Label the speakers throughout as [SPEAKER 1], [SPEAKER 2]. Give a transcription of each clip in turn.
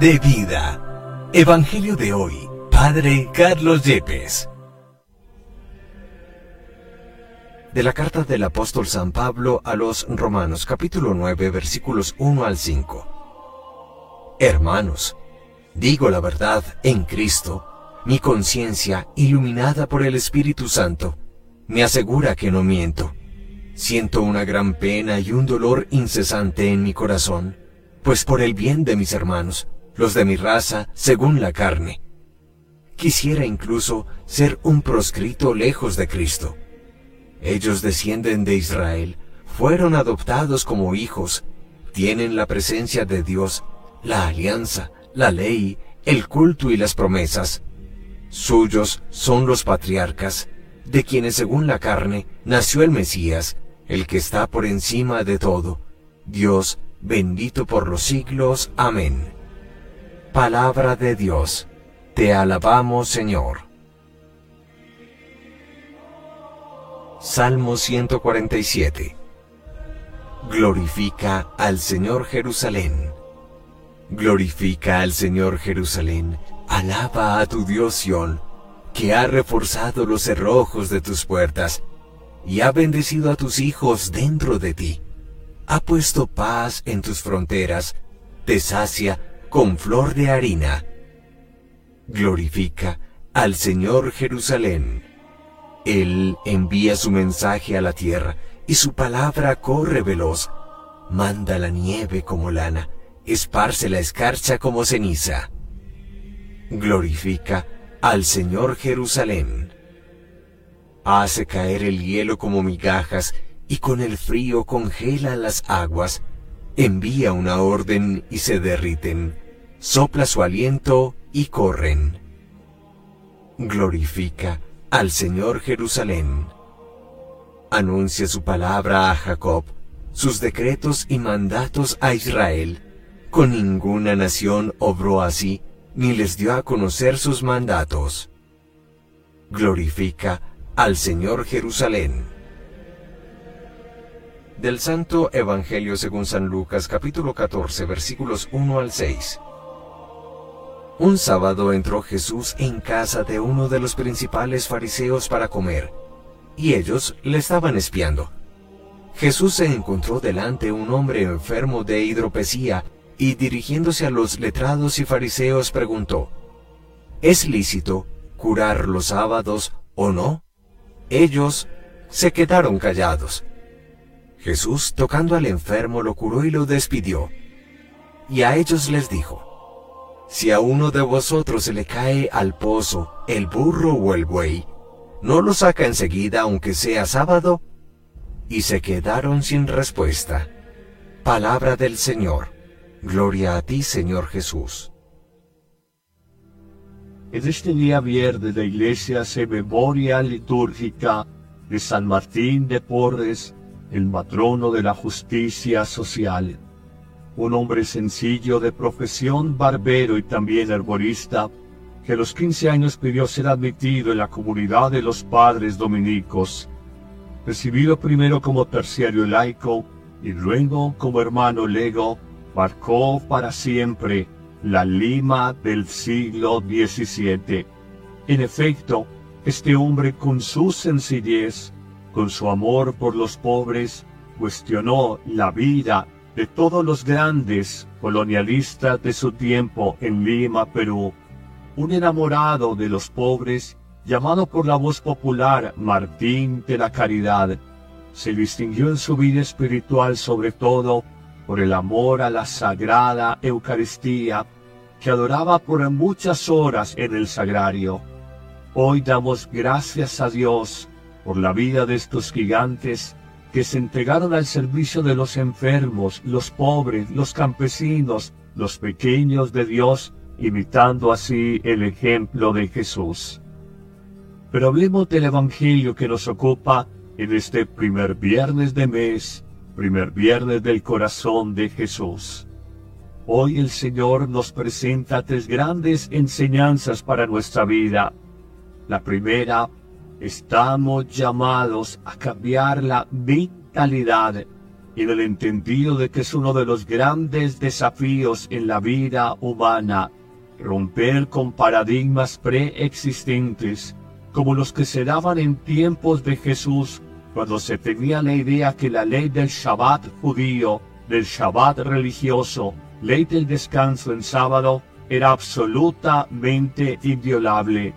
[SPEAKER 1] De vida. Evangelio de hoy. Padre Carlos Yepes. De la carta del apóstol San Pablo a los Romanos capítulo 9 versículos 1 al 5. Hermanos, digo la verdad en Cristo, mi conciencia, iluminada por el Espíritu Santo, me asegura que no miento. Siento una gran pena y un dolor incesante en mi corazón pues por el bien de mis hermanos, los de mi raza, según la carne. Quisiera incluso ser un proscrito lejos de Cristo. Ellos descienden de Israel, fueron adoptados como hijos, tienen la presencia de Dios, la alianza, la ley, el culto y las promesas. Suyos son los patriarcas, de quienes según la carne nació el Mesías, el que está por encima de todo, Dios bendito por los siglos. Amén. Palabra de Dios, te alabamos Señor. Salmo 147 Glorifica al Señor Jerusalén. Glorifica al Señor Jerusalén. Alaba a tu Dios Sión, que ha reforzado los cerrojos de tus puertas y ha bendecido a tus hijos dentro de ti ha puesto paz en tus fronteras, te sacia con flor de harina. Glorifica al Señor Jerusalén. Él envía su mensaje a la tierra y su palabra corre veloz. Manda la nieve como lana, esparce la escarcha como ceniza. Glorifica al Señor Jerusalén. Hace caer el hielo como migajas y con el frío congela las aguas, envía una orden y se derriten, sopla su aliento y corren. Glorifica al Señor Jerusalén. Anuncia su palabra a Jacob, sus decretos y mandatos a Israel. Con ninguna nación obró así, ni les dio a conocer sus mandatos. Glorifica al Señor Jerusalén del Santo Evangelio según San Lucas capítulo 14 versículos 1 al 6. Un sábado entró Jesús en casa de uno de los principales fariseos para comer, y ellos le estaban espiando. Jesús se encontró delante un hombre enfermo de hidropesía y dirigiéndose a los letrados y fariseos preguntó, ¿Es lícito curar los sábados o no? Ellos se quedaron callados. Jesús, tocando al enfermo, lo curó y lo despidió. Y a ellos les dijo, Si a uno de vosotros se le cae al pozo el burro o el buey, ¿no lo saca enseguida aunque sea sábado? Y se quedaron sin respuesta. Palabra del Señor. Gloria a ti, Señor Jesús.
[SPEAKER 2] En este día viernes la iglesia se memoria litúrgica de San Martín de Porres, el matrono de la justicia social, un hombre sencillo de profesión, barbero y también herborista, que a los 15 años pidió ser admitido en la comunidad de los padres dominicos, recibido primero como terciario laico y luego como hermano lego, marcó para siempre la Lima del siglo XVII. En efecto, este hombre con su sencillez con su amor por los pobres, cuestionó la vida de todos los grandes colonialistas de su tiempo en Lima, Perú. Un enamorado de los pobres, llamado por la voz popular Martín de la Caridad, se distinguió en su vida espiritual sobre todo por el amor a la sagrada Eucaristía, que adoraba por muchas horas en el sagrario. Hoy damos gracias a Dios por la vida de estos gigantes que se entregaron al servicio de los enfermos, los pobres, los campesinos, los pequeños de Dios, imitando así el ejemplo de Jesús. Pero hablemos del Evangelio que nos ocupa en este primer viernes de mes, primer viernes del corazón de Jesús. Hoy el Señor nos presenta tres grandes enseñanzas para nuestra vida. La primera, Estamos llamados a cambiar la mentalidad y del entendido de que es uno de los grandes desafíos en la vida humana, romper con paradigmas preexistentes como los que se daban en tiempos de Jesús, cuando se tenía la idea que la ley del Shabbat judío, del Shabbat religioso, ley del descanso en sábado, era absolutamente inviolable.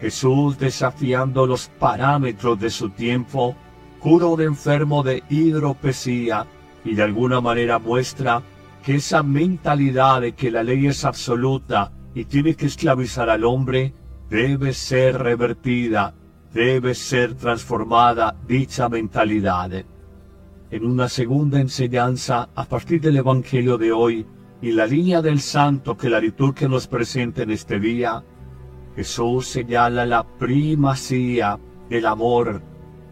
[SPEAKER 2] Jesús, desafiando los parámetros de su tiempo, cura un enfermo de hidropesía y de alguna manera muestra que esa mentalidad de que la ley es absoluta y tiene que esclavizar al hombre debe ser revertida, debe ser transformada dicha mentalidad. En una segunda enseñanza, a partir del Evangelio de hoy y la línea del santo que la liturgia nos presenta en este día, Jesús señala la primacía del amor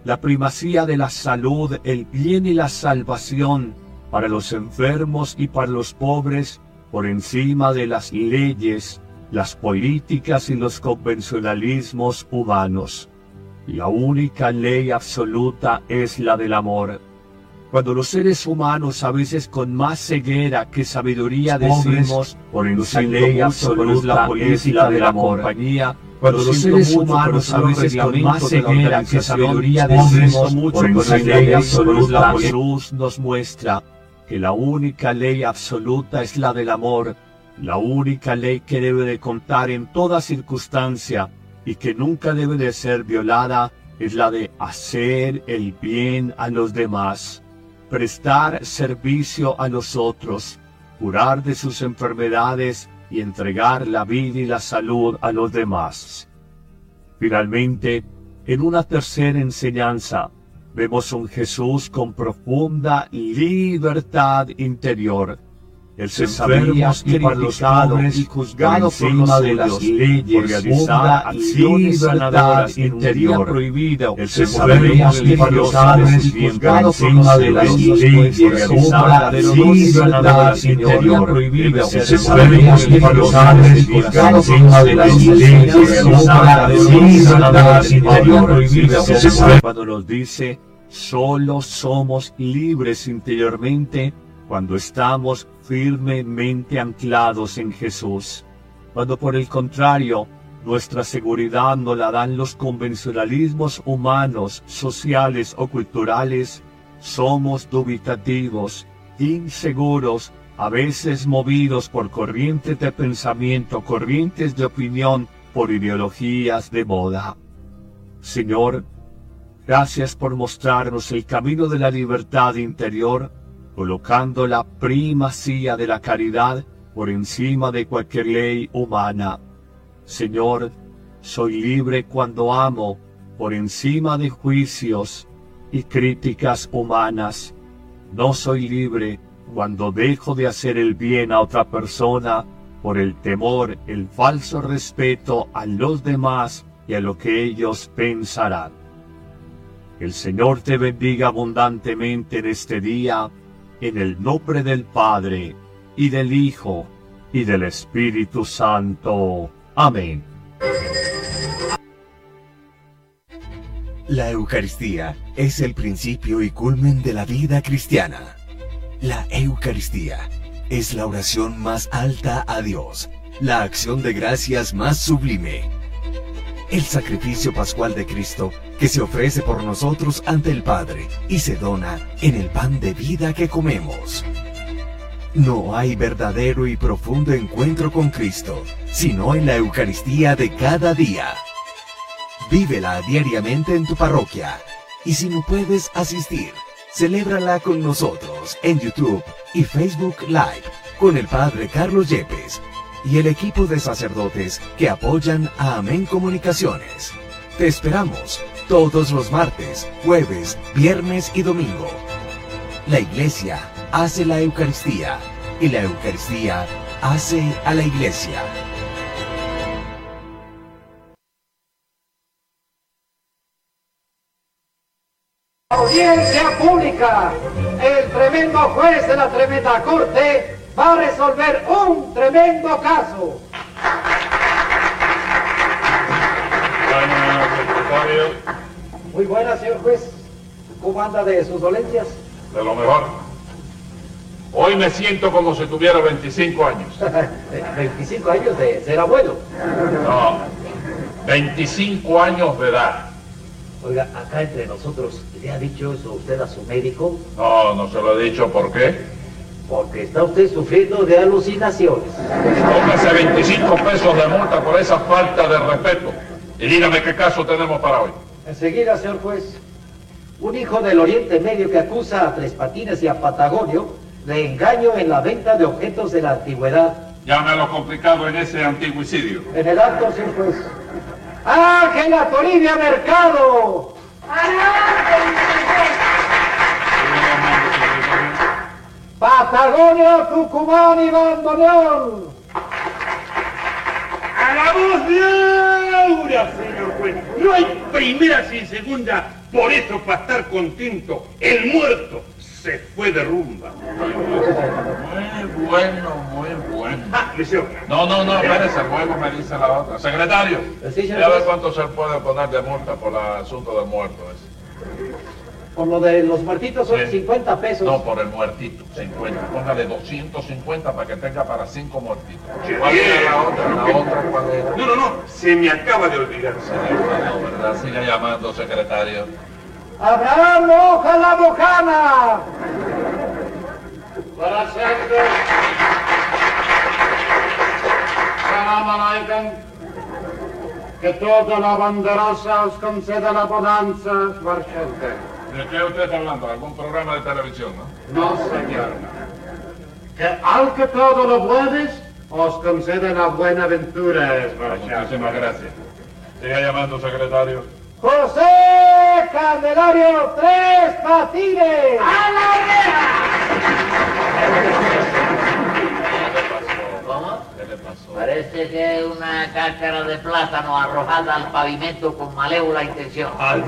[SPEAKER 2] la primacía de la salud, el bien y la salvación para los enfermos y para los pobres por encima de las leyes, las políticas y los convencionalismos humanos. La única ley absoluta es la del amor. Cuando los seres humanos a veces con más ceguera que sabiduría decimos, por ley absoluta la política de la compañía, cuando los seres humanos a veces con más ceguera que sabiduría decimos mucho por la ley absoluta, Jesús nos muestra que la única ley absoluta es la del amor, la única ley que debe de contar en toda circunstancia y que nunca debe de ser violada es la de hacer el bien a los demás, prestar servicio a los otros, curar de sus enfermedades y entregar la vida y la salud a los demás. Finalmente, en una tercera enseñanza, vemos un Jesús con profunda libertad interior el se sabía y criticado y juzgado por encima de las leyes realizar acciones sanadoras interior prohibido. El se sabía y criticado y juzgado por encima de las leyes acciones sanadoras interior prohibido. El se sabía y criticado y juzgado por encima de las leyes acciones sanadoras interior prohibido. Cuando nos dice, solo somos libres interiormente cuando estamos firmemente anclados en Jesús. Cuando por el contrario, nuestra seguridad no la dan los convencionalismos humanos, sociales o culturales, somos dubitativos, inseguros, a veces movidos por corrientes de pensamiento, corrientes de opinión, por ideologías de moda. Señor, gracias por mostrarnos el camino de la libertad interior colocando la primacía de la caridad por encima de cualquier ley humana. Señor, soy libre cuando amo por encima de juicios y críticas humanas. No soy libre cuando dejo de hacer el bien a otra persona por el temor, el falso respeto a los demás y a lo que ellos pensarán. El Señor te bendiga abundantemente en este día en el nombre del Padre, y del Hijo, y del Espíritu Santo. Amén.
[SPEAKER 1] La Eucaristía es el principio y culmen de la vida cristiana. La Eucaristía es la oración más alta a Dios, la acción de gracias más sublime el sacrificio pascual de Cristo que se ofrece por nosotros ante el Padre y se dona en el pan de vida que comemos. No hay verdadero y profundo encuentro con Cristo, sino en la Eucaristía de cada día. Vívela diariamente en tu parroquia y si no puedes asistir, celébrala con nosotros en YouTube y Facebook Live con el Padre Carlos Yepes y el equipo de sacerdotes que apoyan a Amén Comunicaciones. Te esperamos todos los martes, jueves, viernes y domingo. La iglesia hace la Eucaristía y la Eucaristía hace a la iglesia.
[SPEAKER 3] Audiencia pública. El tremendo juez de la tremenda corte va a resolver un tremendo caso. Muy buenas, señor juez. ¿Cómo anda de sus dolencias?
[SPEAKER 4] De lo mejor. Hoy me siento como si tuviera 25 años.
[SPEAKER 3] 25 años de ser abuelo.
[SPEAKER 4] No, 25 años de edad.
[SPEAKER 3] Oiga, acá entre nosotros, ¿le ha dicho eso usted a su médico?
[SPEAKER 4] No, no se lo he dicho, ¿por qué?
[SPEAKER 3] Porque está usted sufriendo de alucinaciones.
[SPEAKER 4] Póngase 25 pesos de multa por esa falta de respeto. Y dígame qué caso tenemos para hoy.
[SPEAKER 3] Enseguida, señor juez. Un hijo del Oriente Medio que acusa a Tres Patines y a Patagonio de engaño en la venta de objetos de la antigüedad.
[SPEAKER 4] Llame a lo complicado en ese antiguicidio.
[SPEAKER 3] En el acto, señor juez. ¡Ángela Toribia Mercado! Patagonio, Tucumán y Bandoneón.
[SPEAKER 5] ¡A la voz de Aura, señor juez! No hay primera sin segunda, por eso para estar contento, el muerto se fue de rumba.
[SPEAKER 4] Muy bueno, muy bueno.
[SPEAKER 5] Ah.
[SPEAKER 4] No, no, no, espérese, luego me dice la otra. Secretario,
[SPEAKER 3] Sí,
[SPEAKER 4] ya ve
[SPEAKER 3] juez.
[SPEAKER 4] cuánto se puede poner de multa por el asunto del muerto ese.
[SPEAKER 3] Por lo de los muertitos son
[SPEAKER 4] Sí.
[SPEAKER 3] 50 pesos.
[SPEAKER 4] No, por el muertito, 50. Póngale 250 para que tenga para cinco muertitos.
[SPEAKER 5] Sí.
[SPEAKER 4] ¿Cuál era la otra? La otra, ¿cuál era?
[SPEAKER 5] No, no, no, se me acaba de olvidar.
[SPEAKER 4] Olvidó, ¿verdad? Siga llamando, secretario.
[SPEAKER 3] Abraham Loja la Bocana.
[SPEAKER 6] Salam alaikum. Que toda la banderosa os conceda la bonanza, Presente.
[SPEAKER 4] ¿De qué usted está hablando? ¿Algún programa de televisión, no?
[SPEAKER 6] No, señor. Que al que todo lo puedes, os conceda la buena ventura,
[SPEAKER 4] Muchísimas gracias. Siga llamando, secretario.
[SPEAKER 3] José Candelario Tres Patines.
[SPEAKER 4] ¿Qué
[SPEAKER 7] Parece que es una cáscara de plátano arrojada al pavimento con malévola intención.
[SPEAKER 4] Al.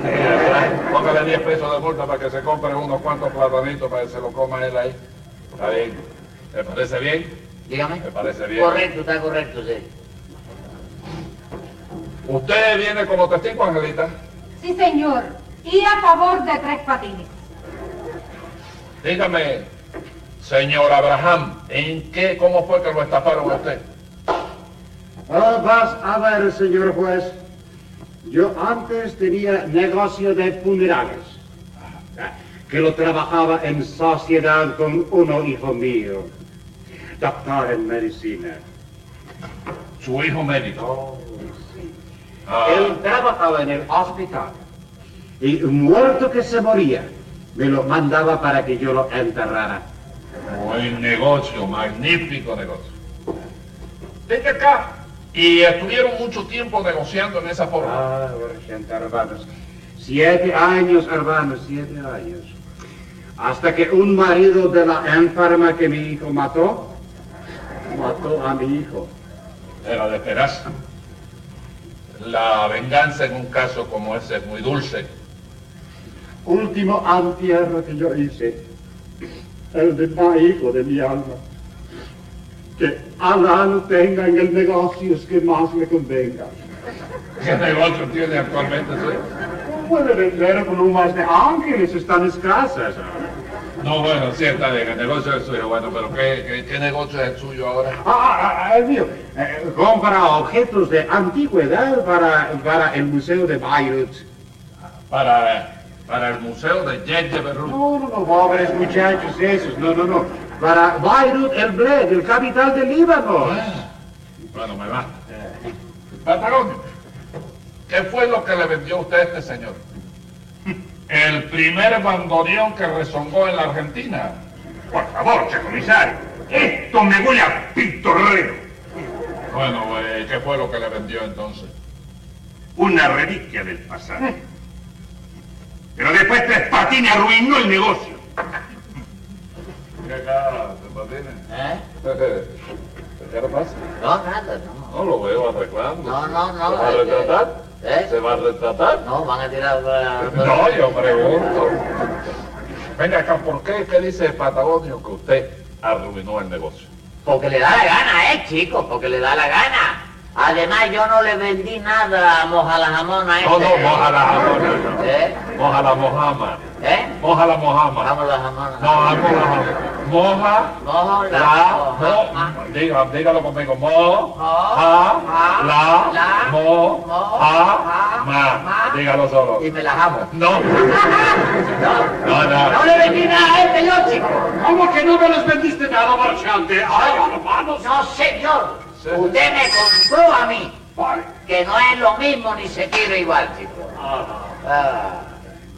[SPEAKER 4] Póngale 10 pesos de multa para que se compre unos cuantos platanitos para que se lo coma él ahí. Está bien. ¿Me parece bien?
[SPEAKER 7] Dígame.
[SPEAKER 4] Me parece bien.
[SPEAKER 7] Correcto, está correcto, sí.
[SPEAKER 4] ¿Usted viene como testigo, Angelita?
[SPEAKER 8] Sí, señor. Y a favor de Tres Patines.
[SPEAKER 4] Dígame, señor Abraham, ¿en qué, cómo fue que lo estafaron a usted?
[SPEAKER 6] Ah, vas a ver, señor juez. Yo antes tenía negocio de funerales, que lo trabajaba en sociedad con uno hijo mío, doctor en medicina.
[SPEAKER 4] Su hijo médico. Ah,
[SPEAKER 6] Él trabajaba en el hospital y muerto que se moría me lo mandaba para que yo lo enterrara.
[SPEAKER 4] buen negocio, magnífico negocio. Venga acá. Y estuvieron mucho tiempo negociando en esa forma.
[SPEAKER 6] Ah, gente, hermanos. Siete años, hermanos, siete años. Hasta que un marido de la enferma que mi hijo mató, mató a mi hijo.
[SPEAKER 4] Era de esperarse. La venganza en un caso como ese es muy dulce.
[SPEAKER 6] Último entierro que yo hice, el de mi hijo, de mi alma. Que Alá tenga en el negocio que más le convenga.
[SPEAKER 4] ¿Qué negocio tiene actualmente usted?
[SPEAKER 6] Puede vender plumas de ángeles, están escasas.
[SPEAKER 4] No, bueno, sí, está bien, el negocio es suyo, bueno, pero ¿qué, qué, qué negocio es el suyo ahora?
[SPEAKER 6] Ah, ah, ah, el mío. Eh, compra objetos de antigüedad para, para el Museo de Beirut.
[SPEAKER 4] Para, para el museo de Beirut.
[SPEAKER 6] No, no, no, pobres muchachos esos, no, no, no. Para Beirut, el Bled, el capital del Líbano.
[SPEAKER 4] Bueno, me va. Patagonio, ¿qué fue lo que le vendió usted a este señor? El primer bandoneón que rezongó en la Argentina.
[SPEAKER 5] Por favor, che comisario, esto me huele a pitorrero.
[SPEAKER 4] Bueno, pues, ¿qué fue lo que le vendió entonces?
[SPEAKER 5] Una reliquia del pasado. Pero después Tres Patines arruinó el negocio.
[SPEAKER 4] ¿Qué acá, Patines?
[SPEAKER 7] ¿Eh?
[SPEAKER 4] ¿Qué le pasa?
[SPEAKER 7] No, nada, no.
[SPEAKER 4] No lo veo arreglando.
[SPEAKER 7] No, no, no,
[SPEAKER 4] ¿Se va a
[SPEAKER 7] que-
[SPEAKER 4] retratar?
[SPEAKER 7] ¿Eh?
[SPEAKER 4] ¿Se va a retratar?
[SPEAKER 7] No, van a tirar... uh,
[SPEAKER 4] No, yo pregunto. Venga acá, ¿por qué? ¿Qué dice Patagonio que usted arruinó el negocio?
[SPEAKER 7] Porque le da la gana, ¿eh, chicos? Porque le da la gana. Además, yo no le vendí nada a Moja la Jamona
[SPEAKER 4] No, no, moja la jamona.
[SPEAKER 7] ¿Eh?
[SPEAKER 4] Moja la mojama.
[SPEAKER 7] ¿Eh?
[SPEAKER 4] Moja la mojama.
[SPEAKER 7] Vamos la jamona.
[SPEAKER 4] No, vamos la Moja.
[SPEAKER 7] Mojo la
[SPEAKER 4] La,
[SPEAKER 7] mojama.
[SPEAKER 4] mo, diga, dígalo conmigo, mo, ja, la,
[SPEAKER 7] la,
[SPEAKER 4] mo, ja, ma, dígalo solo.
[SPEAKER 7] Y me la jamo.
[SPEAKER 4] No,
[SPEAKER 7] No,
[SPEAKER 4] no, no.
[SPEAKER 7] no le vendí nada a este yo, chico.
[SPEAKER 5] ¿Cómo que no me los vendiste nada, marchante? ¡Ay, hermanos!
[SPEAKER 7] No, señor.
[SPEAKER 4] Sí.
[SPEAKER 7] Usted me compró a mí.
[SPEAKER 5] Ay,
[SPEAKER 7] Que no es lo mismo ni se quiere igual, chico. Ah,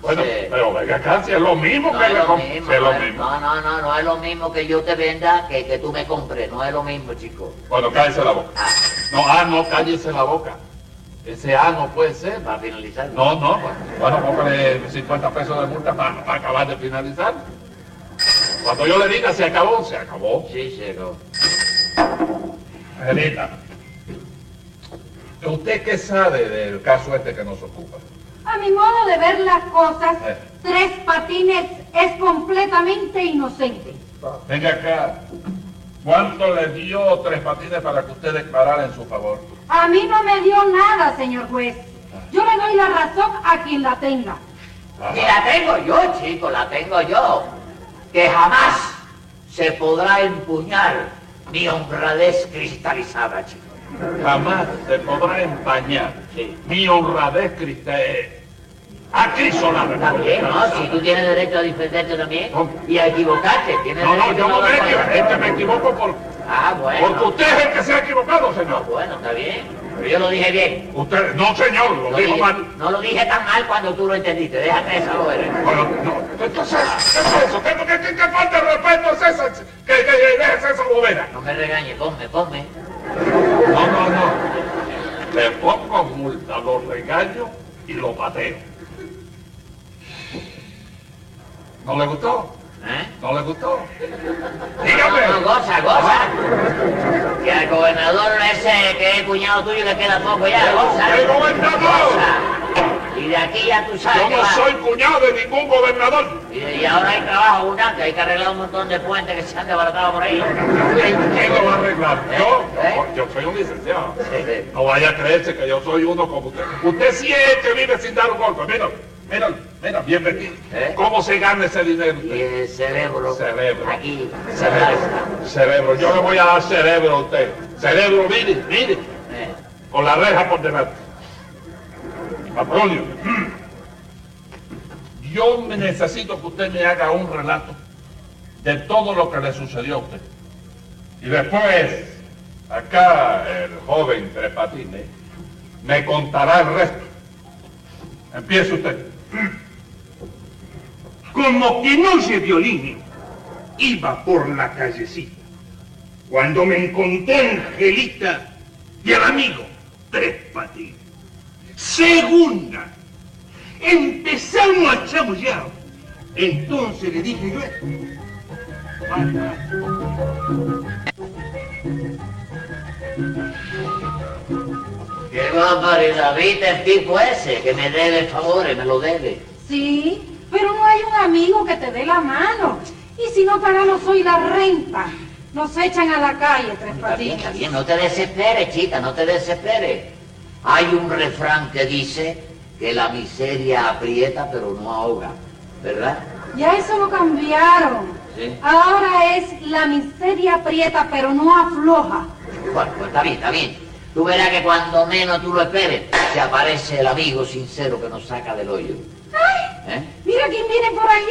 [SPEAKER 4] Bueno,
[SPEAKER 7] sí.
[SPEAKER 4] pero venga acá, si es lo mismo
[SPEAKER 7] No
[SPEAKER 4] que
[SPEAKER 7] es lo mismo,
[SPEAKER 4] Si es lo
[SPEAKER 7] no
[SPEAKER 4] mismo.
[SPEAKER 7] no, no, no, no es lo mismo que yo te venda que que tú me compres, no es lo mismo, chico.
[SPEAKER 4] Bueno, cállese la boca.
[SPEAKER 7] Ah,
[SPEAKER 4] No, ah, no, cállese la boca. Ese A no puede ser.
[SPEAKER 7] para finalizar.
[SPEAKER 4] No, no, bueno, póngale 50 pesos de multa para, para acabar de finalizar. Cuando yo le diga se acabó, se acabó.
[SPEAKER 7] Sí, cero.
[SPEAKER 4] Angelita, ¿usted qué sabe del caso este que nos ocupa?
[SPEAKER 8] A mi modo de ver las cosas,
[SPEAKER 4] Eh.
[SPEAKER 8] Tres Patines es completamente inocente.
[SPEAKER 4] Venga acá. ¿Cuánto le dio Tres Patines para que usted declarara en su favor?
[SPEAKER 8] A mí no me dio nada, señor juez. Yo le doy la razón a quien la tenga.
[SPEAKER 7] Y la tengo yo, chico, la tengo yo. Que jamás se podrá empuñar mi honradez cristalizada, chico.
[SPEAKER 4] Jamás se podrá empañar
[SPEAKER 7] Sí.
[SPEAKER 4] mi honradez cristal. Acrisolada.
[SPEAKER 7] Está bien, ¿no? Si tú tienes derecho a defenderte también y a equivocarte, tienes
[SPEAKER 4] No, no,
[SPEAKER 7] derecho
[SPEAKER 4] yo no me equivoco. Es que me equivoco por,
[SPEAKER 7] Ah,
[SPEAKER 4] porque
[SPEAKER 7] bueno.
[SPEAKER 4] usted es el que se ha equivocado, señor.
[SPEAKER 7] Bueno, está bien. Pero yo lo dije bien.
[SPEAKER 4] Usted, no, señor, lo
[SPEAKER 7] Lo
[SPEAKER 4] dijo
[SPEAKER 7] dije-
[SPEAKER 4] mal.
[SPEAKER 7] no lo dije tan mal cuando tú lo entendiste. Déjate esa joder.
[SPEAKER 4] Bueno, no, ¿qué es eso? ¿Qué es eso? ¿Qué, qué, qué, qué falta de respeto es esa? Que, que, que dejes esa bobera.
[SPEAKER 7] No me regañes, ponme, ponme.
[SPEAKER 4] No, no, no. Le pongo multa, lo regaño y lo pateo. ¿No le gustó?
[SPEAKER 7] ¿Eh?
[SPEAKER 4] ¿No le gustó?
[SPEAKER 7] No,
[SPEAKER 4] Dígame.
[SPEAKER 7] no, goza, goza. Que al gobernador ese que es cuñado tuyo le queda poco ya, goza.
[SPEAKER 4] ¡El gobernador!
[SPEAKER 7] Goza. Y de aquí ya tú sabes
[SPEAKER 4] Yo
[SPEAKER 7] que
[SPEAKER 4] no
[SPEAKER 7] va.
[SPEAKER 4] soy cuñado de ningún gobernador.
[SPEAKER 7] Y, y ahora hay trabajo abundante, hay que arreglar un montón de puentes que se han desbaratado por ahí.
[SPEAKER 4] ¿Quién lo va a arreglar? ¿Yo?
[SPEAKER 7] ¿Eh?
[SPEAKER 4] No, Yo soy un licenciado.
[SPEAKER 7] Sí, sí.
[SPEAKER 4] No vaya a creerse que yo soy uno como usted. Usted sí es el que vive sin dar un golpe. Mira, mira, mira, bien vestido.
[SPEAKER 7] ¿Eh?
[SPEAKER 4] ¿Cómo se gana ese dinero
[SPEAKER 7] Y el cerebro,
[SPEAKER 4] Cerebro.
[SPEAKER 7] aquí
[SPEAKER 4] Cerebro. Cerebro. Yo le voy a dar cerebro a usted. Cerebro, mire, mire.
[SPEAKER 7] Eh,
[SPEAKER 4] Con la reja por delante. Apolonio. Yo me necesito que usted me haga un relato de todo lo que le sucedió a usted. Y después, acá el joven Tres Patines me contará el resto. Empiece usted.
[SPEAKER 5] Como que no oye violín, iba por la callecita. Cuando me encontré Angelita y al amigo Tres Patines. Segunda, empezamos a chamullar. Entonces le dije yo, "Ay, ay,
[SPEAKER 7] Qué ¿viste el tipo ese que me debe favores, me lo debe?
[SPEAKER 8] Sí, pero no hay un amigo que te dé la mano. Y si no pagamos hoy la renta, nos echan a la calle, Tres
[SPEAKER 7] Está bien, está bien, no te desesperes, chica, no te desesperes. Hay un refrán que dice que la miseria aprieta pero no ahoga, ¿verdad?
[SPEAKER 8] Ya eso lo cambiaron.
[SPEAKER 7] Sí.
[SPEAKER 8] Ahora es la miseria aprieta, pero no afloja.
[SPEAKER 7] Bueno, pues está bien, está bien. Tú verás que cuando menos tú lo esperes, se aparece el amigo sincero que nos saca del hoyo.
[SPEAKER 8] ¡Ay!
[SPEAKER 7] ¿Eh?
[SPEAKER 8] Mira quién viene por ahí.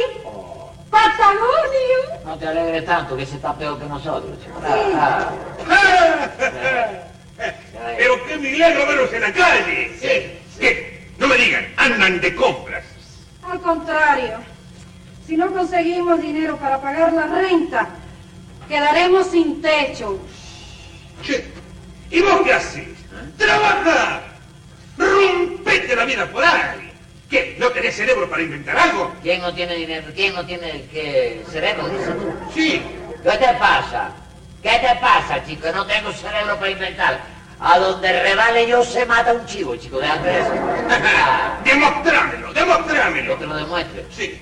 [SPEAKER 8] Patagonio.
[SPEAKER 7] No te alegres tanto, que ese está peor que nosotros.
[SPEAKER 8] Sí.
[SPEAKER 7] Ah,
[SPEAKER 5] Pero qué milagro verlos en la calle.
[SPEAKER 7] Sí,
[SPEAKER 5] ¿Qué? No me digan, andan de compras.
[SPEAKER 8] Al contrario, si no conseguimos dinero para pagar la renta, quedaremos sin techo.
[SPEAKER 5] Che, ¿y vos qué haces? ¡Trabaja! ¡Rompete la vida por ahí! ¿Qué? ¿No tenés cerebro para inventar algo?
[SPEAKER 7] ¿Quién no tiene dinero? ¿Quién no tiene que cerebro?
[SPEAKER 5] Sí.
[SPEAKER 7] ¿Qué te pasa? ¿Qué te pasa, chico? No tengo cerebro para inventar. A donde revale yo se mata un chivo, chico. Déjate de eso.
[SPEAKER 5] Demostrámelo, demostrámelo.
[SPEAKER 7] te lo demuestre.
[SPEAKER 5] Sí.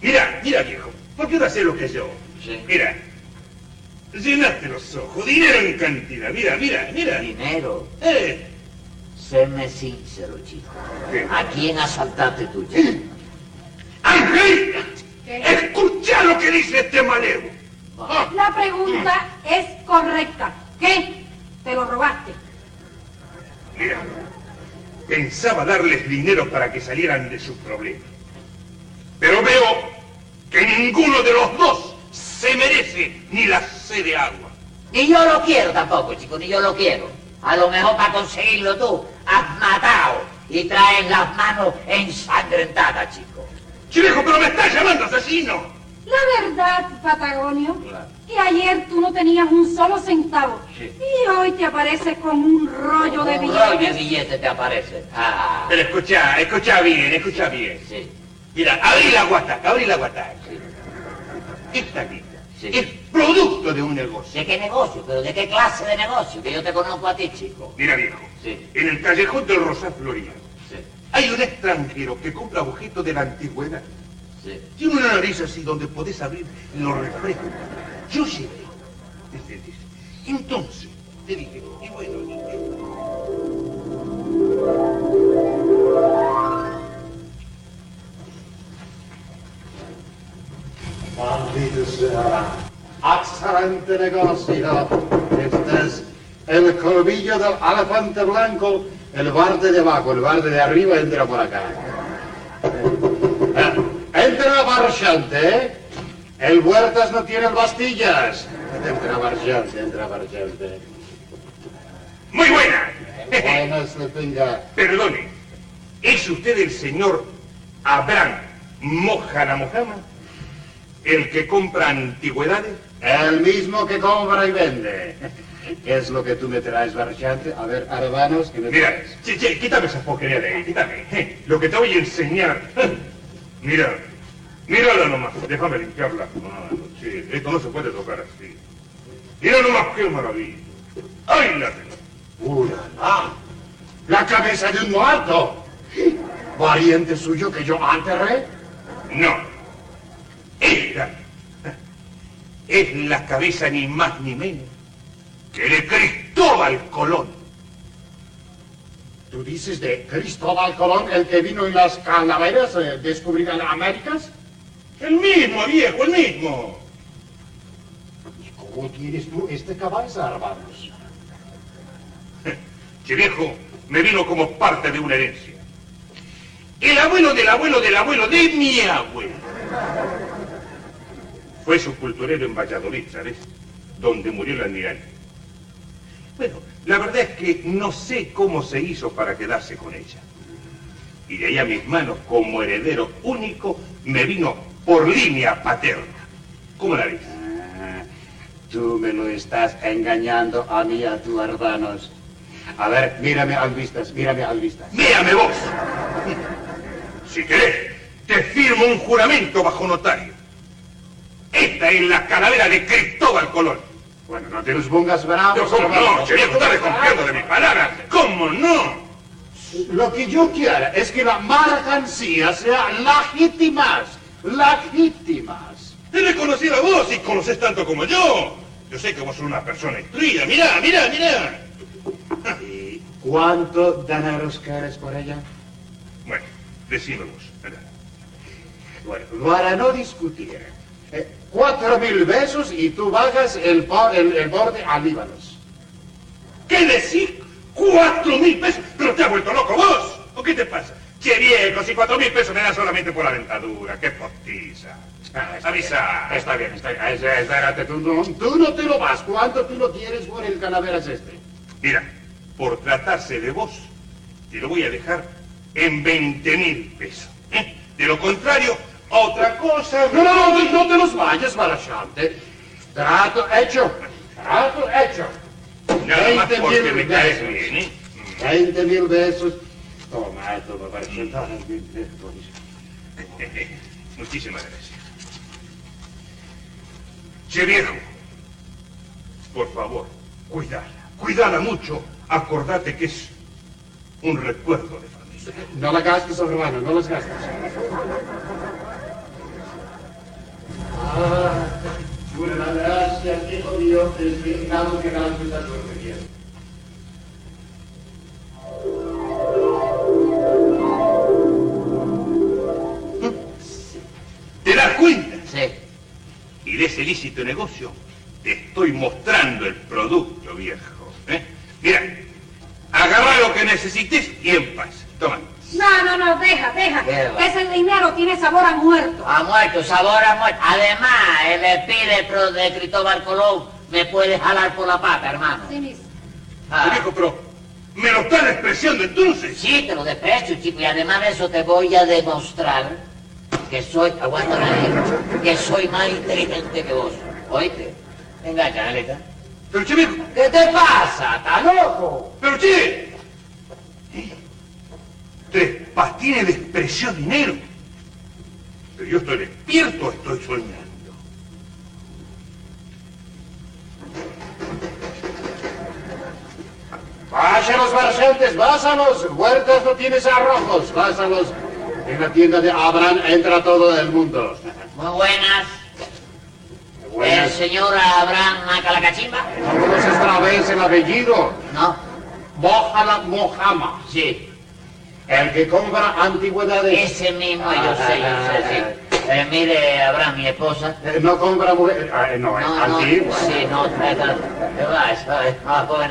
[SPEAKER 5] Mira, mira, viejo. ¿Por qué no haces lo que yo?
[SPEAKER 7] Sí.
[SPEAKER 5] Mira. Llenate los ojos. Dinero en cantidad. Mira, mira, mira.
[SPEAKER 7] Dinero.
[SPEAKER 5] Eh.
[SPEAKER 7] Séme sincero, chico.
[SPEAKER 5] ¿Qué?
[SPEAKER 7] ¿A quién asaltaste tú, chico?
[SPEAKER 5] ¡Angelita!
[SPEAKER 8] ¿Qué?
[SPEAKER 5] Escucha lo que dice este malevo. Ah,
[SPEAKER 8] La pregunta es correcta. ¿Qué? ¿Te lo robaste?
[SPEAKER 5] mira, pensaba darles dinero para que salieran de sus problemas. Pero veo que ninguno de los dos se merece ni la sed de agua.
[SPEAKER 7] Ni yo lo quiero tampoco, chico, ni yo lo quiero. A lo mejor para conseguirlo tú has matado y traes las manos ensangrentadas, chico.
[SPEAKER 5] Chilejo, pero me estás llamando asesino.
[SPEAKER 8] La verdad, Patagonio, que ayer tú no tenías un solo centavo y hoy te apareces con un rollo de
[SPEAKER 7] Un rollo de
[SPEAKER 8] billetes.
[SPEAKER 7] billetes te aparece. Ah,
[SPEAKER 5] Pero escucha, escucha bien, escucha bien.
[SPEAKER 7] sí,
[SPEAKER 5] Mira, abrí la guataca, abrí la guataca.
[SPEAKER 7] sí.
[SPEAKER 5] Esta guita
[SPEAKER 7] Sí.
[SPEAKER 5] es producto de un negocio.
[SPEAKER 7] ¿De qué negocio? ¿Pero de qué clase de negocio? Que yo te conozco a ti, chico.
[SPEAKER 5] Mira, viejo,
[SPEAKER 7] Sí.
[SPEAKER 5] en el callejón del Rosal Floriano
[SPEAKER 7] Sí,
[SPEAKER 5] hay un extranjero que compra objetos de la antigüedad.
[SPEAKER 7] sí.
[SPEAKER 5] Tiene una nariz así donde podés abrir los refrescos. Yo llegué. ¿entendés? Entonces, te dije, y bueno, y-
[SPEAKER 6] sea. Excelente negocio. Este es el colmillo del elefante blanco. El barde de abajo, el barde de arriba entra por acá. Eh, Entra Barchante. El Huertas no tiene bastillas. Entra Barchante, entra Barchante.
[SPEAKER 5] Muy buena.
[SPEAKER 6] Buenas le tenga.
[SPEAKER 5] Perdone, ¿es usted el señor Abraham Mojana Mojama? ¿El que compra antigüedades?
[SPEAKER 6] El mismo que compra y vende. ¿Qué es lo que tú me traes, Barchante? A ver, Arabanos, ¿qué me
[SPEAKER 5] Mira,
[SPEAKER 6] traes?
[SPEAKER 5] che, che, quítame esa porquería de ahí, quítame. Eh, Lo que te voy a enseñar. Mira, mírala nomás, déjame limpiarla. Ah, sí, esto no se puede tocar así. Mira nomás qué maravilla. ¡Ay, la tengo!
[SPEAKER 6] ¡Ah! ¡La cabeza de un muerto! ¿Pariente suyo que yo enterré?
[SPEAKER 5] No. Esta es la cabeza ni más ni menos que de Cristóbal Colón.
[SPEAKER 6] ¿Tú dices de Cristóbal Colón, el que vino en las calaveras a descubrir las Américas?
[SPEAKER 5] El mismo, viejo, el mismo.
[SPEAKER 6] ¿Y cómo tienes tú este cabeza, hermanos?
[SPEAKER 5] Che viejo, me vino como parte de una herencia. El abuelo del abuelo del abuelo de mi abuelo. Fue sepulturero en Valladolid, ¿sabes? Donde murió el almirante. Bueno, la verdad es que no sé cómo se hizo para quedarse con ella. Y de ahí a mis manos, como heredero único, me vino por línea paterna. ¿Cómo la ves?
[SPEAKER 6] Ah, tú me lo estás engañando a mí, a tu hermanos. A ver, mírame al vistas, mírame al vistas.
[SPEAKER 5] Mírame vos. Si querés, te firmo un juramento bajo notario. Esta es la calavera de Cristóbal Colón.
[SPEAKER 6] Bueno, no te los pongas bravos.
[SPEAKER 5] Pero ¿cómo no? viejo, está desconfiando de mis palabras. ¿Cómo no?
[SPEAKER 6] Lo que yo quiero es que la mercancía sea legítimas, legítimas.
[SPEAKER 5] Te he reconocido a vos y conocés tanto como yo. Yo sé que vos sos una persona instruida. Mirá, mirá, mirá.
[SPEAKER 6] ¿Y cuánto dineros quieres por ella?
[SPEAKER 5] Bueno, decime vos.
[SPEAKER 6] Bueno, para no discutir, cuatro mil besos y tú bajas el, por- el, el borde a Líbanos.
[SPEAKER 5] ¿Qué decís? ¡Cuatro mil pesos! ¿Pero te has vuelto loco vos? ¿O qué te pasa? Che viejo, si cuatro mil pesos me dan solamente por la dentadura. ¡Qué postiza! Avisa.
[SPEAKER 6] Está bien, está bien. Es- Espérate, tú no, tú no te lo vas. ¿Cuánto tú lo quieres por el calaveras este?
[SPEAKER 5] Mira, por tratarse de vos, te lo voy a dejar en 20 mil pesos. ¿eh? De lo contrario, otra cosa...
[SPEAKER 6] No, no, no, no te los vayas, Barachante. Trato hecho. Trato hecho.
[SPEAKER 5] Nada más
[SPEAKER 6] 20
[SPEAKER 5] porque
[SPEAKER 6] mil
[SPEAKER 5] me caes
[SPEAKER 6] besos.
[SPEAKER 5] bien, ¿eh?
[SPEAKER 6] 20 mil besos. Toma, toma, Barachante.
[SPEAKER 5] Muchísimas gracias. Che viejo, por favor, cuídala, cuídala mucho. Acordate que es un recuerdo de familia.
[SPEAKER 6] No la gastes, hermano, no las gastes. Ah, buenas gracias, hijo mío, es digno que ganas esta suerte.
[SPEAKER 5] ¿Te das cuenta? ese lícito negocio, te estoy mostrando el producto, viejo. ¿eh? Mira, agarra lo que necesites y en paz. Toma.
[SPEAKER 8] No, no, no, deja, deja. Ese dinero tiene sabor a muerto.
[SPEAKER 7] Ha muerto, sabor a muerto. Además, el espíritu de Cristóbal Colón me puede jalar por la pata, hermano.
[SPEAKER 8] Sí, mis.
[SPEAKER 7] Ah.
[SPEAKER 5] Viejo, pero me lo estás despreciando entonces.
[SPEAKER 7] Sí, te lo desprecio, chico, y además de eso te voy a demostrar que soy, aguanta la lengua, que soy más inteligente que vos. ¿Oíste? Venga, canaleta.
[SPEAKER 5] Pero che,
[SPEAKER 7] ¿Qué te pasa? ¿Estás loco?
[SPEAKER 5] pero che. Tres Patines despreció dinero. Pero yo estoy despierto o estoy soñando.
[SPEAKER 6] Vaya los marchantes, vásalos, huertas no tienes arrojos, vásalos. En la tienda de Abraham entra todo el mundo.
[SPEAKER 7] Muy buenas. ¿El
[SPEAKER 6] Buenas.
[SPEAKER 7] señor Abraham Macalacachimba?
[SPEAKER 6] ¿No conoces otra vez el apellido?
[SPEAKER 7] No.
[SPEAKER 6] Mohamed Mohammed,
[SPEAKER 7] Sí.
[SPEAKER 6] El que compra antigüedades.
[SPEAKER 7] Ese mismo yo sé, yo sé, sí. Eh, mire, Abraham, mi esposa.
[SPEAKER 6] Eh, No compra mujer, ah, no, es
[SPEAKER 7] No, no,
[SPEAKER 6] antigua.
[SPEAKER 7] sí, no, trata. ¿Qué va? Está, ah, joven.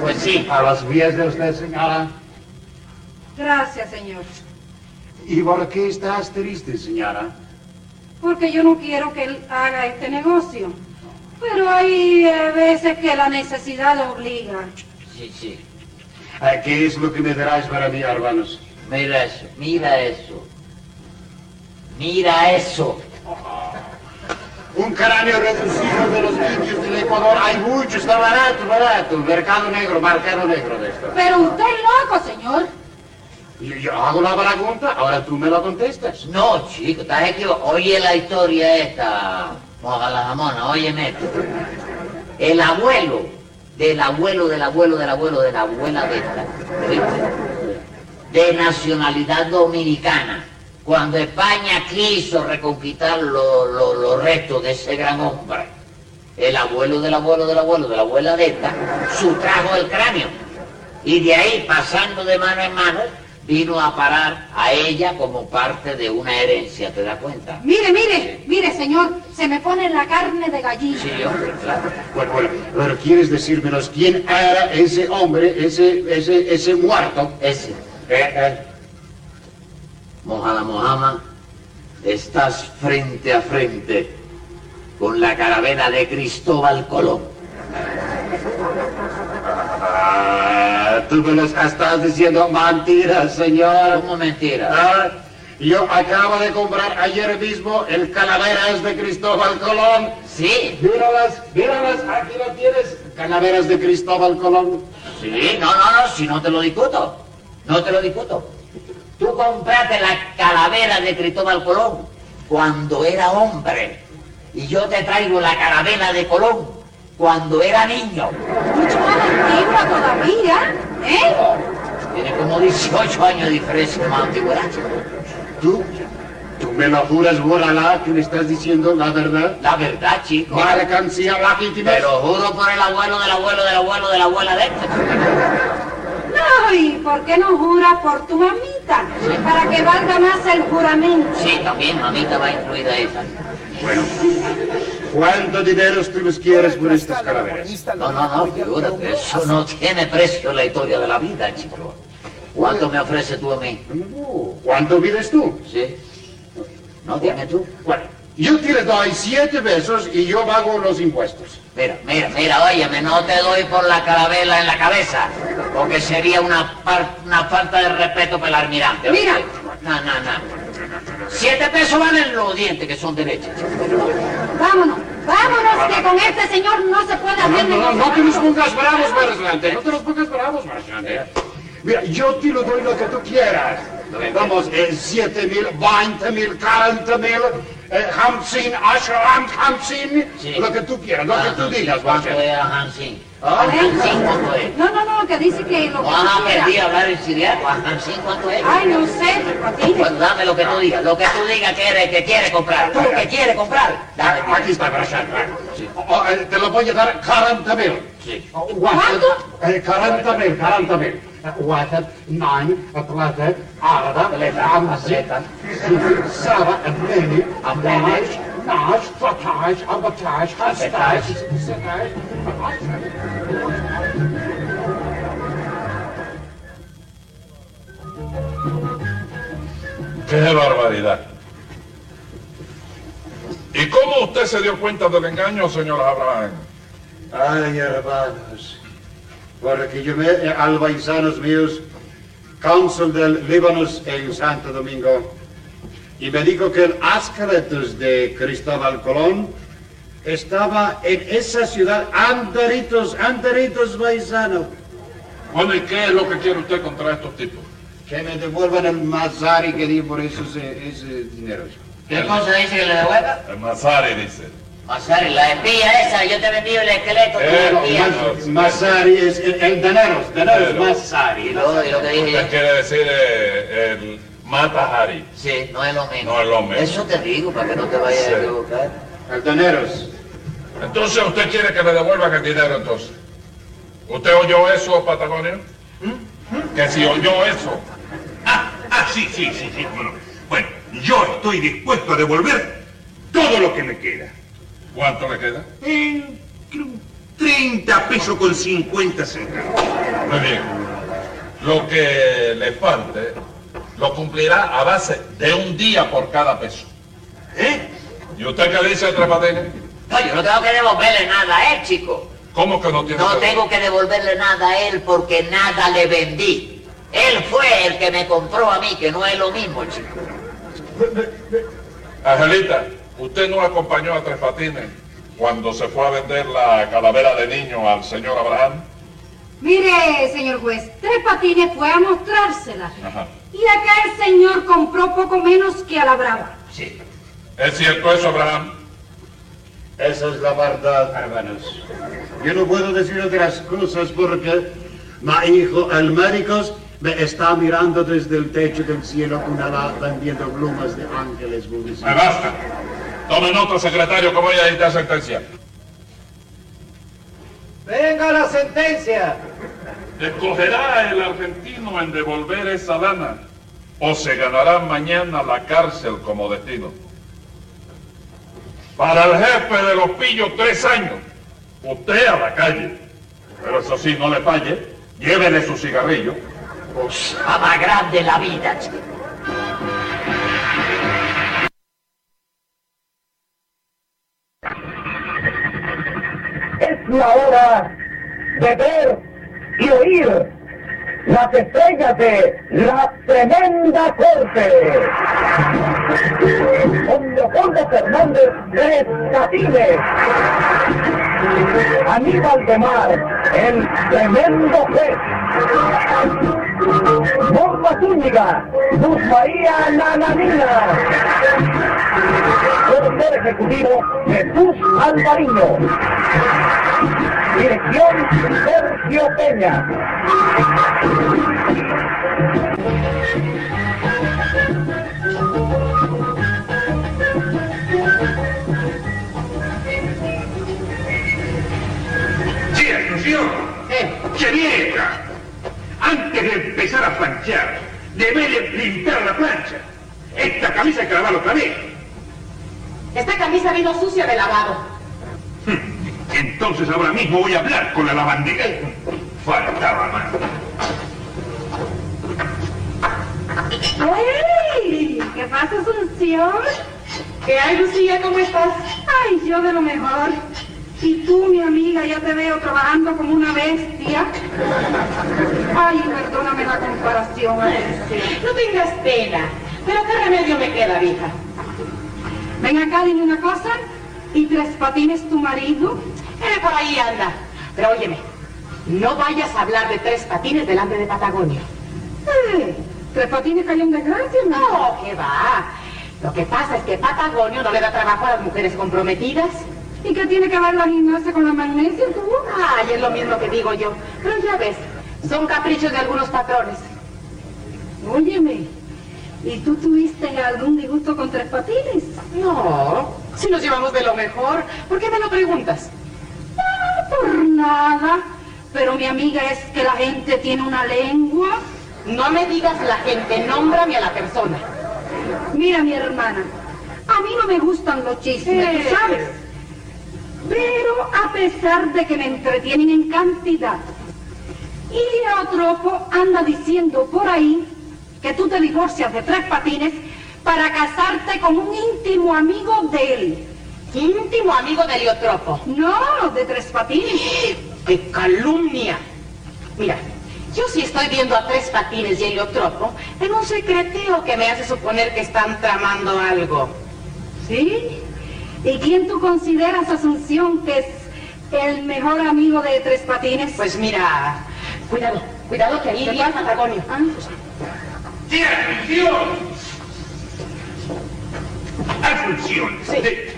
[SPEAKER 7] Pues sí.
[SPEAKER 6] A los pies de usted, señora.
[SPEAKER 8] Gracias, señor.
[SPEAKER 6] ¿Y por qué estás triste, señora?
[SPEAKER 8] Porque yo no quiero que él haga este negocio. Pero hay eh, veces que la necesidad lo obliga.
[SPEAKER 7] Sí, sí.
[SPEAKER 6] Eh, ¿Qué es lo que me traes para mí, hermanos?
[SPEAKER 7] Mira eso, mira eso. Mira eso.
[SPEAKER 6] Un cráneo reducido de los indios del Ecuador. Hay mucho, está barato, barato. Mercado negro, mercado negro de esto.
[SPEAKER 8] Pero usted es loco, señor.
[SPEAKER 6] Yo, yo hago la pregunta, ahora tú me la contestas.
[SPEAKER 7] No, chico, estás equivocado. Oye la historia esta, moja la jamona, óyeme. El abuelo, del abuelo, del abuelo, del abuelo, de la abuela de esta, de nacionalidad dominicana, cuando España quiso reconquistar lo- lo- los restos de ese gran hombre, el abuelo del abuelo del abuelo de la abuela de esta, sustrajo el cráneo. Y de ahí, pasando de mano en mano, vino a parar a ella como parte de una herencia, ¿te das cuenta?
[SPEAKER 8] Mire, mire, mire, señor, se me pone la carne de gallina.
[SPEAKER 7] Sí, hombre, claro.
[SPEAKER 6] Bueno, bueno, pero ¿quieres decírmenos quién era ese hombre, ese, ese, ese muerto?
[SPEAKER 7] Ese,
[SPEAKER 6] Eh, eh,
[SPEAKER 7] Mojada Mojama, estás frente a frente con la caravela de Cristóbal Colón.
[SPEAKER 6] Ah, tú me los estás diciendo mentiras, señor.
[SPEAKER 7] ¿Cómo mentira?
[SPEAKER 6] Ah, yo acabo de comprar ayer mismo el Calaveras de Cristóbal Colón.
[SPEAKER 7] Sí,
[SPEAKER 6] Míralas, míralas, aquí lo tienes. Calaveras de Cristóbal Colón.
[SPEAKER 7] sí, no, no, no, si no te lo discuto, no te lo discuto. Tú compraste la calavera de Cristóbal Colón cuando era hombre y yo te traigo la calavera de Colón cuando era niño.
[SPEAKER 8] Mucho más antigua todavía, ¿eh?
[SPEAKER 7] Tiene como 18 años de diferencia más antigüedad.
[SPEAKER 6] ¿Tú? ¿Tú me lo juras, Boralá, que me estás diciendo la verdad?
[SPEAKER 7] La verdad, chico.
[SPEAKER 6] Mercancía legítima.
[SPEAKER 7] Te lo juro por el abuelo del abuelo del abuelo de la abuela de este.
[SPEAKER 8] No, ¿y por qué no juras por tu mamita? Para que valga más el juramento.
[SPEAKER 7] Sí, también, mamita va incluida esa.
[SPEAKER 6] Bueno, ¿cuánto dinero tú los quieres por estas calaveras?
[SPEAKER 7] No, no, no, figúrate, eso no tiene precio en la historia de la vida, chico. ¿Cuánto me ofreces tú a mí?
[SPEAKER 6] ¿Cuánto vives tú?
[SPEAKER 7] ¿Sí? No, dime tú.
[SPEAKER 6] Bueno, yo te doy siete pesos y yo pago los impuestos.
[SPEAKER 7] Mira, mira, mira, óyeme, no te doy por la carabela en la cabeza, porque sería una, par- una falta de respeto para el almirante.
[SPEAKER 8] Mira.
[SPEAKER 7] No, no, no. Siete pesos valen los dientes que son de leche. chico.
[SPEAKER 8] Vámonos, vámonos, que con este señor no se puede hacer
[SPEAKER 6] no, no,
[SPEAKER 8] negocio.
[SPEAKER 6] no te los pongas bravos, Marslante. No te los pongas bravos, Marslante. Mira, yo te lo doy lo que tú quieras. Vamos, eh, siete mil, veinte mil, cuarenta mil, eh, hamsin, ashram, hamsin,
[SPEAKER 7] Sí.
[SPEAKER 6] lo que tú quieras, lo que tú digas,
[SPEAKER 7] ¿Cuánto
[SPEAKER 6] Marslante.
[SPEAKER 7] es Hansin?
[SPEAKER 6] Ah,
[SPEAKER 7] Hansin, ¿cuánto es?
[SPEAKER 8] No, no, no, que dice que lo que
[SPEAKER 7] Ah,
[SPEAKER 8] tú
[SPEAKER 7] perdí
[SPEAKER 8] quieras.
[SPEAKER 7] hablar en siriaco. Hansin, ¿cuánto es?
[SPEAKER 8] Ay, no sé, Patines.
[SPEAKER 7] Pues dame lo que tú digas, lo que tú digas que eres, que quiere comprar. Tú que quiere comprar. Dame.
[SPEAKER 6] Ah, Aquí está, Marslante. Oh, eh, te lo voy a dar 40 mil.
[SPEAKER 7] Sí.
[SPEAKER 8] ¿Cuánto?
[SPEAKER 6] Eh, 40 mil, 40 mil. واحد اثنين ثلاثة أربعة خمسة ستة سبعة ثمانية 11 Nash, Fatash, Abatash, Hastash, Setash.
[SPEAKER 4] ¡Qué barbaridad! ¿Y cómo usted se dio cuenta del engaño, señor Abraham?
[SPEAKER 6] Ay, hermanos, porque yo me al paisanos míos, cónsul del Líbano en Santo Domingo, y me dijo que el esqueletos de Cristóbal Colón estaba en esa ciudad, anderitos, anderitos paisano.
[SPEAKER 4] Bueno, ¿y qué es lo que quiere usted contra estos tipos?
[SPEAKER 6] Que me devuelvan el mazari que di por esos, eh, esos dineros.
[SPEAKER 7] ¿Qué cosa dice que le devuelva?
[SPEAKER 4] El Mazari dice.
[SPEAKER 7] Masari, la espía esa, yo te vendí el esqueleto, tú
[SPEAKER 4] Eh,
[SPEAKER 6] Mazari es el, el dineros, dineros
[SPEAKER 4] Pero-
[SPEAKER 6] mazari.
[SPEAKER 7] Y lo, y lo que dije
[SPEAKER 4] Usted
[SPEAKER 7] yo.
[SPEAKER 4] quiere decir eh, el Matahari.
[SPEAKER 7] Sí, no es lo mismo.
[SPEAKER 4] No es lo mismo.
[SPEAKER 7] Eso te digo, para que no te vayas
[SPEAKER 4] Sí.
[SPEAKER 7] a equivocar.
[SPEAKER 6] El dineros.
[SPEAKER 4] Entonces, ¿usted quiere que le devuelvan el dinero entonces? ¿Usted oyó eso, Patagonio? Que si oyó eso.
[SPEAKER 5] Ah, ah, sí, sí, sí, sí, cómo no. Bueno, yo estoy dispuesto a devolver todo lo que me queda.
[SPEAKER 4] ¿Cuánto le queda?
[SPEAKER 5] En creo, 30 pesos con 50 centavos.
[SPEAKER 4] Muy bien. Lo que le falte lo cumplirá a base de un día por cada peso.
[SPEAKER 5] ¿Eh?
[SPEAKER 4] ¿Y usted qué dice, Tres Patines?
[SPEAKER 7] No, yo no tengo que devolverle nada a él, chico.
[SPEAKER 4] ¿Cómo que no tiene
[SPEAKER 7] No
[SPEAKER 4] que-
[SPEAKER 7] tengo que devolverle nada a él porque nada le vendí. Él fue el que me compró a mí, que no es lo mismo, chico.
[SPEAKER 4] Angelita, ¿usted no acompañó a Tres Patines cuando se fue a vender la calavera de niño al señor Abraham?
[SPEAKER 8] Mire, señor juez, Tres Patines fue a mostrársela.
[SPEAKER 4] Ajá.
[SPEAKER 8] Y acá el señor compró poco menos que a la brava.
[SPEAKER 7] Sí.
[SPEAKER 4] ¿Es cierto eso, Abraham?
[SPEAKER 6] Esa es la verdad, hermanos. Yo no puedo decir otras cosas porque mi hijo, el médico, me está mirando desde el techo del cielo con ala vendiendo plumas de ángeles. buenísimos.
[SPEAKER 4] Me basta. Tome nota, secretario, como ella dicta sentencia.
[SPEAKER 3] Venga la sentencia.
[SPEAKER 4] ¿Escogerá el argentino en devolver esa lana o se ganará mañana la cárcel como destino? Para el jefe de los pillos, tres años. Usted a la calle. Pero eso sí, no le falle. Llévele su cigarrillo.
[SPEAKER 7] Cosa más grande la vida, chico.
[SPEAKER 9] Es la hora de ver y oír las estrellas de la tremenda corte. Con Leopoldo Fernández Tres Catines. Aníbal de Mar, el tremendo juez. Norma Zúñiga, Luz María Nananina. Productor ejecutivo Jesús Alvariño. Dirección Sergio Peña.
[SPEAKER 5] Sí, Asunción. Cherieta, antes de empezar a planchar, debe limpiar la plancha. Esta camisa hay que lavarla otra vez.
[SPEAKER 8] Esta camisa vino sucia de lavado.
[SPEAKER 5] Entonces ahora mismo voy a hablar con la lavandera. Faltaba más.
[SPEAKER 8] ¿Qué pasa, Asunción? ¿Qué hay, Lucía? ¿Cómo estás? Ay, yo de lo mejor. Y tú, mi amiga, ya te veo trabajando como una bestia. Ay, perdóname la comparación.
[SPEAKER 10] No tengas pena. Pero qué remedio me queda, vieja.
[SPEAKER 8] Ven acá, dime una cosa. ¿Y Tres Patines tu marido?
[SPEAKER 10] Él por ahí anda. Pero óyeme, no vayas a hablar de tres patines delante de Patagonia.
[SPEAKER 8] Eh, Tres Patines cayó en desgracia, ¿no?
[SPEAKER 10] No, ¿qué va? Lo que pasa es que Patagonio no le da trabajo a las mujeres comprometidas.
[SPEAKER 8] ¿Y qué tiene que ver la gimnasia con la magnesia, tú?
[SPEAKER 10] Ay, es lo mismo que digo yo. Pero ya ves, son caprichos de algunos patrones.
[SPEAKER 8] Óyeme, ¿y tú tuviste algún disgusto con Tres Patines?
[SPEAKER 10] No, si nos llevamos de lo mejor. ¿Por qué me lo preguntas?
[SPEAKER 8] Por nada. Pero mi amiga es que la gente tiene una lengua.
[SPEAKER 10] No me digas la gente, nómbrame a la persona.
[SPEAKER 8] Mira, mi hermana, a mí no me gustan los chismes, tú sabes. Pero a pesar de que me entretienen en cantidad, Iliotropo anda diciendo por ahí que tú te divorcias de tres patines para casarte con un íntimo amigo de él.
[SPEAKER 10] Íntimo amigo de Heliotropo.
[SPEAKER 8] No, de tres patines.
[SPEAKER 10] ¡Qué calumnia! Mira, yo sí estoy viendo a tres patines y Heliotropo en un secreteo que me hace suponer que están tramando algo.
[SPEAKER 8] ¿Sí? ¿Y quién tú consideras, Asunción, que es el mejor amigo de Tres Patines?
[SPEAKER 10] Pues mira, cuidado, cuidado que ahí viene Patagonio.
[SPEAKER 8] Ah.
[SPEAKER 5] Asunción.
[SPEAKER 10] Sí.
[SPEAKER 5] De-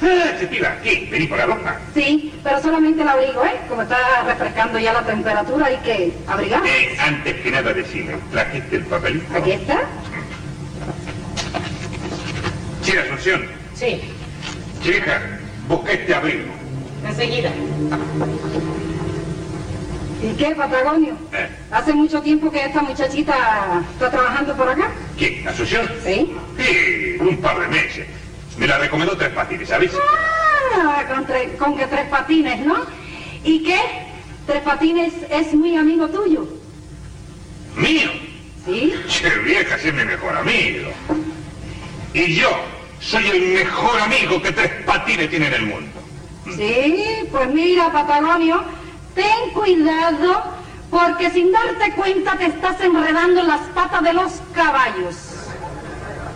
[SPEAKER 5] Se tira aquí, vení por la ropa.
[SPEAKER 8] Sí, pero solamente el abrigo, ¿eh? Como está refrescando ya la temperatura, hay que abrigar.
[SPEAKER 5] Eh, antes que nada decime, ¿trajiste el papelito?
[SPEAKER 8] Aquí está.
[SPEAKER 5] Sí, Asunción.
[SPEAKER 10] Sí,
[SPEAKER 5] Chica, busca este abrigo.
[SPEAKER 10] enseguida.
[SPEAKER 8] ¿Y qué, Patagonio?
[SPEAKER 5] Eh,
[SPEAKER 8] ¿Hace mucho tiempo que esta muchachita está trabajando por acá?
[SPEAKER 5] ¿Quién? ¿Asunción?
[SPEAKER 8] Sí.
[SPEAKER 5] Sí, un par de meses. Me la recomendó tres patines, ¿sabes?
[SPEAKER 8] Ah, con, tre- con que Tres Patines, ¿no? ¿Y qué? Tres Patines es muy amigo tuyo.
[SPEAKER 5] ¿Mío?
[SPEAKER 8] ¿Sí?
[SPEAKER 5] Che, vieja, es mi mejor amigo. Y yo soy el mejor amigo que tres patines tiene en el mundo.
[SPEAKER 8] Sí, pues mira, Patagonio, ten cuidado porque sin darte cuenta te estás enredando en las patas de los caballos.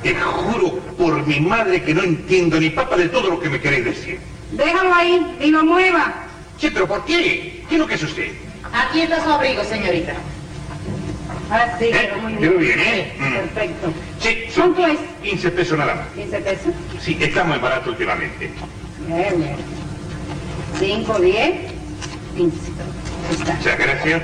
[SPEAKER 5] Te juro por mi madre que no entiendo ni papa de todo lo que me queréis decir.
[SPEAKER 8] Déjalo ahí y no mueva.
[SPEAKER 5] Che, pero ¿por qué? ¿Qué es lo que es usted?
[SPEAKER 10] Aquí está su abrigo, señorita.
[SPEAKER 8] Ah, sí,
[SPEAKER 5] ¿Eh?
[SPEAKER 8] quedó muy bien.
[SPEAKER 5] bien, ¿eh? Mm.
[SPEAKER 8] Perfecto.
[SPEAKER 5] Sí, son
[SPEAKER 8] ¿Cuánto es?
[SPEAKER 5] 15 pesos nada más.
[SPEAKER 8] 15 pesos.
[SPEAKER 5] Sí, está muy barato últimamente.
[SPEAKER 8] Bien, bien. 5, 10, 15. Ahí está.
[SPEAKER 5] Muchas gracias.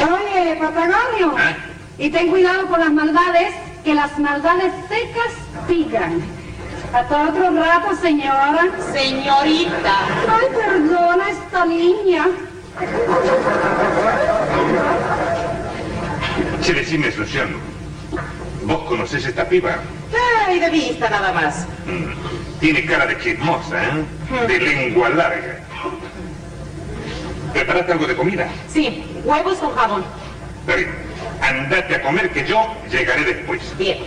[SPEAKER 8] Oye, Patagonio.
[SPEAKER 5] ¿Ah?
[SPEAKER 8] Y ten cuidado con las maldades, que las maldades se castigan. Hasta otro rato, señora.
[SPEAKER 10] Señorita.
[SPEAKER 8] Ay, perdona esta niña.
[SPEAKER 5] Che, decime, Asunción. ¿Vos conocés esta piba?
[SPEAKER 10] Ay, de vista nada más.
[SPEAKER 5] Mm, Tiene cara de chismosa, ¿eh? De lengua larga. ¿Preparaste algo de comida?
[SPEAKER 10] Sí, huevos con jabón.
[SPEAKER 5] Está bien. Andate a comer que yo llegaré después.
[SPEAKER 10] Bien.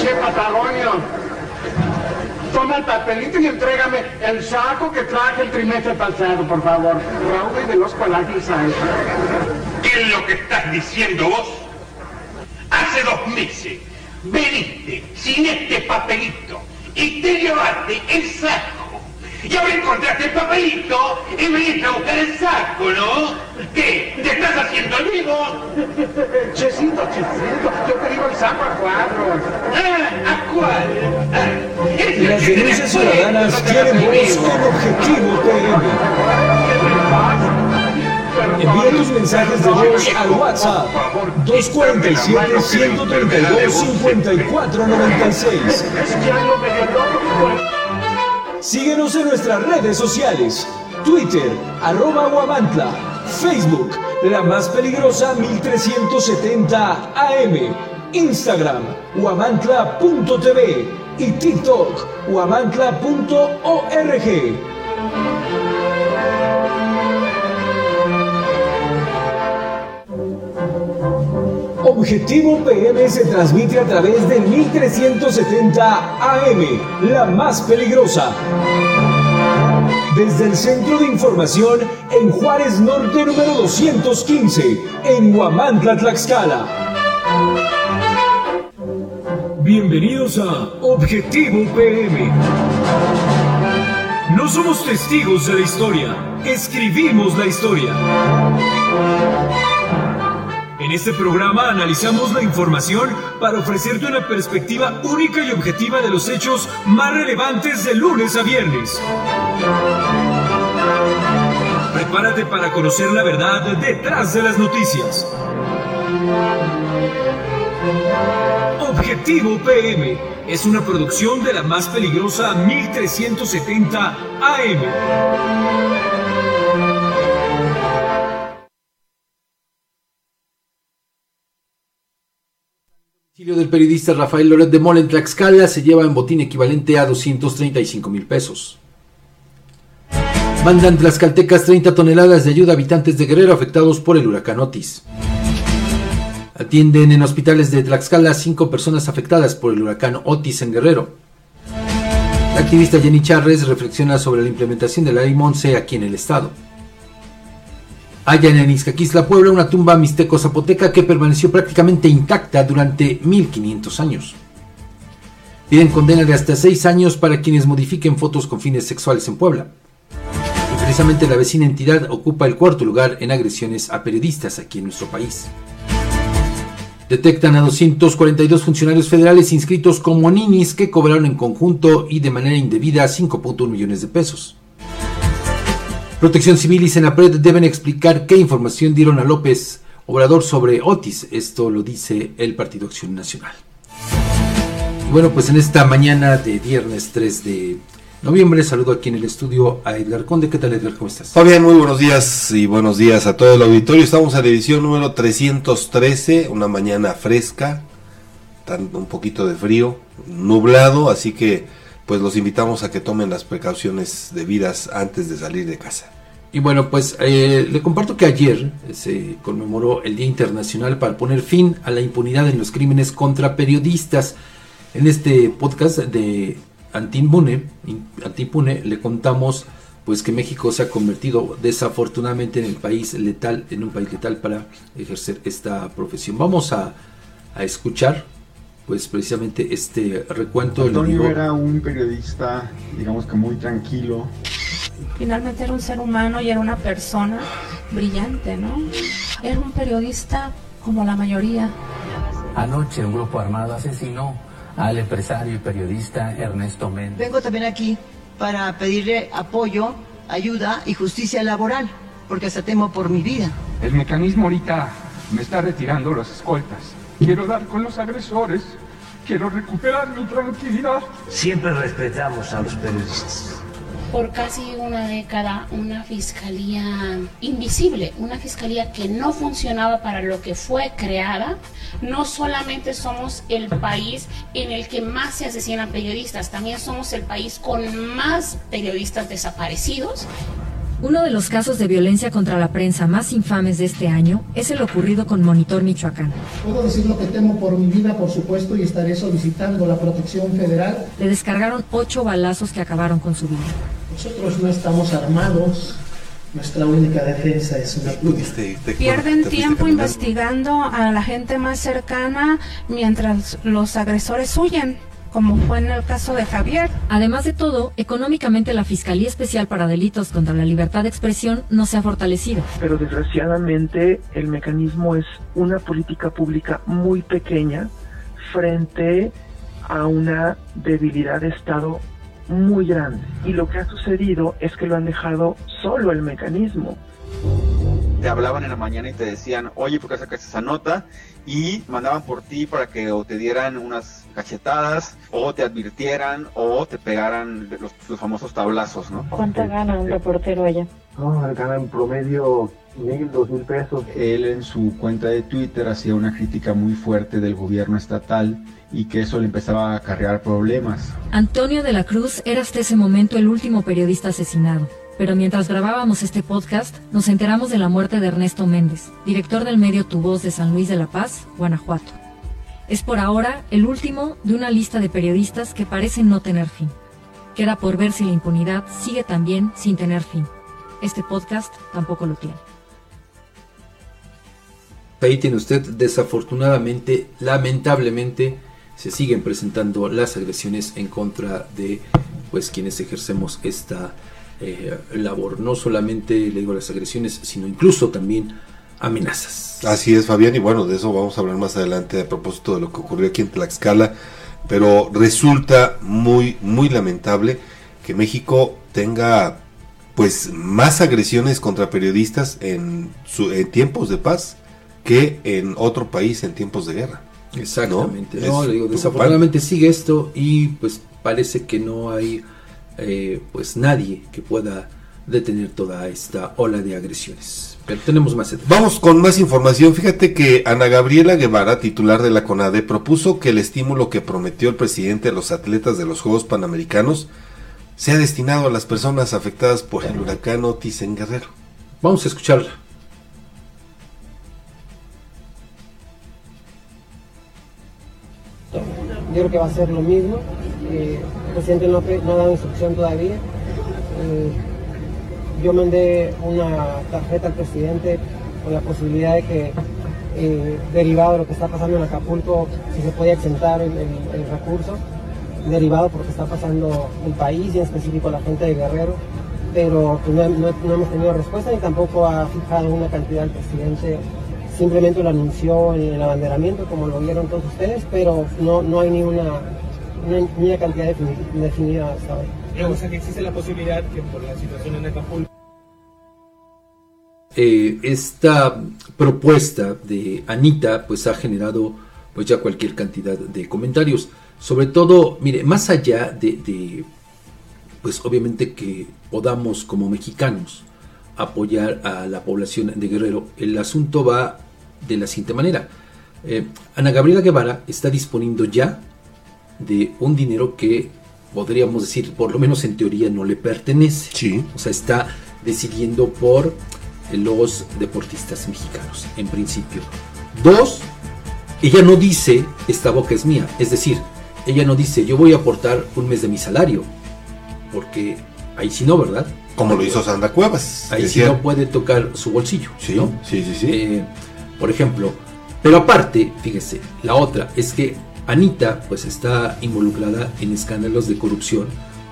[SPEAKER 6] Che, Patagonio, toma el papelito y entrégame el saco que traje el trimestre pasado, por favor. Raúl de los eso.
[SPEAKER 5] ¿Qué es lo que estás diciendo vos? Hace dos meses veniste sin este papelito y te llevaste el saco. Y ahora encontraste el papelito y viniste a buscar el saco, ¿no? ¿Qué? ¿Te estás haciendo el vivo?
[SPEAKER 6] Checito, checito, yo te digo el saco a cuadros.
[SPEAKER 5] Ah, ¿A cuál? Ah, ¿eres el
[SPEAKER 11] Las
[SPEAKER 5] después
[SPEAKER 11] ciudadanas voz
[SPEAKER 5] vivo?
[SPEAKER 11] con Objetivo PM. Envía tus mensajes de voz al WhatsApp 247-132-5496. Síguenos en nuestras redes sociales. Twitter, arroba Guamantla. Facebook, la más peligrosa 1370 AM. Instagram, guamantla.tv. Y TikTok, guamantla.org. Objetivo PM se transmite a través de 1370 AM, la más peligrosa. Desde el Centro de Información en Juárez Norte número 215, en Huamantla, Tlaxcala. Bienvenidos a Objetivo PM. No somos testigos de la historia, escribimos la historia. En este programa analizamos la información para ofrecerte una perspectiva única y objetiva de los hechos más relevantes de lunes a viernes. Prepárate para conocer la verdad detrás de las noticias. Objetivo PM es una producción de la más peligrosa 1370 AM.
[SPEAKER 12] Del periodista Rafael Loret de Mola en Tlaxcala se lleva en botín equivalente a 235 mil pesos. Mandan tlaxcaltecas 30 toneladas de ayuda a habitantes de Guerrero afectados por el huracán Otis. Atienden en hospitales de Tlaxcala cinco personas afectadas por el huracán Otis en Guerrero. La activista Jenny Charres reflexiona sobre la implementación de la ley Monse aquí en el estado. Hallan en Izcaquisla, Puebla, una tumba mixteco-zapoteca que permaneció prácticamente intacta durante 1500 años. Piden condena de hasta 6 años para quienes modifiquen fotos con fines sexuales en Puebla. Y precisamente la vecina entidad ocupa el cuarto lugar en agresiones a periodistas aquí en nuestro país. Detectan a 242 funcionarios federales inscritos como ninis que cobraron en conjunto y de manera indebida 5.1 millones de pesos. Protección Civil y Senapred deben explicar qué información dieron a López Obrador sobre Otis. Esto lo dice el Partido Acción Nacional. Bueno, pues en esta mañana de viernes 3 de noviembre saludo aquí en el estudio a Edgar Conde. ¿Qué tal Edgar? ¿Cómo estás?
[SPEAKER 13] Fabián, muy buenos días y buenos días a todo el auditorio. Estamos en la edición número 313, una mañana fresca, un poquito de frío, nublado, así que pues los invitamos a que tomen las precauciones debidas antes de salir de casa.
[SPEAKER 12] Y bueno, pues eh, le comparto que ayer se conmemoró el Día Internacional para poner fin a la impunidad en los crímenes contra periodistas. En este podcast de Antimpune, Antimpune le contamos pues que México se ha convertido desafortunadamente en el país letal, en un país letal para ejercer esta profesión. Vamos a, a escuchar pues precisamente este recuento.
[SPEAKER 14] Antonio era un periodista, digamos que muy tranquilo.
[SPEAKER 15] Finalmente era un ser humano y era una persona brillante, ¿no? Era un periodista como la mayoría.
[SPEAKER 16] Anoche un grupo armado asesinó al empresario y periodista Ernesto Méndez.
[SPEAKER 17] Vengo también aquí para pedirle apoyo, ayuda y justicia laboral, porque hasta temo por mi vida.
[SPEAKER 18] El mecanismo ahorita me está retirando las escoltas. Quiero dar con los agresores. Quiero recuperar mi tranquilidad.
[SPEAKER 19] Siempre respetamos a los periodistas.
[SPEAKER 20] Por casi una década, una fiscalía invisible, una fiscalía que no funcionaba para lo que fue creada. No solamente somos el país en el que más se asesinan periodistas, también somos el país con más periodistas desaparecidos
[SPEAKER 21] uno de los casos de violencia contra la prensa más infames de este año es el ocurrido con Monitor Michoacán.
[SPEAKER 22] Puedo decir lo que temo por mi vida, por supuesto, y estaré solicitando la protección federal.
[SPEAKER 21] Le descargaron ocho balazos que acabaron con su vida.
[SPEAKER 22] Nosotros no estamos armados. Nuestra única defensa es una pluma.
[SPEAKER 15] Pierden tiempo investigando a la gente más cercana mientras los agresores huyen como fue en el caso de Javier.
[SPEAKER 21] Además de todo, económicamente la Fiscalía Especial para Delitos contra la Libertad de Expresión no se ha fortalecido.
[SPEAKER 23] Pero desgraciadamente el mecanismo es una política pública muy pequeña frente a una debilidad de Estado muy grande. Y lo que ha sucedido es que lo han dejado solo el mecanismo.
[SPEAKER 24] Te hablaban en la mañana y te decían, oye, ¿por qué sacaste esa nota? Y mandaban por ti para que o te dieran unas cachetadas, o te advirtieran, o te pegaran los, los famosos tablazos, ¿no?
[SPEAKER 25] ¿Cuánto gana un reportero allá?
[SPEAKER 14] No, él gana en promedio mil, dos mil pesos. Él en su cuenta de Twitter hacía una crítica muy fuerte del gobierno estatal y que eso le empezaba a acarrear problemas.
[SPEAKER 21] Antonio de la Cruz era hasta ese momento el último periodista asesinado. Pero mientras grabábamos este podcast, nos enteramos de la muerte de Ernesto Méndez, director del medio Tu Voz de San Luis de la Paz, Guanajuato. Es por ahora el último de una lista de periodistas que parecen no tener fin. Queda por ver si la impunidad sigue también sin tener fin. Este podcast tampoco lo tiene.
[SPEAKER 12] Ahí tiene usted, desafortunadamente, lamentablemente, se siguen presentando las agresiones en contra de pues quienes ejercemos esta eh, labor. No solamente le digo las agresiones, sino incluso también amenazas.
[SPEAKER 13] Así es, Fabián, y bueno, de eso vamos a hablar más adelante a propósito de lo que ocurrió aquí en Tlaxcala, pero resulta muy, muy lamentable que México tenga pues más agresiones contra periodistas en, su, en tiempos de paz que en otro país en tiempos de guerra.
[SPEAKER 12] Exactamente. No, le digo, desafortunadamente sigue esto y pues parece que no hay eh, pues nadie que pueda detener toda esta ola de agresiones. Pero tenemos más.
[SPEAKER 13] Vamos con más información. Fíjate que Ana Gabriela Guevara, titular de la CONADE, propuso que el estímulo que prometió el presidente a los atletas de los Juegos Panamericanos sea destinado a las personas afectadas por el huracán Otis en Guerrero.
[SPEAKER 12] Vamos a escucharla.
[SPEAKER 26] Yo creo que va a ser lo mismo. Eh, el presidente López no ha dado instrucción todavía. Eh, yo mandé una tarjeta al presidente con la posibilidad de que, eh, derivado de lo que está pasando en Acapulco, si se podía exentar el, el, el recurso, derivado por lo que está pasando el país y en específico la gente de Guerrero, pero pues, no, no- hemos tenido respuesta ni tampoco ha fijado una cantidad el presidente. Simplemente lo anunció en el abanderamiento, como lo vieron todos ustedes, pero no, no hay ni una, ni una cantidad defini- definida hasta hoy.
[SPEAKER 27] O sea que existe la posibilidad que por la situación en Acapulco
[SPEAKER 12] Eh, esta propuesta de Anita pues ha generado pues ya cualquier cantidad de comentarios. Sobre todo, mire, más allá de, pues obviamente que podamos como mexicanos apoyar a la población de Guerrero, el asunto va de la siguiente manera. Eh, Ana Gabriela Guevara está disponiendo ya de un dinero que podríamos decir, por lo menos en teoría, no le pertenece. O sea, está decidiendo por los deportistas mexicanos, en principio. Dos, ella no dice, esta boca es mía. Es decir, ella no dice, yo voy a aportar un mes de mi salario. Porque ahí sí no, ¿verdad?
[SPEAKER 13] Como lo hizo Sandra Cuevas.
[SPEAKER 12] Ahí sí no puede tocar su bolsillo.
[SPEAKER 13] Sí,
[SPEAKER 12] ¿no?
[SPEAKER 13] sí, sí, sí.
[SPEAKER 12] Eh, por ejemplo, pero aparte, fíjese, la otra es que Anita pues está involucrada en escándalos de corrupción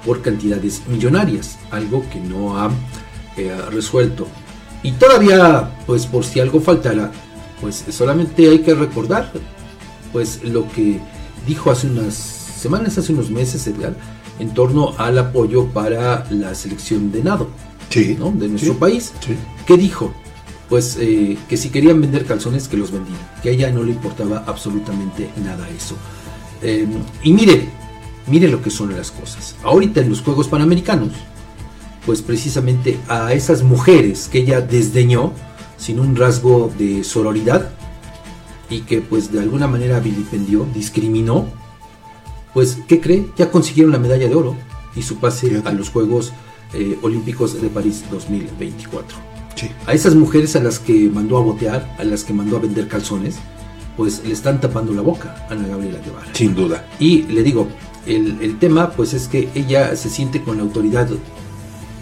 [SPEAKER 12] por cantidades millonarias, algo que no ha eh, resuelto. Y todavía, pues por si algo faltara, pues solamente hay que recordar pues lo que dijo hace unas semanas, hace unos meses, Edgar, en torno al apoyo para la selección de nado ¿no? de nuestro
[SPEAKER 13] sí,
[SPEAKER 12] país. ¿Qué dijo? Pues eh, que si querían vender calzones, que los vendían. Que a ella no le importaba absolutamente nada eso. Eh, y mire, mire lo que son las cosas. Ahorita en los Juegos Panamericanos, pues precisamente a esas mujeres que ella desdeñó, sin un rasgo de sororidad, y que pues de alguna manera vilipendió, discriminó, pues ¿qué cree? Ya consiguieron la medalla de oro y su pase a los Juegos eh, Olímpicos de París 2024. A esas mujeres a las que mandó a botear, a las que mandó a vender calzones, pues le están tapando la boca a Ana Gabriela Guevara.
[SPEAKER 13] Sin duda.
[SPEAKER 12] Y le digo, el, el tema pues es que ella se siente con la autoridad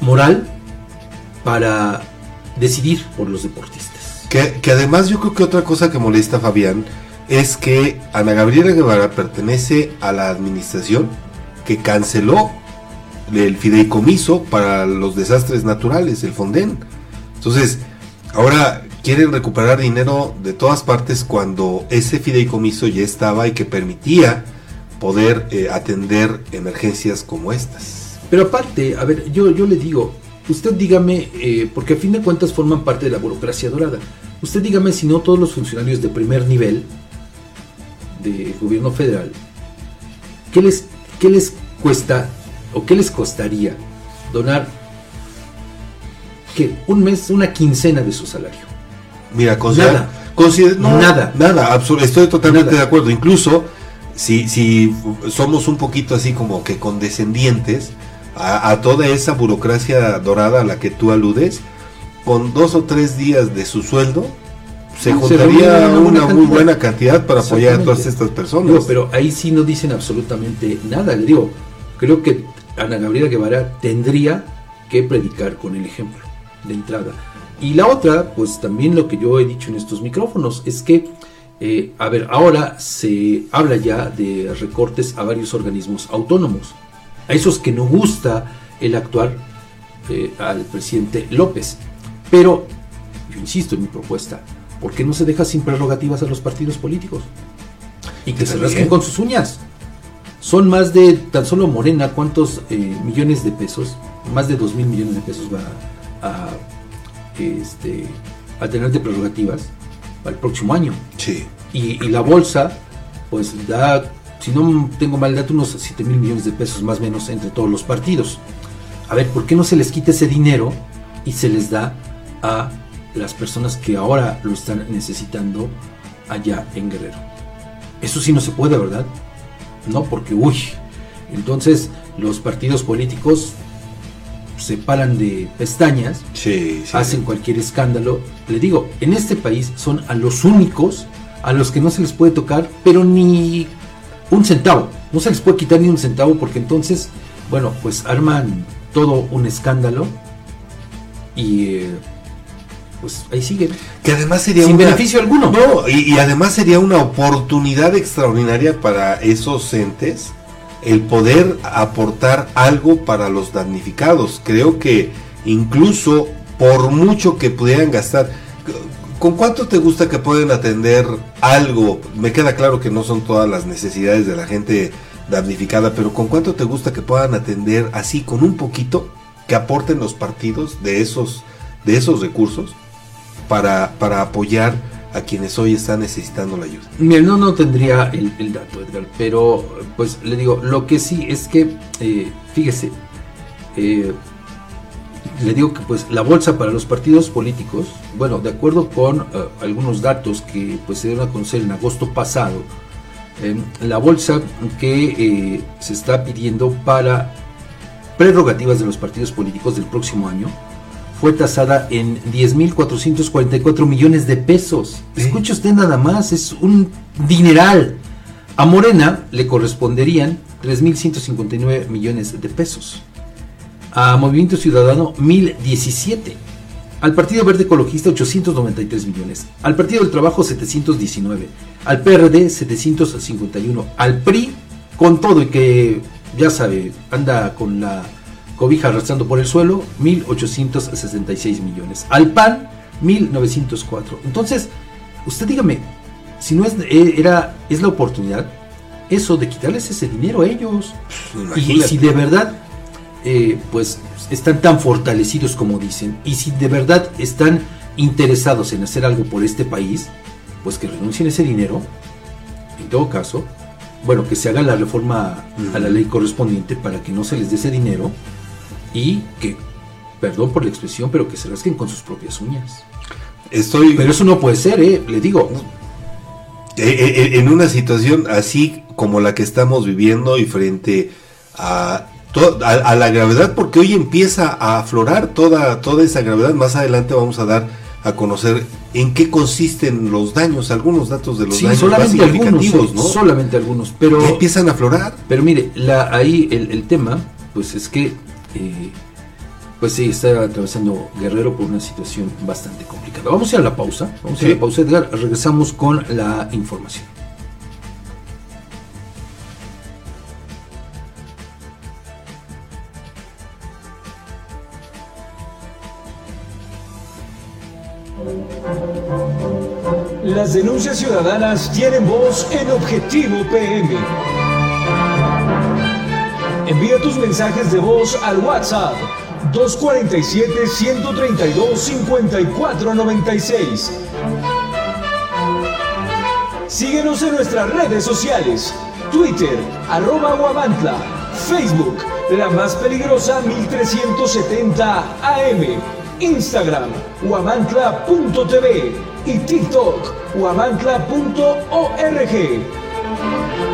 [SPEAKER 12] moral para decidir por los deportistas.
[SPEAKER 13] Que, que además yo creo que otra cosa que molesta a Fabián es que Ana Gabriela Guevara pertenece a la administración que canceló el fideicomiso para los desastres naturales, el Fonden. Entonces, ahora quieren recuperar dinero de todas partes cuando ese fideicomiso ya estaba y que permitía poder eh, atender emergencias como estas.
[SPEAKER 12] Pero aparte, a ver, yo, yo le digo, usted dígame, eh, porque a fin de cuentas forman parte de la burocracia dorada, usted dígame si no todos los funcionarios de primer nivel del gobierno federal, ¿qué les, qué les cuesta o qué les costaría donar que un mes, una quincena de su salario?
[SPEAKER 13] Mira, considera,
[SPEAKER 12] Nada.
[SPEAKER 13] considera- no,
[SPEAKER 12] Nada.
[SPEAKER 13] nada, estoy totalmente
[SPEAKER 12] Nada.
[SPEAKER 13] de acuerdo. Incluso si, si somos un poquito así como que condescendientes a, a toda esa burocracia dorada a la que tú aludes, con dos o tres días de su sueldo se juntaría una,
[SPEAKER 12] una
[SPEAKER 13] muy buena cantidad para apoyar a todas estas personas.
[SPEAKER 12] Digo, pero ahí sí no dicen absolutamente nada. Le digo, creo que Ana Gabriela Guevara tendría que predicar con el ejemplo de entrada. Y la otra, pues también lo que yo he dicho en estos micrófonos, es que, eh, a ver, ahora se habla ya de recortes a varios organismos autónomos. A esos que no gusta el actuar eh, al presidente López. Pero, yo insisto en mi propuesta, ¿por qué no se deja sin prerrogativas a los partidos políticos? Y que se rasquen con sus uñas. Son más de, tan solo Morena, ¿cuántos eh, millones de pesos? Más de 2 mil millones de pesos va a, este, a tener de prerrogativas para el próximo año.
[SPEAKER 13] Sí.
[SPEAKER 12] Y, y la bolsa, pues da, si no tengo mal dato, unos 7 mil millones de pesos más o menos entre todos los partidos. A ver, ¿por qué no se les quita ese dinero y se les da a las personas que ahora lo están necesitando allá en Guerrero? Eso sí no se puede, ¿verdad? No, porque, uy, entonces los partidos políticos se paran de pestañas, hacen cualquier escándalo. Le digo, en este país son a los únicos a los que no se les puede tocar, pero ni un centavo. No se les puede quitar ni un centavo porque entonces, bueno, pues arman todo un escándalo y eh, pues ahí siguen.
[SPEAKER 13] Que además sería
[SPEAKER 12] Sin
[SPEAKER 13] una-
[SPEAKER 12] beneficio alguno.
[SPEAKER 13] No, y, y además sería una oportunidad extraordinaria para esos entes el poder aportar algo para los damnificados. Creo que incluso por mucho que pudieran gastar, ¿con cuánto te gusta que pueden atender algo? Me queda claro que no son todas las necesidades de la gente damnificada, pero ¿con cuánto te gusta que puedan atender así con un poquito que aporten los partidos de esos de esos recursos para, para apoyar a quienes hoy están necesitando la ayuda?
[SPEAKER 12] Mira, no, no tendría el, el dato, Edgar, pero pues le digo, lo que sí es que, eh, fíjese, eh, le digo que pues la bolsa para los partidos políticos, bueno, de acuerdo con eh, algunos datos que pues se dieron a conocer en agosto pasado, la bolsa que eh, se está pidiendo para prerrogativas de los partidos políticos del próximo año fue tasada en 10.444 millones de pesos. Escuche usted nada más, es un dineral. A Morena le corresponderían 3.159 millones de pesos. A Movimiento Ciudadano 1.017. Al Partido Verde Ecologista 893 millones. Al Partido del Trabajo 719. Al PRD 751. Al PRI con todo y que ya sabe, anda con la cobija arrastrando por el suelo 1.866 millones. Al PAN 1.904. Entonces, usted dígame, si no es, eh, era, es la oportunidad, eso de quitarles ese dinero a ellos. Y,
[SPEAKER 13] Imagínate.
[SPEAKER 12] si de verdad, eh, pues están tan fortalecidos como dicen, y si de verdad están interesados en hacer algo por este país, pues que renuncien ese dinero. En todo caso, bueno, que se haga la reforma a la ley correspondiente para que no se les dé ese dinero y que, perdón por la expresión, pero que se rasquen con sus propias uñas.
[SPEAKER 13] Estoy.
[SPEAKER 12] Pero eso no puede ser, ¿eh? Le digo.
[SPEAKER 13] Eh, eh, en una situación así como la que estamos viviendo y frente a, a, a la gravedad, porque hoy empieza a aflorar toda, toda esa gravedad, más adelante vamos a dar a conocer en qué consisten los daños, algunos datos de los
[SPEAKER 12] Sí,
[SPEAKER 13] daños
[SPEAKER 12] solamente algunos,
[SPEAKER 13] significativos,
[SPEAKER 12] ¿eh?
[SPEAKER 13] ¿no?
[SPEAKER 12] solamente algunos, pero
[SPEAKER 13] empiezan a aflorar.
[SPEAKER 12] Pero mire, la, ahí el, el tema, pues es que, eh, pues sí, está atravesando Guerrero por una situación bastante complicada. Vamos a ir a la pausa, vamos a ir a la pausa, Edgar, regresamos con la información.
[SPEAKER 11] Las denuncias ciudadanas tienen voz en Objetivo PM. Envía tus mensajes de voz al WhatsApp 247-132-5496. Síguenos en nuestras redes sociales. Twitter, arroba Guamantla. Facebook, la más peligrosa 1370 AM. Instagram, guamantla.tv. Y TikTok, guamantla.org.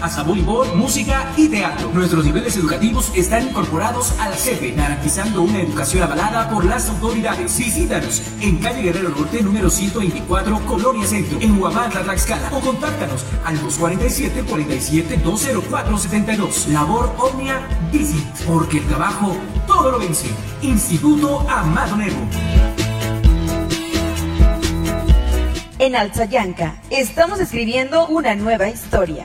[SPEAKER 28] hasta voleibol, música y teatro. Nuestros niveles educativos están incorporados a la CEPE, garantizando una educación avalada por las autoridades. Visítanos en calle Guerrero Norte, número 124, Colonia Centro, en Huamantla, Tlaxcala, o contáctanos al 247 47 204 72. Labor Omnia Visit, porque el trabajo todo lo vence. Instituto Amado Nervo.
[SPEAKER 29] En Alzayanca estamos escribiendo una nueva historia.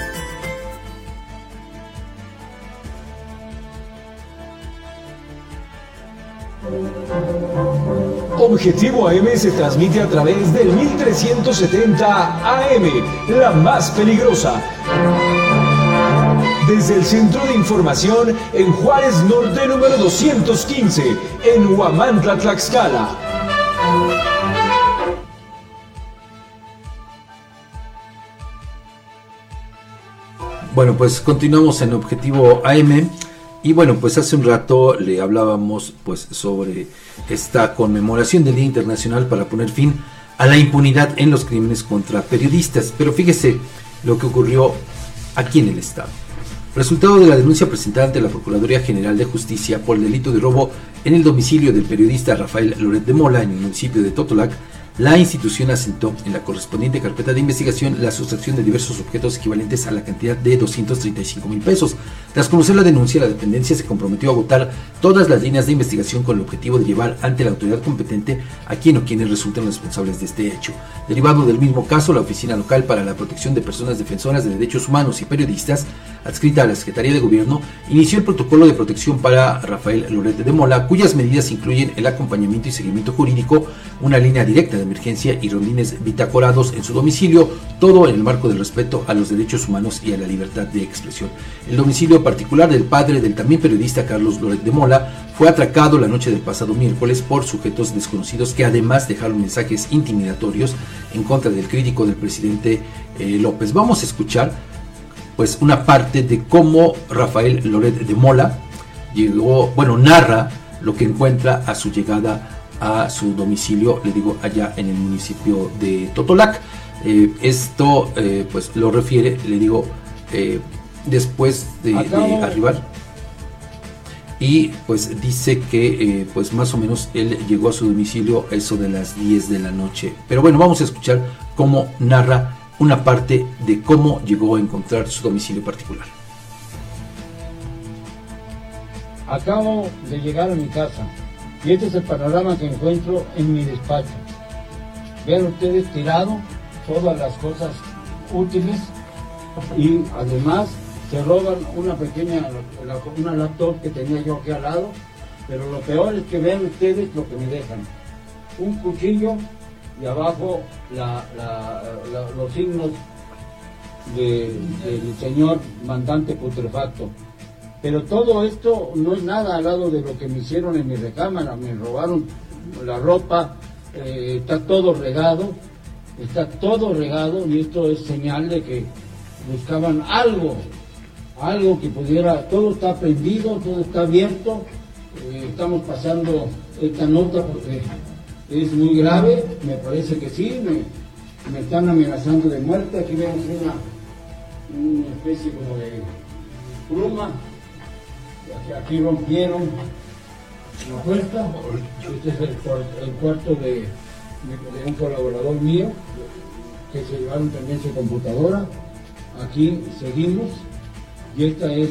[SPEAKER 11] Objetivo AM se transmite a través del 1370 AM, la más peligrosa. Desde el Centro de Información en Juárez Norte número 215, en Huamantla, Tlaxcala.
[SPEAKER 12] Bueno, pues continuamos en Objetivo AM. Y bueno, pues hace un rato le hablábamos pues sobre esta conmemoración del Día Internacional para poner fin a la impunidad en los crímenes contra periodistas. Pero fíjese lo que ocurrió aquí en el estado. Resultado de la denuncia presentada ante la Procuraduría General de Justicia por el delito de robo en el domicilio del periodista Rafael Loret de Mola en el municipio de Totolac, la institución asentó en la correspondiente carpeta de investigación la sustracción de diversos objetos equivalentes a la cantidad de 235 mil pesos. Tras conocer la denuncia, la dependencia se comprometió a agotar todas las líneas de investigación con el objetivo de llevar ante la autoridad competente a quien o quienes resulten responsables de este hecho. Derivado del mismo caso, la Oficina Local para la Protección de Personas Defensoras de Derechos Humanos y Periodistas, adscrita a la Secretaría de Gobierno, inició el protocolo de protección para Rafael Lorete de Mola, cuyas medidas incluyen el acompañamiento y seguimiento jurídico, una línea directa emergencia y rondines bitácorados en su domicilio, todo en el marco del respeto a los derechos humanos y a la libertad de expresión. El domicilio particular del padre del también periodista Carlos Loret de Mola fue atracado la noche del pasado miércoles por sujetos desconocidos que además dejaron mensajes intimidatorios en contra del crítico del presidente eh, López. Vamos a escuchar pues una parte de cómo Rafael Loret de Mola llegó, bueno, narra lo que encuentra a su llegada a su domicilio, le digo, allá en el municipio de Totolac. Eh, esto eh, pues lo refiere, le digo, eh, después de, de, arribar. Y pues dice que pues más o menos él llegó a su domicilio eso de las 10 de la noche. Pero bueno, vamos a escuchar cómo narra una parte de cómo llegó a encontrar su domicilio particular.
[SPEAKER 30] Acabo de llegar a mi casa y este es el panorama que encuentro en mi despacho. Vean ustedes tirado todas las cosas útiles y además se roban una pequeña, una laptop que tenía yo aquí al lado, pero lo peor es que vean ustedes lo que me dejan. Un cuchillo y abajo los signos de, del señor mandante putrefacto. Pero todo esto no es nada al lado de lo que me hicieron en mi recámara. Me robaron la ropa, eh, está todo regado, está todo regado y esto es señal de que buscaban algo, algo que pudiera, todo está prendido, todo está abierto. Eh, estamos pasando esta nota porque es muy grave, me parece que sí, me, me están amenazando de muerte. Aquí vemos una, una especie como de pluma aquí rompieron la puerta. Este es el, cuarto de, un colaborador mío, que se llevaron también su computadora. Aquí seguimos. Y esta es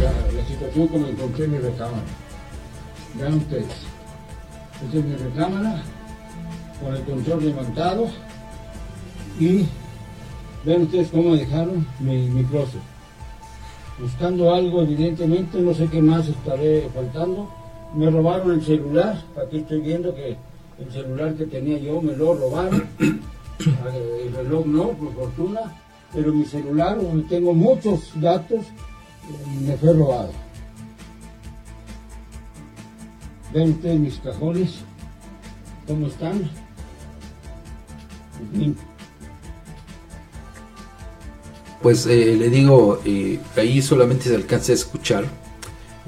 [SPEAKER 30] la, la situación como encontré mi recámara. Vean ustedes. Esta es mi recámara, con el control levantado. Y vean ustedes cómo dejaron mi, mi buscando algo, evidentemente, no sé qué más estaré faltando. Me robaron el celular, aquí estoy viendo que el celular que tenía yo me lo robaron, el reloj no, por fortuna, pero mi celular, donde tengo muchos datos, me fue robado. Ven ustedes mis cajones, cómo están.
[SPEAKER 12] Pues eh, le digo, eh, ahí solamente se alcanza a escuchar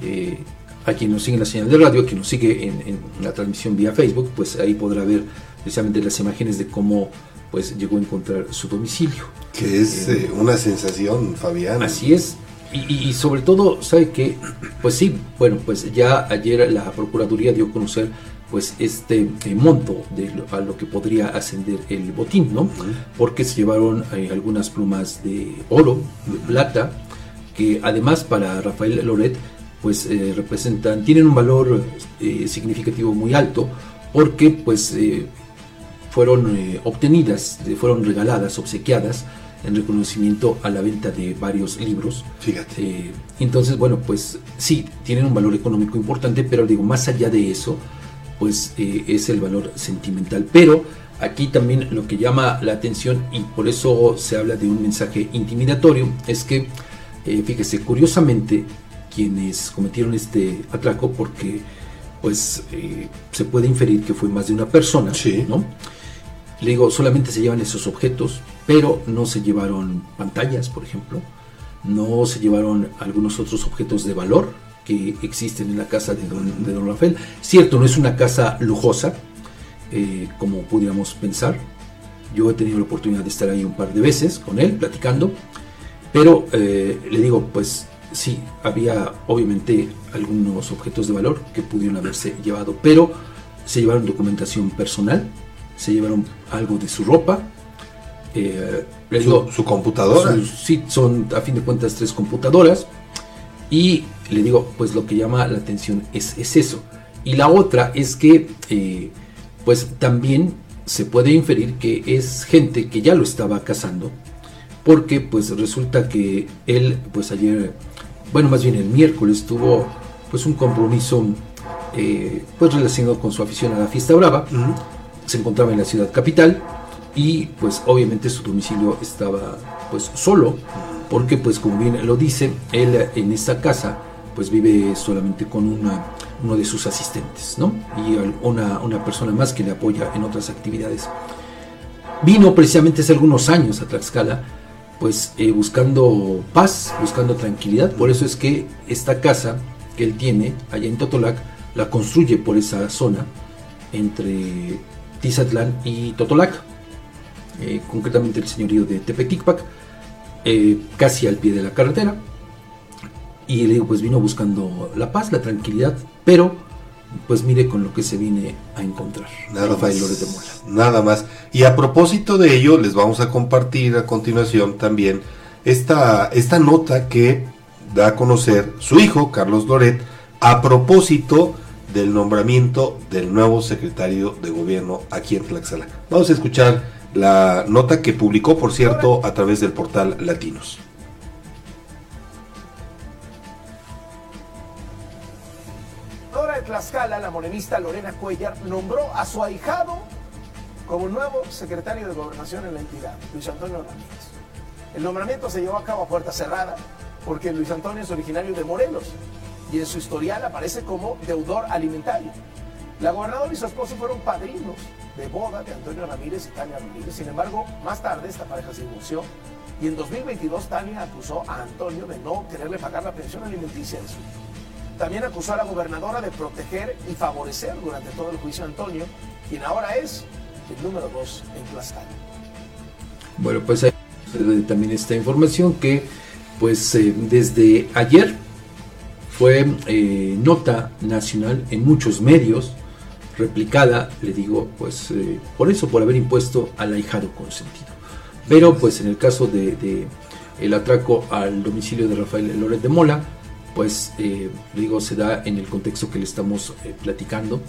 [SPEAKER 12] eh, a quien nos sigue en la señal de radio, a quien nos sigue en, en, la transmisión vía Facebook, pues ahí podrá ver precisamente las imágenes de cómo pues llegó a encontrar su domicilio.
[SPEAKER 13] Que es una sensación, Fabián.
[SPEAKER 12] Así es. Y, y sobre todo, ¿sabe que Pues sí, bueno, pues ya ayer la Procuraduría dio a conocer pues este eh, monto de lo, a lo que podría ascender el botín, ¿no? Porque se llevaron eh, algunas plumas de oro, de plata, que además para Rafael Loret pues eh, representan, tienen un valor significativo muy alto, porque pues fueron obtenidas, fueron regaladas, obsequiadas en reconocimiento a la venta de varios libros.
[SPEAKER 13] Fíjate.
[SPEAKER 12] Eh, entonces, bueno, pues sí, tienen un valor económico importante, pero digo, más allá de eso, pues eh, es el valor sentimental. Pero aquí también lo que llama la atención, y por eso se habla de un mensaje intimidatorio, es que, eh, fíjese, curiosamente, quienes cometieron este atraco, porque pues eh, se puede inferir que fue más de una persona, ¿no? Le digo, solamente se llevan esos objetos, pero no se llevaron pantallas, por ejemplo, no se llevaron algunos otros objetos de valor que existen en la casa de don, de don Rafael. Cierto, no es una casa lujosa, eh, como pudiéramos pensar. Yo he tenido la oportunidad de estar ahí un par de veces con él, platicando, pero eh, le digo, pues sí, había obviamente algunos objetos de valor que pudieron haberse llevado, pero se llevaron documentación personal, se llevaron algo de su ropa, eh,
[SPEAKER 13] ¿Su-
[SPEAKER 12] digo,
[SPEAKER 13] su computadora?
[SPEAKER 12] sí, son a fin de cuentas tres computadoras, y le digo, pues lo que llama la atención es, es eso. Y la otra es que, eh, pues también se puede inferir que es gente que ya lo estaba cazando, porque pues resulta que él, pues ayer, bueno, más bien el miércoles tuvo pues un compromiso eh, pues relacionado con su afición a la fiesta brava, se encontraba en la ciudad capital y pues obviamente su domicilio estaba pues solo, porque pues como bien lo dice, él en esa casa pues vive solamente con una, uno de sus asistentes, ¿no? Y una, una persona más que le apoya en otras actividades. Vino precisamente hace algunos años a Tlaxcala, pues eh, buscando paz, buscando tranquilidad. Por eso es que esta casa que él tiene allá en Totolac la construye por esa zona entre Tizatlán y Totolac, eh, concretamente el señorío de Tepeticpac, eh, casi al pie de la carretera. Y le digo, pues vino buscando la paz, la tranquilidad, pero pues mire con lo que se viene a encontrar.
[SPEAKER 13] Nada
[SPEAKER 12] Rafael
[SPEAKER 13] más.
[SPEAKER 12] Loret de Mola.
[SPEAKER 13] Nada más. Y a propósito de ello, les vamos a compartir a continuación también esta, esta nota que da a conocer su hijo, Carlos Loret, a propósito del nombramiento del nuevo secretario de gobierno aquí en Tlaxcala. Vamos a escuchar la nota que publicó, por cierto, a través del portal Latinos.
[SPEAKER 31] Tlaxcala, la morenista Lorena Cuellar nombró a su ahijado como nuevo secretario de gobernación en la entidad, Luis Antonio Ramírez. El nombramiento se llevó a cabo a puerta cerrada porque Luis Antonio es originario de Morelos y en su historial aparece como deudor alimentario. La gobernadora y su esposo fueron padrinos de boda de Antonio Ramírez y Tania Ramírez. Sin embargo, más tarde esta pareja se divorció y en 2022 Tania acusó a Antonio de no quererle pagar la pensión alimenticia de su hijo. También acusó a la gobernadora de proteger y favorecer durante todo el juicio a Antonio, quien ahora es el número dos en Tlaxcala.
[SPEAKER 12] Bueno, pues hay también esta información que pues eh, desde ayer fue eh, nota nacional en muchos medios, replicada, le digo, pues eh, por eso, por haber impuesto al ahijado consentido. Pero pues en el caso de, de el atraco al domicilio de Rafael Loret de Mola, pues eh, digo, se da en el contexto que le estamos eh, platicando.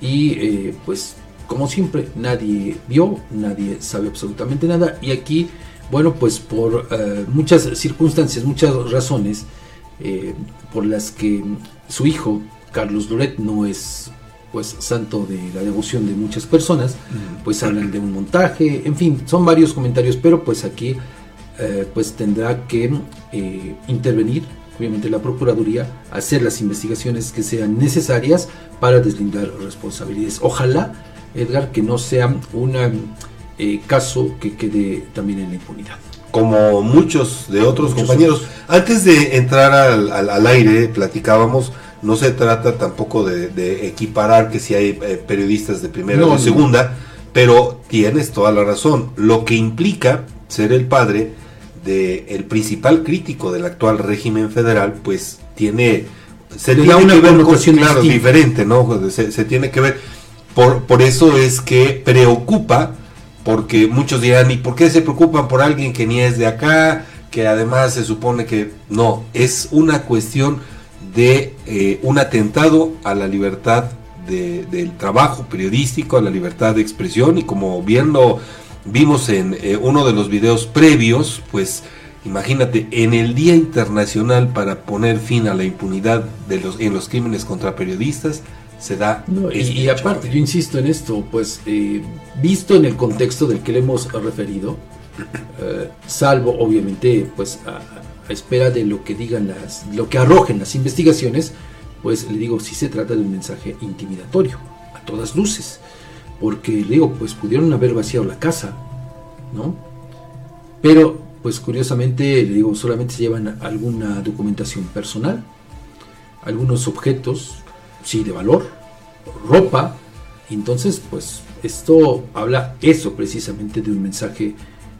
[SPEAKER 12] Y eh, pues como siempre nadie vio, nadie sabe absolutamente nada. Y aquí, bueno, pues por muchas circunstancias, muchas razones por las que su hijo, Carlos Loret, no es pues santo de la devoción de muchas personas, pues hablan de un montaje, en fin, son varios comentarios, pero pues aquí pues tendrá que intervenir obviamente la Procuraduría, hacer las investigaciones que sean necesarias para deslindar responsabilidades. Ojalá, Edgar, que no sea un caso que quede también en la impunidad.
[SPEAKER 13] como muchos de otros
[SPEAKER 12] Muchos
[SPEAKER 13] compañeros. Antes de entrar al, al- al aire, platicábamos, no se trata tampoco de, de equiparar que si hay eh, periodistas de primera
[SPEAKER 12] No,
[SPEAKER 13] o de
[SPEAKER 12] no.
[SPEAKER 13] segunda, pero tienes toda la razón. Lo que implica ser el padre de el principal crítico del actual régimen federal, pues tiene se tiene
[SPEAKER 12] una
[SPEAKER 13] que ver con-
[SPEAKER 12] connotación
[SPEAKER 13] claro,
[SPEAKER 12] distinta.
[SPEAKER 13] diferente, ¿no? Se, se tiene que ver por, por eso es que preocupa porque muchos dirán, ¿y por qué se preocupan por alguien que ni es de acá? Que además se supone que no, es una cuestión de eh, un atentado a la libertad de- del trabajo periodístico, a la libertad de expresión y como bien lo vimos en eh, uno de los videos previos, pues imagínate, en el Día Internacional para poner fin a la impunidad de los, en los crímenes contra periodistas, se da
[SPEAKER 12] No, y,
[SPEAKER 13] este
[SPEAKER 12] y aparte, yo insisto en esto, pues eh, visto en el contexto del que le hemos referido, eh, salvo obviamente pues a, a espera de lo que digan las, lo que arrojen las investigaciones, pues le digo, sí se trata de un mensaje intimidatorio, a todas luces, porque le digo, pues pudieron haber vaciado la casa, ¿no? Pero pues curiosamente, le digo, solamente se llevan alguna documentación personal, algunos objetos, sí, de valor, ropa. Entonces, pues esto habla eso precisamente de un mensaje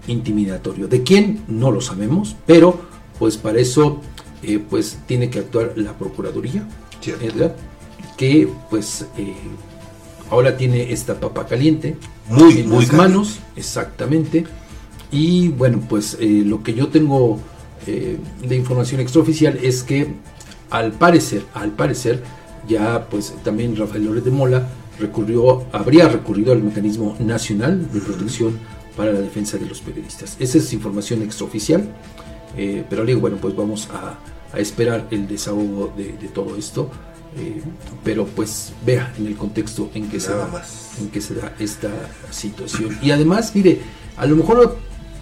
[SPEAKER 12] intimidatorio. ¿De quién? No lo sabemos, pero pues para eso eh, pues tiene que actuar la Procuraduría, ¿verdad? que pues eh, ahora tiene esta papa caliente
[SPEAKER 13] Muy,
[SPEAKER 12] en
[SPEAKER 13] muy
[SPEAKER 12] las
[SPEAKER 13] caliente.
[SPEAKER 12] manos, exactamente. Y bueno, pues eh, lo que yo tengo eh, de información extraoficial es que al parecer, al parecer, ya pues también Rafael López de Mola recurrió, habría recurrido al mecanismo nacional de protección para la defensa de los periodistas. Esa es información extraoficial, eh, pero digo, bueno, pues vamos a, a esperar el desahogo de, de todo esto. Eh, pero pues vea en el contexto en que, se da,
[SPEAKER 13] más.
[SPEAKER 12] en que se da esta situación. Y además, mire, a lo mejor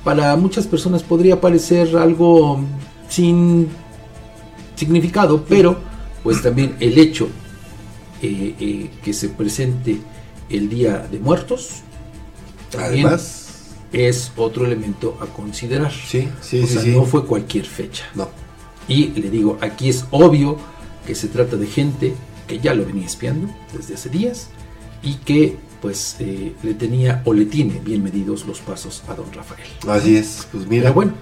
[SPEAKER 12] para muchas personas podría parecer algo sin significado, pero pues también el hecho eh, eh, que se presente el Día de Muertos también
[SPEAKER 13] Además.
[SPEAKER 12] es otro elemento a considerar.
[SPEAKER 13] Sí, sí,
[SPEAKER 12] o
[SPEAKER 13] sí,
[SPEAKER 12] sea,
[SPEAKER 13] sí.
[SPEAKER 12] no fue cualquier fecha.
[SPEAKER 13] No.
[SPEAKER 12] Y le digo, aquí es obvio que se trata de gente que ya lo venía espiando desde hace días y que pues eh, le tenía o le tiene bien medidos los pasos a don Rafael.
[SPEAKER 13] Así es, pues mira.
[SPEAKER 12] Pero bueno,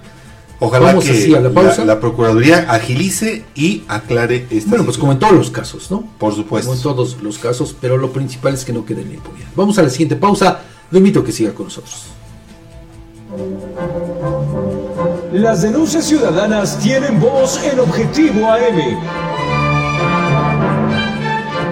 [SPEAKER 13] Ojalá
[SPEAKER 12] vamos
[SPEAKER 13] que
[SPEAKER 12] así a la pausa.
[SPEAKER 13] la Procuraduría agilice y aclare esta
[SPEAKER 12] Bueno, pues como en todos los casos, ¿no?
[SPEAKER 13] Por supuesto.
[SPEAKER 12] Como en todos los casos, pero lo principal es que no quede en la impunidad. Vamos a la siguiente pausa. Lo invito a que siga con nosotros.
[SPEAKER 11] Las denuncias ciudadanas tienen voz en Objetivo AM.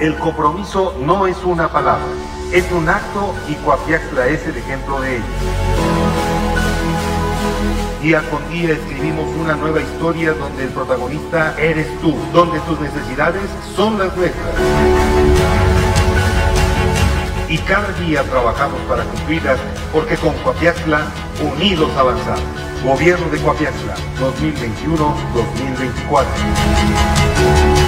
[SPEAKER 32] El compromiso no es una palabra, es un acto y Coapiaxtla es el ejemplo de ello. Día con día escribimos una nueva historia donde el protagonista eres tú, donde tus necesidades son las nuestras. Y cada día trabajamos para cumplirlas porque con Coapiaxtla unidos avanzamos. Gobierno de Coapiaxtla 2021-2024.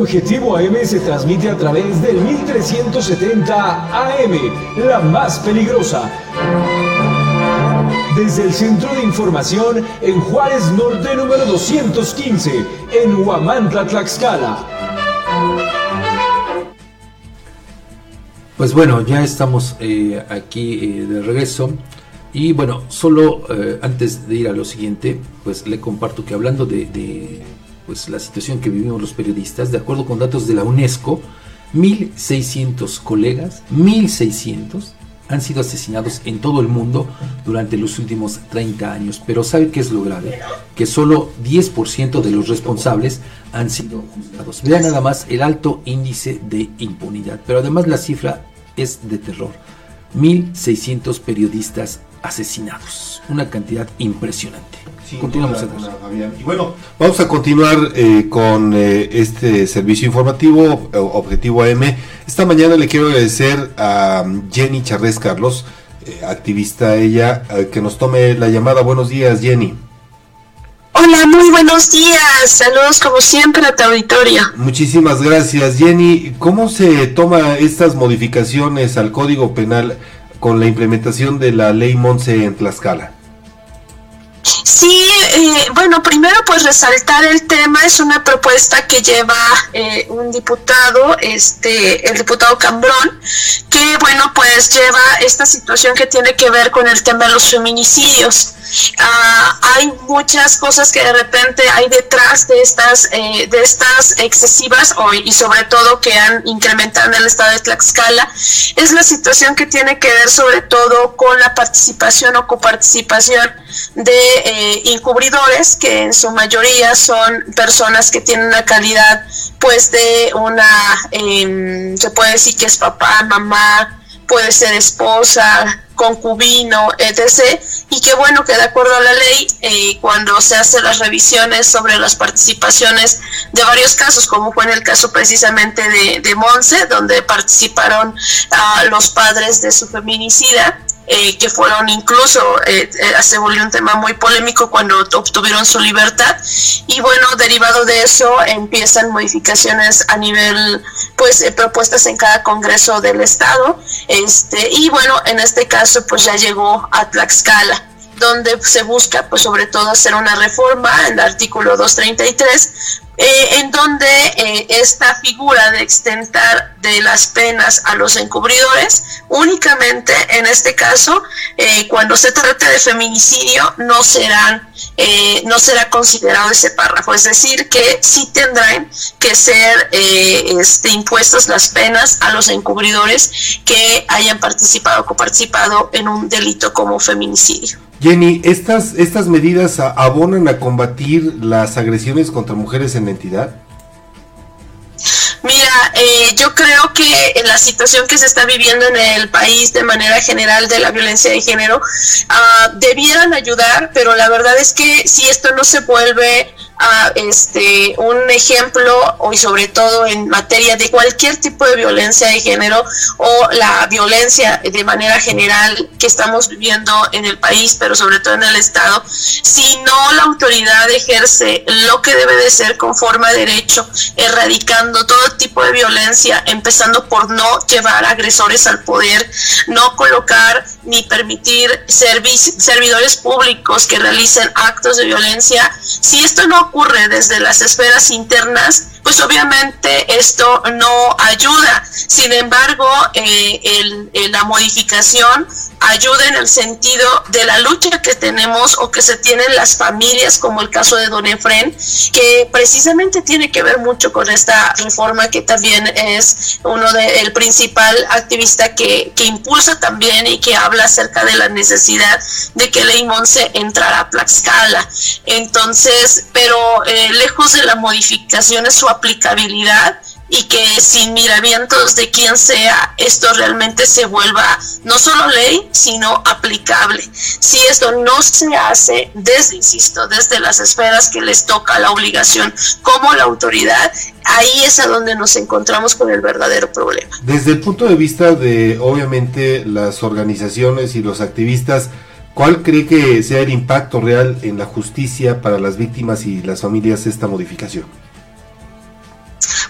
[SPEAKER 11] Objetivo AM se transmite a través del 1370 AM, la más peligrosa. Desde el Centro de Información en Juárez Norte número 215, en Huamantla, Tlaxcala.
[SPEAKER 12] Pues bueno, ya estamos eh, aquí eh, de regreso. Y bueno, solo eh, antes de ir a lo siguiente, pues le comparto que hablando de, de, pues, la situación que vivimos los periodistas, de acuerdo con datos de la UNESCO, 1.600 colegas, 1.600 han sido asesinados en todo el mundo durante los últimos 30 años. Pero ¿sabe qué es lo grave? Que solo 10% de los responsables han sido juzgados. Vean nada más el alto índice de impunidad. Pero además la cifra es de terror. 1.600 periodistas asesinados. Una cantidad impresionante. Continuamos.
[SPEAKER 13] Y bueno, vamos a continuar eh, con eh, este servicio informativo, eh, Objetivo AM. Esta mañana le quiero agradecer a Jenny Charrés Carlos, activista ella, que nos tome la llamada. Buenos días, Jenny.
[SPEAKER 33] Hola, muy buenos días. Saludos como siempre a tu auditorio.
[SPEAKER 13] Muchísimas gracias, Jenny. ¿Cómo se toma estas modificaciones al Código Penal con la implementación de la Ley Monse en Tlaxcala?
[SPEAKER 33] Sí, eh, bueno, primero pues resaltar el tema, es una propuesta que lleva eh, un diputado, este, el diputado Cambrón, que bueno, pues lleva esta situación que tiene que ver con el tema de los feminicidios. Ah, hay muchas cosas que de repente hay detrás de estas, eh, de estas excesivas hoy y sobre todo que han incrementado en el estado de Tlaxcala. Es la situación que tiene que ver sobre todo con la participación o coparticipación de eh, encubridores que en su mayoría son personas que tienen una calidad pues de una, em, se puede decir que es papá, mamá, puede ser esposa, concubino, etc. Y qué bueno que de acuerdo a la ley, eh, cuando se hacen las revisiones sobre las participaciones de varios casos, como fue en el caso precisamente de, de Monse, donde participaron a los padres de su feminicida, eh, que fueron incluso, eh, eh, se volvió un tema muy polémico cuando obtuvieron su libertad. Y bueno, derivado de eso empiezan modificaciones a nivel, pues, propuestas en cada Congreso del Estado. Este, y bueno, en este caso, pues ya llegó a Tlaxcala donde se busca, pues sobre todo, hacer una reforma en el artículo 233 eh, en donde eh, esta figura de extentar de las penas a los encubridores, únicamente en este caso, eh, cuando se trate de feminicidio, no serán, no será considerado ese párrafo, es decir, que sí tendrán que ser este, impuestas las penas a los encubridores que hayan participado o coparticipado en un delito como feminicidio.
[SPEAKER 13] Jenny, ¿estas, estas medidas abonan a combatir las agresiones contra mujeres en la entidad?
[SPEAKER 33] Mira, eh, yo creo que la situación que se está viviendo en el país de manera general de la violencia de género, uh, debieran ayudar, pero la verdad es que si esto no se vuelve a este un ejemplo hoy sobre todo en materia de cualquier tipo de violencia de género o la violencia de manera general que estamos viviendo en el país pero sobre todo en el estado si no la autoridad ejerce lo que debe de ser conforme a derecho erradicando todo tipo de violencia empezando por no llevar agresores al poder no colocar ni permitir servidores públicos que realicen actos de violencia si esto no ocurre desde las esferas internas, pues obviamente esto no ayuda. Sin embargo, eh, el, la modificación ayuda en el sentido de la lucha que tenemos o que se tienen las familias, como el caso de Don Efren, que precisamente tiene que ver mucho con esta reforma que también es uno de el principal activista que, que impulsa también y que habla acerca de la necesidad de que Ley Monse entrara a Tlaxcala. Entonces, pero eh, lejos de la modificación es su aplicabilidad y que sin miramientos de quién sea, esto realmente se vuelva no solo ley, sino aplicable. Si esto no se hace desde, insisto, desde las esferas que les toca la obligación como la autoridad, ahí es a donde nos encontramos con el verdadero problema.
[SPEAKER 13] Desde el punto de vista de, obviamente, las organizaciones y los activistas, ¿cuál cree que sea el impacto real en la justicia para las víctimas y las familias esta modificación?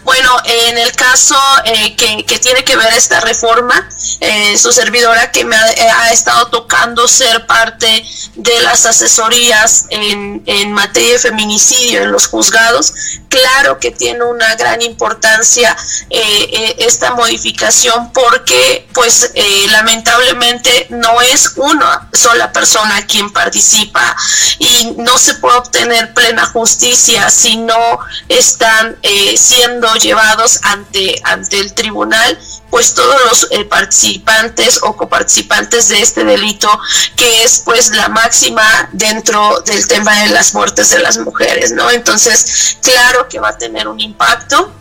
[SPEAKER 33] Bueno, en el caso eh, que, tiene que ver esta reforma, eh, su servidora que me ha, eh, estado tocando ser parte de las asesorías en, materia de feminicidio en los juzgados, claro que tiene una gran importancia esta modificación porque pues lamentablemente no es una sola persona quien participa y no se puede obtener plena justicia si no están siendo llevados ante, ante el tribunal pues todos los eh, participantes o coparticipantes de este delito que es pues la máxima dentro del tema de las muertes de las mujeres, ¿no? Entonces, claro que va a tener un impacto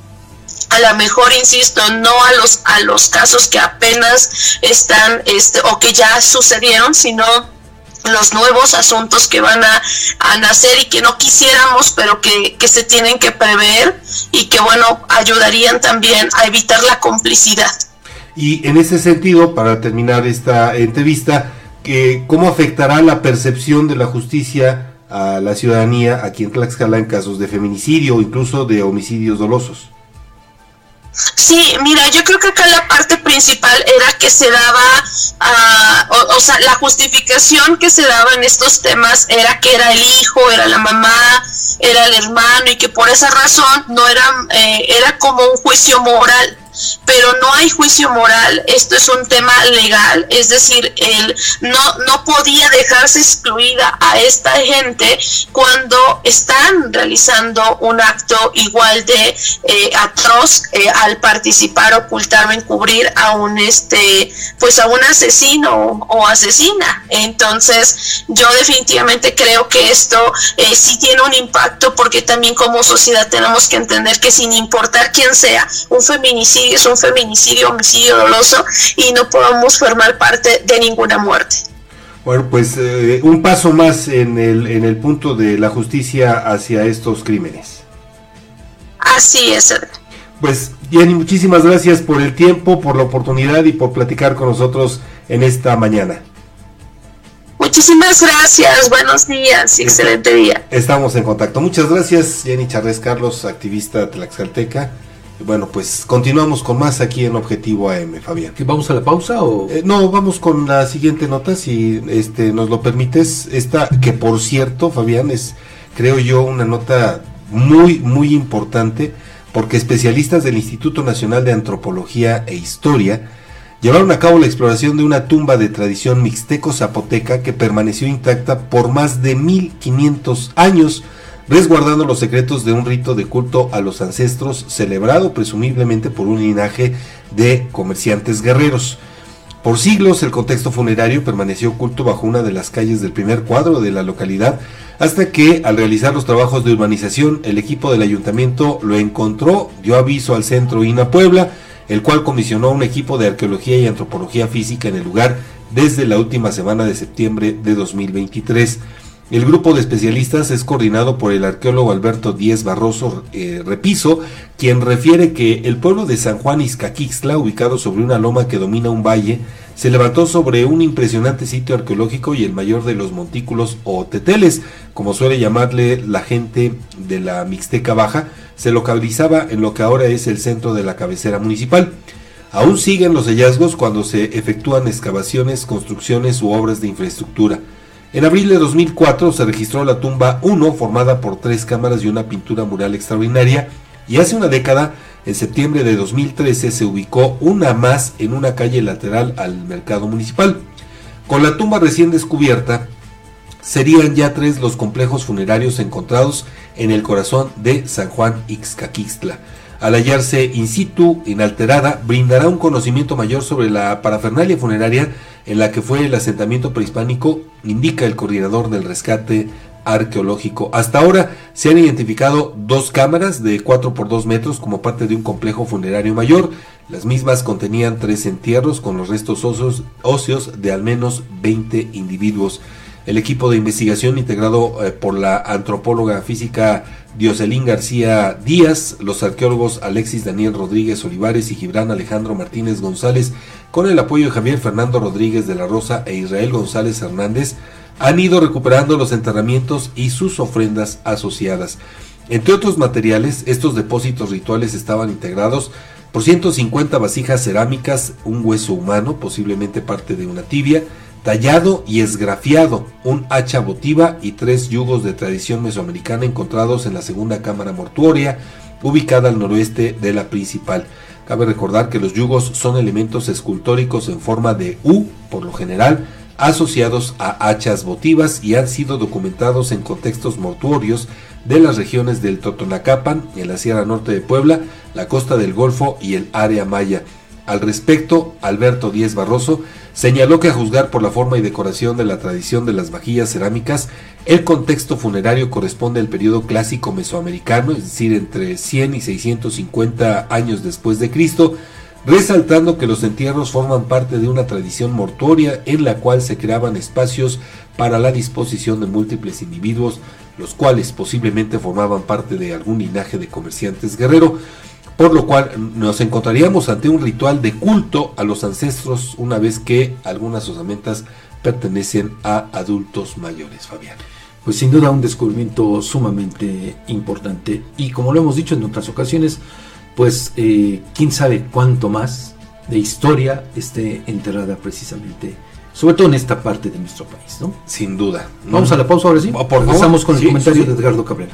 [SPEAKER 33] a lo mejor insisto no a los a los casos que apenas están este o que ya sucedieron sino los nuevos asuntos que van a, a, nacer y que no quisiéramos, pero que, que, se tienen que prever y que, bueno, ayudarían también a evitar la complicidad.
[SPEAKER 13] Y en ese sentido, para terminar esta entrevista, que ¿cómo afectará la percepción de la justicia a la ciudadanía aquí en Tlaxcala en casos de feminicidio o incluso de homicidios dolosos?
[SPEAKER 33] Sí, mira, yo creo que acá la parte principal era que se daba, uh, o, o, sea, la justificación que se daba en estos temas era que era el hijo, era la mamá, era el hermano y que por esa razón no era, eh, era como un juicio moral pero no hay juicio moral, esto es un tema legal, es decir, él no, no podía dejarse excluida a esta gente cuando están realizando un acto igual de eh, atroz eh, al participar, ocultar o encubrir a un este pues a un asesino o asesina. Entonces, yo definitivamente creo que esto eh, sí tiene un impacto porque también como sociedad tenemos que entender que sin importar quién sea, un feminicidio es un feminicidio, homicidio doloso y no podemos formar parte de ninguna muerte.
[SPEAKER 13] Bueno, pues eh, un paso más en el, en el punto de la justicia hacia estos crímenes.
[SPEAKER 33] Así es.
[SPEAKER 13] Pues Jenny, muchísimas gracias por el tiempo, por la oportunidad y por platicar con nosotros en esta mañana.
[SPEAKER 33] Muchísimas gracias, buenos días y excelente día.
[SPEAKER 13] Estamos en contacto. Muchas gracias, Jenny Charles Carlos, activista tlaxcalteca. Bueno, pues continuamos con más aquí en Objetivo AM, Fabián.
[SPEAKER 12] ¿Vamos a la pausa o...?
[SPEAKER 13] Eh, no, vamos con la siguiente nota, si este nos lo permites. Esta, que por cierto, Fabián, es, creo yo, una nota muy, muy importante, porque especialistas del Instituto Nacional de Antropología e Historia llevaron a cabo la exploración de una tumba de tradición mixteco-zapoteca que permaneció intacta por más de 1500 años resguardando los secretos de un rito de culto a los ancestros celebrado presumiblemente por un linaje de comerciantes guerreros. Por siglos el contexto funerario permaneció oculto bajo una de las calles del primer cuadro de la localidad, hasta que al realizar los trabajos de urbanización el equipo del ayuntamiento lo encontró, dio aviso al centro INA Puebla, el cual comisionó un equipo de arqueología y antropología física en el lugar desde la última semana de septiembre de 2023. El grupo de especialistas es coordinado por el arqueólogo Alberto Díez Barroso eh, Repiso, quien refiere que el pueblo de San Juan Izcaquixtla, ubicado sobre una loma que domina un valle, se levantó sobre un impresionante sitio arqueológico y el mayor de los montículos o teteles, como suele llamarle la gente de la Mixteca Baja, se localizaba en lo que ahora es el centro de la cabecera municipal. Aún siguen los hallazgos cuando se efectúan excavaciones, construcciones u obras de infraestructura. En abril de 2004 se registró la tumba 1 formada por tres cámaras y una pintura mural extraordinaria y hace una década, en septiembre de 2013, se ubicó una más en una calle lateral al mercado municipal. Con la tumba recién descubierta, serían ya tres los complejos funerarios encontrados en el corazón de San Juan Ixcaquixtla. Al hallarse in situ, inalterada, brindará un conocimiento mayor sobre la parafernalia funeraria en la que fue el asentamiento prehispánico, indica el coordinador del rescate arqueológico. Hasta ahora se han identificado dos cámaras de 4 por 2 metros como parte de un complejo funerario mayor. Las mismas contenían tres entierros con los restos óseos, óseos de al menos 20 individuos. El equipo de investigación integrado eh, por la antropóloga física Dioselín García Díaz, los arqueólogos Alexis Daniel Rodríguez Olivares y Gibran Alejandro Martínez González, con el apoyo de Javier Fernando Rodríguez de la Rosa e Israel González Hernández, han ido recuperando los enterramientos y sus ofrendas asociadas. Entre otros materiales, estos depósitos rituales estaban integrados por 150 vasijas cerámicas, un hueso humano, posiblemente parte de una tibia, tallado y esgrafiado, un hacha votiva y tres yugos de tradición mesoamericana encontrados en la segunda cámara mortuoria, ubicada al noroeste de la principal. Cabe recordar que los yugos son elementos escultóricos en forma de U, por lo general, asociados a hachas votivas y han sido documentados en contextos mortuorios de las regiones del Totonacapan, en la Sierra Norte de Puebla, la costa del Golfo y el área maya. Al respecto, Alberto Díez Barroso señaló que a juzgar por la forma y decoración de la tradición de las vajillas cerámicas, el contexto funerario corresponde al periodo clásico mesoamericano, es decir, entre 100 y 650 años después de Cristo, resaltando que los entierros forman parte de una tradición mortuoria en la cual se creaban espacios para la disposición de múltiples individuos, los cuales posiblemente formaban parte de algún linaje de comerciantes guerrero, por lo cual nos encontraríamos ante un ritual de culto a los ancestros una vez que algunas osamentas pertenecen a adultos mayores, Fabián.
[SPEAKER 12] Pues sin duda un descubrimiento sumamente importante y como lo hemos dicho en otras ocasiones, pues eh, quién sabe cuánto más de historia esté enterrada precisamente, sobre todo en esta parte de nuestro país, ¿no?
[SPEAKER 13] Sin duda.
[SPEAKER 12] Vamos a la pausa ahora sí.
[SPEAKER 13] Por favor.
[SPEAKER 12] Regresamos con el
[SPEAKER 13] Sí,
[SPEAKER 12] comentario
[SPEAKER 13] sí.
[SPEAKER 12] de Edgardo Cabrera.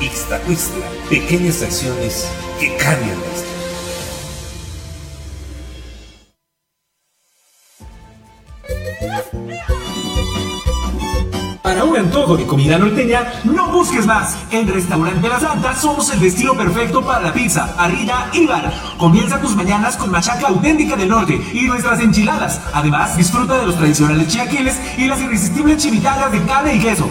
[SPEAKER 34] Ixtacuistla, pequeñas acciones que cambian la.
[SPEAKER 28] Para un antojo de comida norteña, no busques más. En Restaurante La Santa somos el destino perfecto para la pizza, parrilla y bar. Comienza tus mañanas con machaca auténtica del norte y nuestras enchiladas. Además, disfruta de los tradicionales chiaquiles y las irresistibles chimichangas de carne y queso.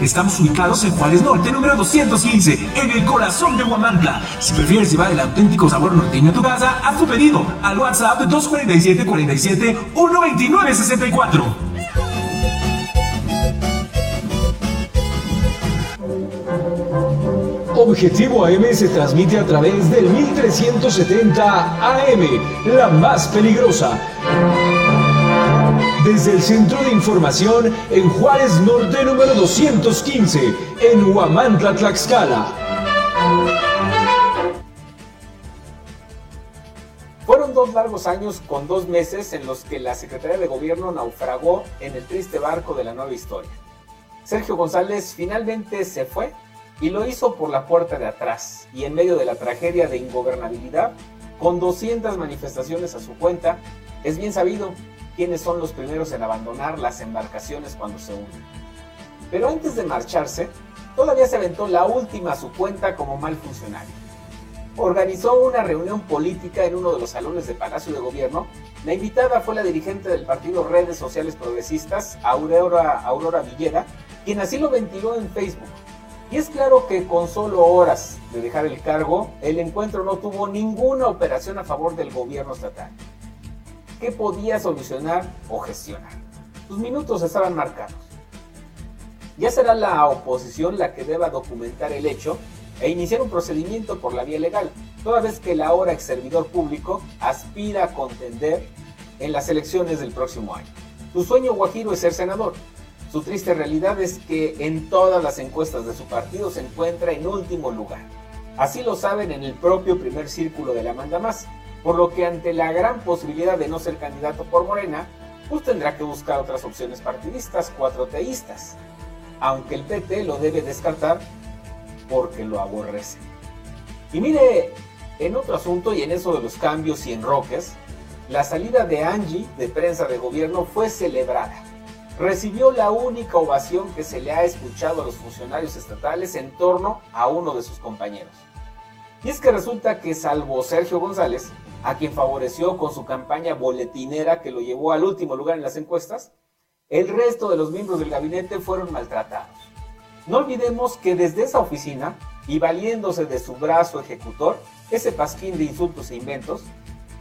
[SPEAKER 28] Estamos ubicados en Juárez Norte, número 215, en el corazón de Huamantla. Si prefieres llevar el auténtico sabor norteño a tu casa, haz tu pedido al WhatsApp 247 47 129 64.
[SPEAKER 11] Objetivo AM se transmite a través del 1370 AM, la más peligrosa. Desde el Centro de Información en Juárez Norte número 215, en Huamantla, Tlaxcala.
[SPEAKER 31] Fueron dos largos años con dos meses en los que la Secretaría de Gobierno naufragó en el triste barco de la nueva historia. Sergio González finalmente se fue y lo hizo por la puerta de atrás y en medio de la tragedia de ingobernabilidad, con 200 manifestaciones a su cuenta, es bien sabido quiénes son los primeros en abandonar las embarcaciones cuando se unen. Pero antes de marcharse, todavía se aventó la última a su cuenta como mal funcionario. Organizó una reunión política en uno de los salones de Palacio de Gobierno. La invitada fue la dirigente del partido Redes Sociales Progresistas, Aurora, Aurora Villera, quien así lo ventiló en Facebook.
[SPEAKER 35] Y es claro que con solo horas de dejar el cargo, el encuentro no tuvo ninguna operación a favor del gobierno estatal. ¿Qué podía solucionar o gestionar? Sus minutos estaban marcados. Ya será la oposición la que deba documentar el hecho e iniciar un procedimiento por la vía legal, toda vez que el ahora ex servidor público aspira a contender en las elecciones del próximo año. Su sueño guajiro es ser senador. Su triste realidad es que en todas las encuestas de su partido se encuentra en último lugar. Así lo saben en el propio primer círculo de la manda más, por lo que ante la gran posibilidad de no ser candidato por Morena, pues tendrá que buscar otras opciones partidistas, cuatroteístas, aunque el PT lo debe descartar porque lo aborrece. Y mire, en otro asunto y en eso de los cambios y enroques, la salida de Angie de prensa de gobierno fue celebrada. Recibió la única ovación que se le ha escuchado a los funcionarios estatales en torno a uno de sus compañeros. Y es que resulta que salvo Sergio González, a quien favoreció con su campaña boletinera que lo llevó al último lugar en las encuestas, el resto de los miembros del gabinete fueron maltratados. No olvidemos que desde esa oficina, y valiéndose de su brazo ejecutor, ese pasquín de insultos e inventos,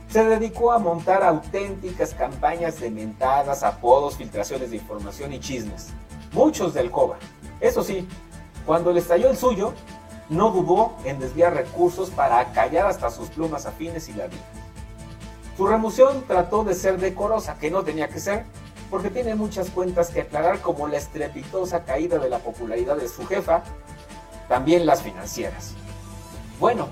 [SPEAKER 35] se dedicó a montar auténticas campañas de mentadas, apodos, filtraciones de información y chismes. Muchos del COBA. Eso sí, cuando le estalló el suyo, no dudó en desviar recursos para acallar hasta sus plumas afines y ladrillos. Su remoción trató de ser decorosa, que no tenía que ser, porque tiene muchas cuentas que aclarar como la estrepitosa caída de la popularidad de su jefa, también las financieras. Bueno,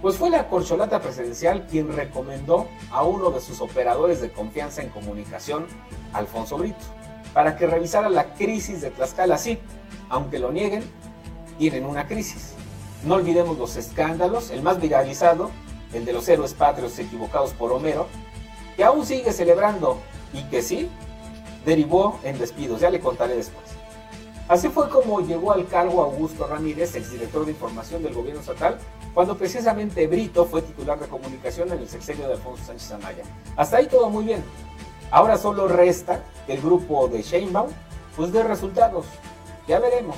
[SPEAKER 35] pues fue la corcholata presidencial quien recomendó a uno de sus operadores de confianza en comunicación, Alfonso Brito, para que revisara la crisis de Tlaxcala. Sí, aunque lo nieguen, tienen una crisis. No olvidemos los escándalos, el más viralizado, el de los héroes patrios equivocados por Homero, que aún sigue celebrando y que sí, derivó en despidos, ya le contaré después. Así fue como llegó al cargo Augusto Ramírez, exdirector de información del gobierno estatal, cuando precisamente Brito fue titular de comunicación en el sexenio de Alfonso Sánchez Amaya. Hasta ahí todo muy bien. Ahora solo resta que el grupo de Sheinbaum pues dé resultados. Ya veremos.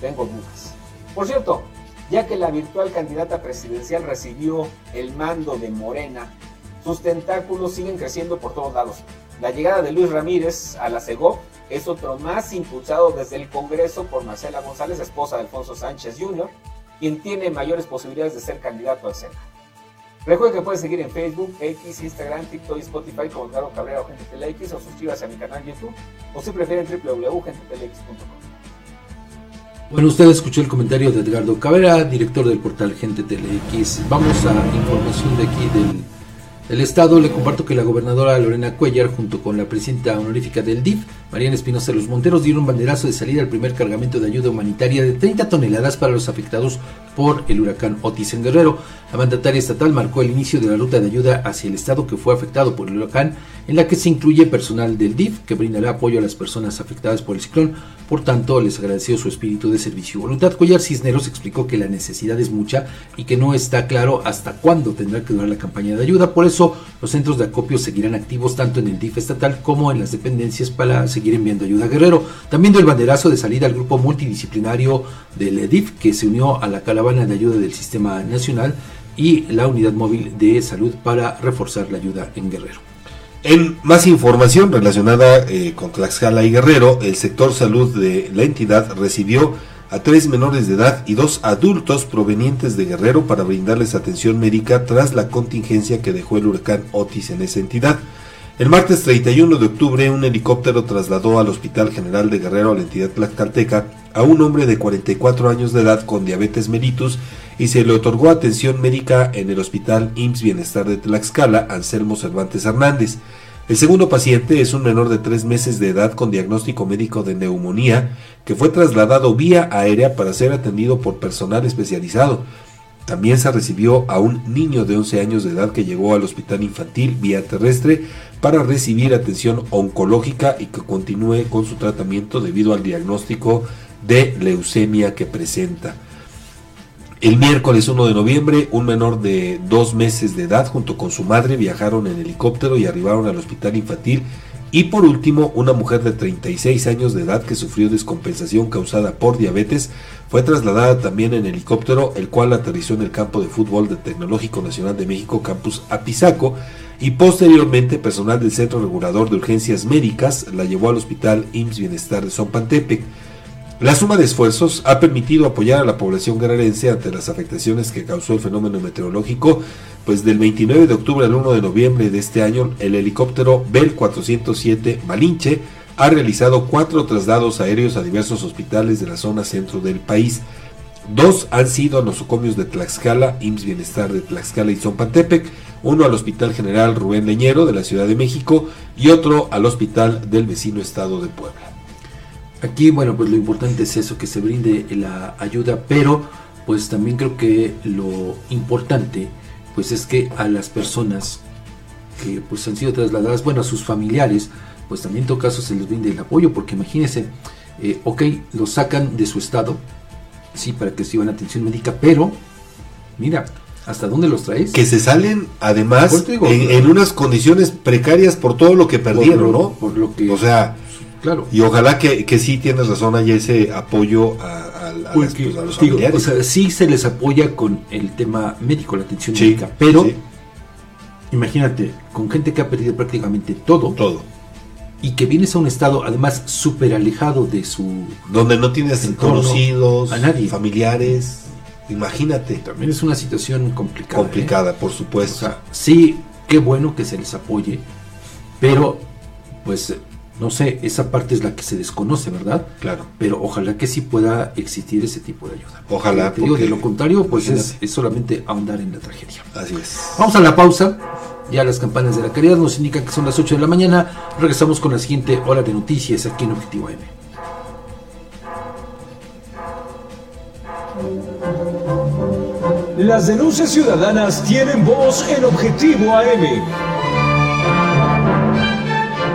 [SPEAKER 35] Tengo dudas. Por cierto, ya que la virtual candidata presidencial recibió el mando de Morena, sus tentáculos siguen creciendo por todos lados. La llegada de Luis Ramírez a la CEGOP es otro más impulsado desde el Congreso por Marcela González, esposa de Alfonso Sánchez Jr., quien tiene mayores posibilidades de ser candidato al Senado. Recuerden que pueden seguir en Facebook, X, Instagram, TikTok y Spotify como Edgardo Cabrera o Gente TeleX o suscríbase a mi canal YouTube o si prefieren www.gentetelex.com.
[SPEAKER 12] Bueno, usted escuchó el comentario de Edgardo Cabrera, director del portal Gente TeleX. Vamos a información de aquí del el Estado le comparto que la gobernadora Lorena Cuellar, junto con la presidenta honorífica del DIF, Mariana Espinosa Los Monteros, dieron banderazo de salida al primer cargamento de ayuda humanitaria de 30 toneladas para los afectados por el huracán Otis en Guerrero. La mandataria estatal marcó el inicio de la ruta de ayuda hacia el Estado que fue afectado por el huracán, en la que se incluye personal del DIF que brindará apoyo a las personas afectadas por el ciclón. Por tanto, les agradeció su espíritu de servicio y voluntad. Cuellar Cisneros explicó que la necesidad es mucha y que no está claro hasta cuándo tendrá que durar la campaña de ayuda. Por eso, los centros de acopio seguirán activos tanto en el DIF estatal como en las dependencias para seguir enviando ayuda a Guerrero. También dio el banderazo de salida al grupo multidisciplinario del DIF que se unió a la caravana de ayuda del Sistema Nacional y la unidad móvil de salud para reforzar la ayuda en Guerrero.
[SPEAKER 13] En más información relacionada eh, con Tlaxcala y Guerrero, el sector salud de la entidad recibió a tres menores de edad y dos adultos provenientes de Guerrero para brindarles atención médica tras la contingencia que dejó el huracán Otis en esa entidad. El martes 31 de octubre, un helicóptero trasladó al Hospital General de Guerrero a la entidad tlaxcalteca a un hombre de 44 años de edad con diabetes mellitus y se le otorgó atención médica en el Hospital IMSS Bienestar de Tlaxcala, Anselmo Cervantes Hernández. El segundo paciente es un menor de tres meses de edad con diagnóstico médico de neumonía que fue trasladado vía aérea para ser atendido por personal especializado. También se recibió a un niño de 11 años de edad que llegó al hospital infantil vía terrestre para recibir atención oncológica y que continúe con su tratamiento debido al diagnóstico de leucemia que presenta. El miércoles 1 de noviembre, un menor de dos meses de edad junto con su madre viajaron en helicóptero y arribaron al hospital infantil. Y por último, una mujer de 36 años de edad que sufrió descompensación causada por diabetes fue trasladada también en helicóptero, el cual aterrizó en el campo de fútbol del Tecnológico Nacional de México, Campus Apizaco, y posteriormente personal del Centro Regulador de Urgencias Médicas la llevó al Hospital IMSS Bienestar de Zompantepec. La suma de esfuerzos ha permitido apoyar a la población guerrerense ante las afectaciones que causó el fenómeno meteorológico, pues del 29 de octubre al 1 de noviembre de este año, el helicóptero Bell 407 Malinche ha realizado cuatro traslados aéreos a diversos hospitales de la zona centro del país. Dos han sido a nosocomios de Tlaxcala, IMSS Bienestar de Tlaxcala y Zompantepec, uno al Hospital General Rubén Leñero de la Ciudad de México y otro al Hospital del vecino Estado de Puebla.
[SPEAKER 12] Aquí, bueno, pues lo importante es eso, que se brinde la ayuda, pero pues también creo que lo importante pues es que a las personas que pues han sido trasladadas, bueno, a sus familiares, pues también en todo caso se les brinde el apoyo, porque imagínense, eh, ok, los sacan de su estado, sí, para que reciban atención médica, pero, mira, ¿hasta dónde los traes?
[SPEAKER 13] Que se salen, además, en, en, unas condiciones precarias por todo lo que perdieron, ¿no?
[SPEAKER 12] Por lo que...
[SPEAKER 13] O sea,
[SPEAKER 12] claro.
[SPEAKER 13] Y ojalá que, que sí tienes razón, haya ese apoyo a, a, a, las, pues, a los
[SPEAKER 12] digo,
[SPEAKER 13] familiares.
[SPEAKER 12] o sea, sí se les apoya con el tema médico, la atención sí, médica, pero
[SPEAKER 13] sí.
[SPEAKER 12] imagínate, con gente que ha perdido prácticamente todo.
[SPEAKER 13] Todo.
[SPEAKER 12] Y que vienes a un estado además súper alejado de su...
[SPEAKER 13] Donde no tienes
[SPEAKER 12] entorno,
[SPEAKER 13] conocidos,
[SPEAKER 12] a nadie.
[SPEAKER 13] familiares. Imagínate.
[SPEAKER 12] También es una situación complicada.
[SPEAKER 13] Complicada,
[SPEAKER 12] ¿eh?
[SPEAKER 13] por supuesto.
[SPEAKER 12] O sea, sí, qué bueno que se les apoye, pero pues no sé, esa parte es la que se desconoce, ¿verdad?
[SPEAKER 13] Claro.
[SPEAKER 12] Pero ojalá que sí pueda existir ese tipo de ayuda.
[SPEAKER 13] Ojalá.
[SPEAKER 12] Te digo, de lo contrario, pues es, es, solamente ahondar en la tragedia.
[SPEAKER 13] Así es.
[SPEAKER 12] Vamos a la pausa. Ya las campanas de la caridad nos indican que son las 8 de la mañana. Regresamos con la siguiente hora de noticias aquí en Objetivo M.
[SPEAKER 11] Las denuncias ciudadanas tienen voz en Objetivo AM.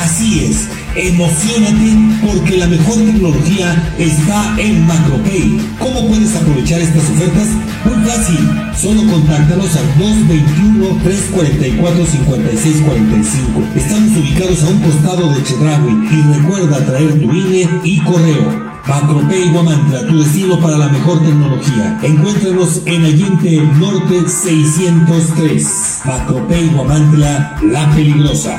[SPEAKER 32] Así es, emocionate porque la mejor tecnología está en MacroPay. ¿Cómo puedes aprovechar estas ofertas? Muy fácil, solo contáctanos al 221-344-5645. Estamos ubicados a un costado de Chedraui y recuerda traer tu INE y correo. Macropay Guamantla, tu destino para la mejor tecnología. Encuéntranos en Allende Norte 603. Macropay Guamantla, la peligrosa.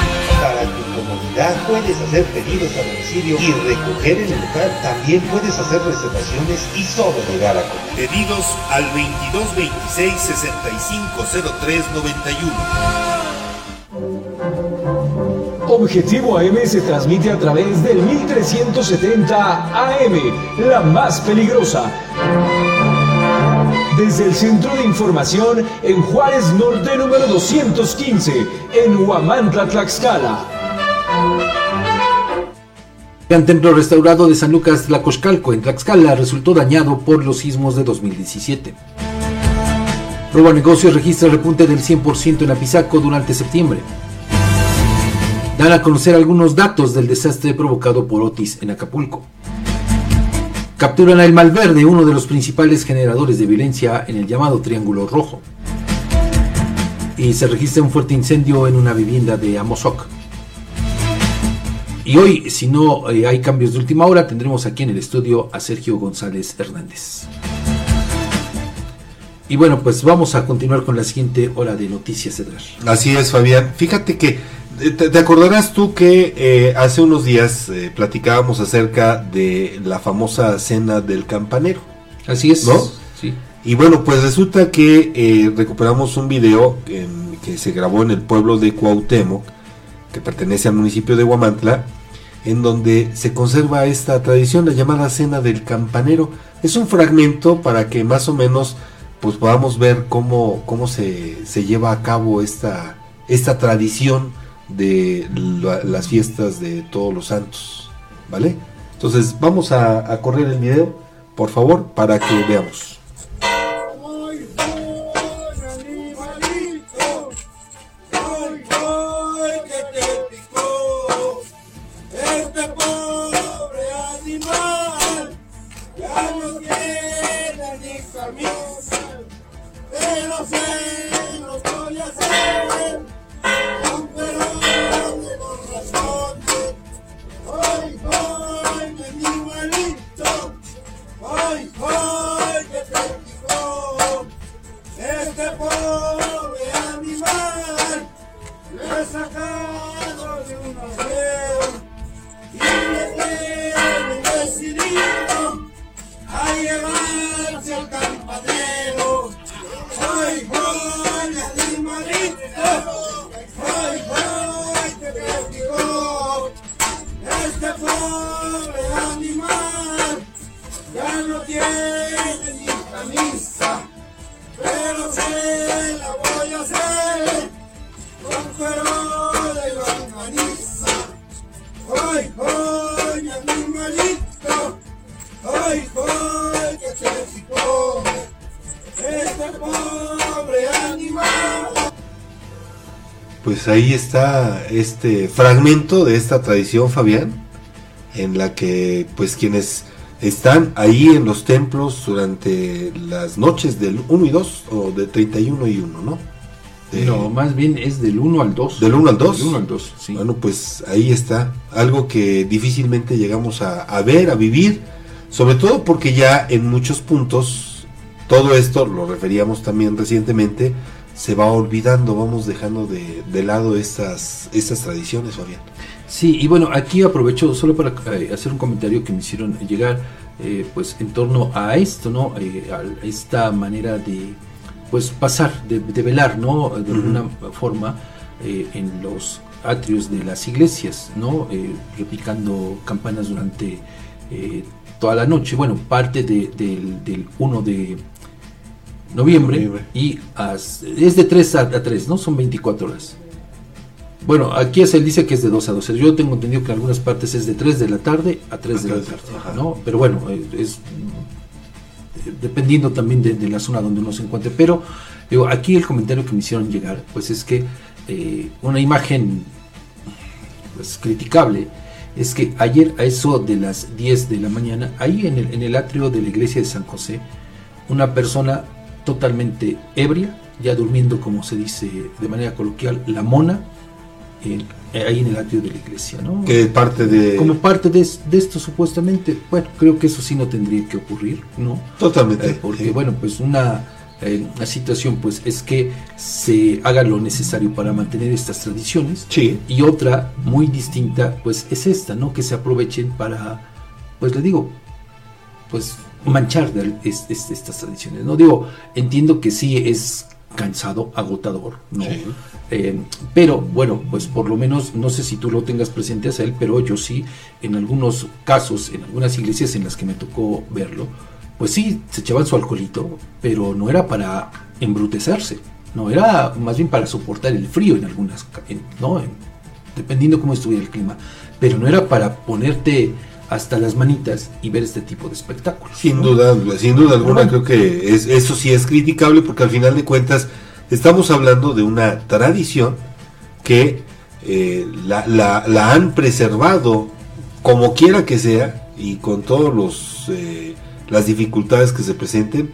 [SPEAKER 36] Para tu comodidad puedes hacer pedidos a domicilio y recoger en el lugar. También puedes hacer reservaciones y solo llegar a comer. Pedidos al 2226 650391.
[SPEAKER 11] Objetivo AM se transmite a través del 1370 AM, la más peligrosa. Desde el Centro de Información en Juárez Norte número 215, en Huamantla, Tlaxcala.
[SPEAKER 12] El templo restaurado de San Lucas Tlacoxcalco en Tlaxcala resultó dañado por los sismos de 2017. Roba Negocios registra repunte del 100% en Apizaco durante septiembre. dan a conocer algunos datos del desastre provocado por Otis en Acapulco. Capturan a El Malverde, uno de los principales generadores de violencia en el llamado Triángulo Rojo. Y se registra un fuerte incendio en una vivienda de Amozoc. Y hoy, si no eh, hay cambios de última hora, tendremos aquí en el estudio a Sergio González Hernández. Y bueno, pues vamos a continuar con la siguiente hora de noticias, Edgar.
[SPEAKER 13] Así es, Fabián. Fíjate que te, te acordarás tú que eh, hace unos días eh, platicábamos acerca de la famosa cena del campanero.
[SPEAKER 12] Así es.
[SPEAKER 13] ¿No?
[SPEAKER 12] Sí.
[SPEAKER 13] Y bueno, pues resulta que eh, recuperamos un video que se grabó en el pueblo de Cuauhtémoc, que pertenece al municipio de Huamantla, en donde se conserva esta tradición, la llamada cena del campanero. Es un fragmento para que más o menos pues podamos ver cómo, cómo se, se lleva a cabo esta, esta tradición de la- las fiestas de todos los santos. ¿Vale? Entonces vamos a, a correr el video, por favor, para que veamos. Ahí está este fragmento de esta tradición, Fabián, en la que pues quienes están ahí en los templos durante las noches del 1 y 2 o de 31 y 1, ¿no? De-
[SPEAKER 12] No, más bien es del 1 al 2.
[SPEAKER 13] ¿Del 1 al 2?
[SPEAKER 12] Del 1 al 2, sí.
[SPEAKER 13] Bueno, pues ahí está, algo que difícilmente llegamos a, a ver, a vivir, sobre todo porque ya en muchos puntos todo esto, lo referíamos también recientemente, se va olvidando, vamos dejando de, de lado estas, estas tradiciones, Fabián.
[SPEAKER 12] Sí, y bueno, aquí aprovecho solo para eh, hacer un comentario que me hicieron llegar, eh, pues en torno a esto, ¿no? Eh, a esta manera de, pues pasar, de, de velar, ¿no? De alguna forma eh, en los atrios de las iglesias, ¿no? Eh, repicando campanas durante toda la noche. Bueno, parte de- del, del 1 de noviembre,
[SPEAKER 13] Noviembre.
[SPEAKER 12] y es de 3 a, a 3, ¿no? Son 24 horas. Bueno, aquí se dice que es de 2 a 12. Yo tengo entendido que en algunas partes es de 3 de la tarde a 3 de la tarde,
[SPEAKER 13] ajá.
[SPEAKER 12] ¿no? Pero bueno, eh, es eh, dependiendo también de, de la zona donde uno se encuentre. Pero digo, aquí el comentario que me hicieron llegar, pues es que eh, una imagen pues criticable es que ayer a eso de las 10 de la mañana, ahí en el, en el atrio de la iglesia de San José, una persona totalmente ebria, ya durmiendo como se dice de manera coloquial, la mona, eh, ahí en el atrio de la iglesia, ¿no?
[SPEAKER 13] Que parte de...
[SPEAKER 12] Como parte de, es- de esto supuestamente, bueno, creo que eso sí no tendría que ocurrir, ¿no?
[SPEAKER 13] Totalmente,
[SPEAKER 12] Eh, porque
[SPEAKER 13] sí.
[SPEAKER 12] bueno, pues una, eh, una situación pues es que se haga lo necesario para mantener estas tradiciones y otra muy distinta pues es esta, ¿no? Que se aprovechen para, pues le digo, pues manchar de es- es- estas tradiciones, ¿no? Digo, entiendo que sí es cansado, agotador, ¿no? Eh, pero bueno, pues por lo menos, no sé si tú lo tengas presente a él, pero yo sí, en algunos casos, en algunas iglesias en las que me tocó verlo, pues sí, se echaban su alcoholito, pero no era para embrutecerse, no, era más bien para soportar el frío en algunas, en- ¿no? En- dependiendo cómo estuviera el clima, pero no era para ponerte hasta las manitas y ver este tipo de espectáculos.
[SPEAKER 13] Sin
[SPEAKER 12] ¿no?
[SPEAKER 13] duda, sin duda alguna, creo que es, eso sí es criticable porque al final de cuentas estamos hablando de una tradición que eh, la, la- la han preservado como quiera que sea y con todos los eh, las dificultades que se presenten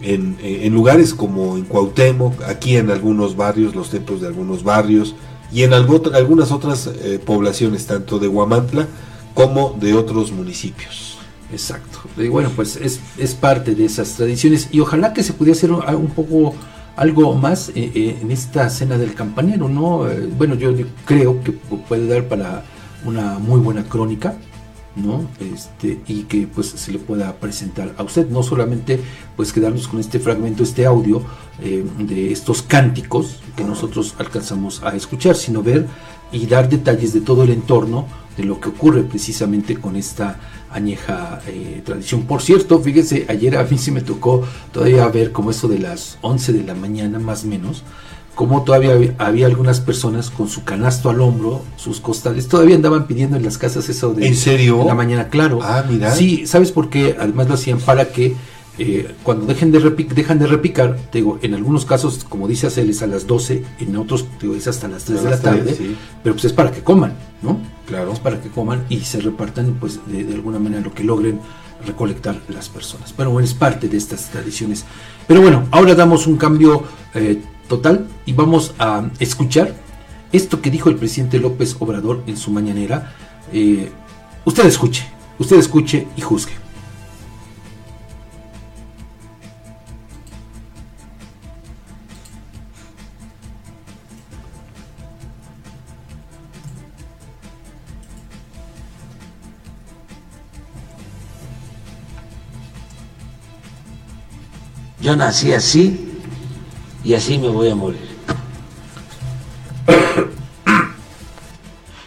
[SPEAKER 13] en, eh, en lugares como en Cuauhtémoc, aquí en algunos barrios, los templos de algunos barrios y en algo- algunas otras eh, poblaciones, tanto de Huamantla como de otros municipios.
[SPEAKER 12] Exacto. Y bueno, pues es, es parte de esas tradiciones y ojalá que se pudiera hacer un, poco algo más eh, eh, en esta cena del campanero, ¿no? Eh, bueno, yo creo que pu- puede dar para una muy buena crónica, ¿no? Este, y que pues se le pueda presentar a usted, no solamente pues quedarnos con este fragmento, este audio eh, de estos cánticos que nosotros alcanzamos a escuchar, sino ver y dar detalles de todo el entorno de lo que ocurre precisamente con esta añeja eh, tradición. Por cierto, fíjese, ayer a mí sí me tocó todavía ver como eso de las 11 de la mañana más o menos, como todavía había, había algunas personas con su canasto al hombro, sus costales, todavía andaban pidiendo en las casas eso de
[SPEAKER 13] ¿En serio?
[SPEAKER 12] de la mañana, claro.
[SPEAKER 13] Ah, mira.
[SPEAKER 12] Sí, ¿sabes por qué? Además lo hacían para que eh, cuando dejen de, dejan de repicar, te digo, en algunos casos, como dice Acel, es a las 12, en otros te digo, es hasta las 3
[SPEAKER 13] A
[SPEAKER 12] de la tarde,
[SPEAKER 13] 3, sí.
[SPEAKER 12] pero pues es para que coman, ¿no?
[SPEAKER 13] Claro.
[SPEAKER 12] Es para que coman y se repartan pues de, de alguna manera lo que logren recolectar las personas. Pero bueno, es parte de estas tradiciones. Pero bueno, ahora damos un cambio eh, total y vamos a escuchar esto que dijo el presidente López Obrador en su mañanera. Eh, usted escuche, usted escuche y juzgue.
[SPEAKER 37] Yo nací así y así me voy a morir.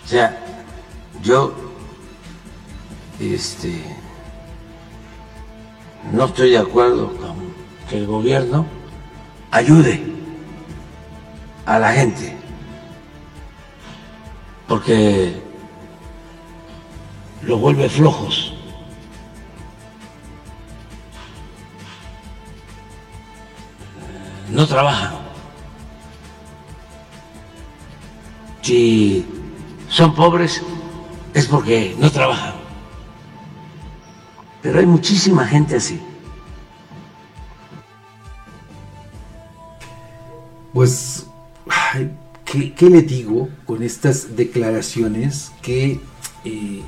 [SPEAKER 37] O sea, yo este no estoy de acuerdo con que el gobierno ayude a la gente porque lo vuelve flojos. No trabajan. Si son pobres es porque no trabajan. Pero hay muchísima gente así.
[SPEAKER 12] Pues, ay, ¿qué, qué le digo con estas declaraciones que, eh,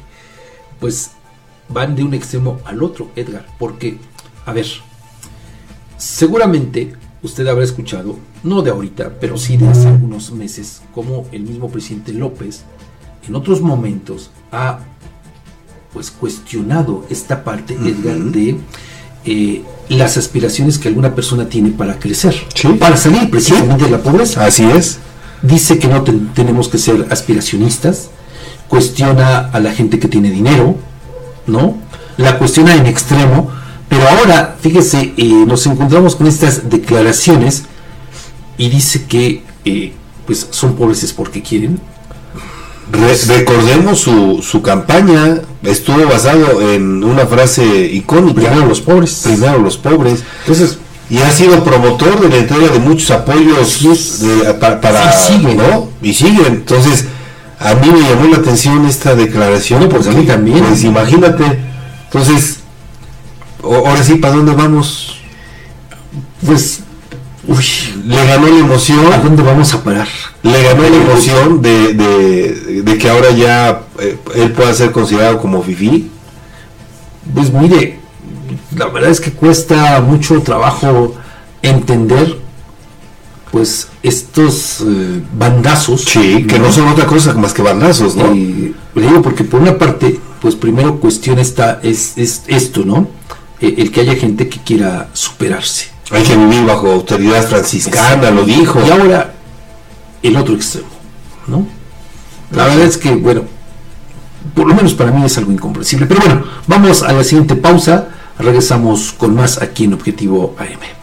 [SPEAKER 12] pues, van de un extremo al otro, Edgar? Porque, a ver, seguramente usted habrá escuchado, no de ahorita, pero sí de hace algunos meses, como el mismo presidente López, en otros momentos, ha, pues, cuestionado esta parte, Edgar, de eh, las aspiraciones que alguna persona tiene para crecer, para salir precisamente de la pobreza.
[SPEAKER 13] Así es.
[SPEAKER 12] Dice que no ten- tenemos que ser aspiracionistas, cuestiona a la gente que tiene dinero, ¿no? La cuestiona en extremo, pero ahora, fíjese, eh, nos encontramos con estas declaraciones y dice que eh, pues son pobres es porque quieren.
[SPEAKER 13] Re- recordemos su, su campaña, estuvo basado en una frase icónica.
[SPEAKER 12] Primero los pobres.
[SPEAKER 13] Primero los pobres.
[SPEAKER 12] Entonces,
[SPEAKER 13] y ha sido promotor de la entrega de muchos apoyos de- pa- para,
[SPEAKER 12] Y sigue.
[SPEAKER 13] ¿no? Y sigue. Entonces, a mí me llamó la atención esta declaración.
[SPEAKER 12] pues a mí también.
[SPEAKER 13] Pues imagínate. Entonces, o- ahora sí, ¿para dónde vamos?
[SPEAKER 12] Pues, uy,
[SPEAKER 13] le ganó la emoción.
[SPEAKER 12] ¿A dónde vamos a parar?
[SPEAKER 13] Le ganó la emoción de, de, de que ahora ya eh, él pueda ser considerado como fifi.
[SPEAKER 12] Pues mire, la verdad es que cuesta mucho trabajo entender pues estos eh, bandazos.
[SPEAKER 13] Sí, que no son otra cosa más que bandazos, ¿no?
[SPEAKER 12] Y le digo porque por una parte, pues primero cuestiona esta, es, es esto, ¿no? Eh, el que haya gente que quiera superarse.
[SPEAKER 13] Hay que vivir bajo autoridad franciscana, lo dijo.
[SPEAKER 12] Y ahora, el otro extremo, ¿no? La verdad es que, bueno, por lo menos para mí es algo incomprensible. Pero bueno, vamos a la siguiente pausa. Regresamos con más aquí en Objetivo AM.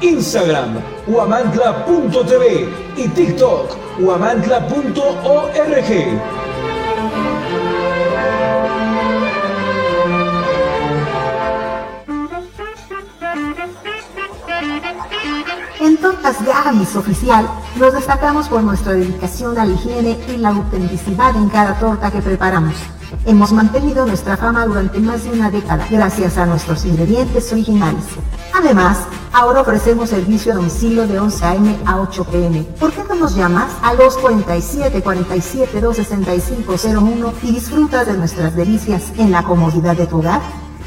[SPEAKER 11] Instagram, huamantla.tv y TikTok, huamantla.org.
[SPEAKER 38] En Tortas Gamis Oficial nos destacamos por nuestra dedicación a la higiene y la autenticidad en cada torta que preparamos. Hemos mantenido nuestra fama durante más de una década gracias a nuestros ingredientes originales. Además, ahora ofrecemos servicio a domicilio de 11 a.m. a 8 p.m. ¿Por qué no nos llamas al 247 47 265 01 y disfrutas de nuestras delicias en la comodidad de tu hogar?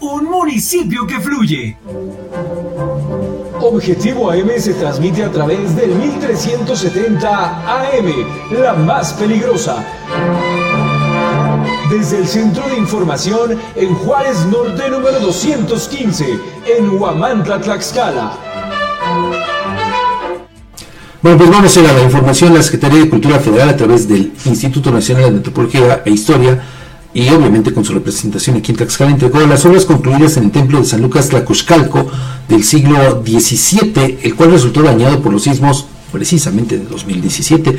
[SPEAKER 28] un municipio que fluye.
[SPEAKER 11] Objetivo AM se transmite a través del 1370 AM, la más peligrosa. Desde el Centro de Información en Juárez Norte número 215, en Huamantla, Tlaxcala.
[SPEAKER 12] Bueno, pues vamos a ir a la información. La Secretaría de Cultura Federal, a través del Instituto Nacional de Antropología e Historia, y obviamente con su representación aquí en Tlaxcala, entregó las obras concluidas en el templo de San Lucas Tlacoxcalco del siglo XVII, el cual resultó dañado por los sismos precisamente de 2017.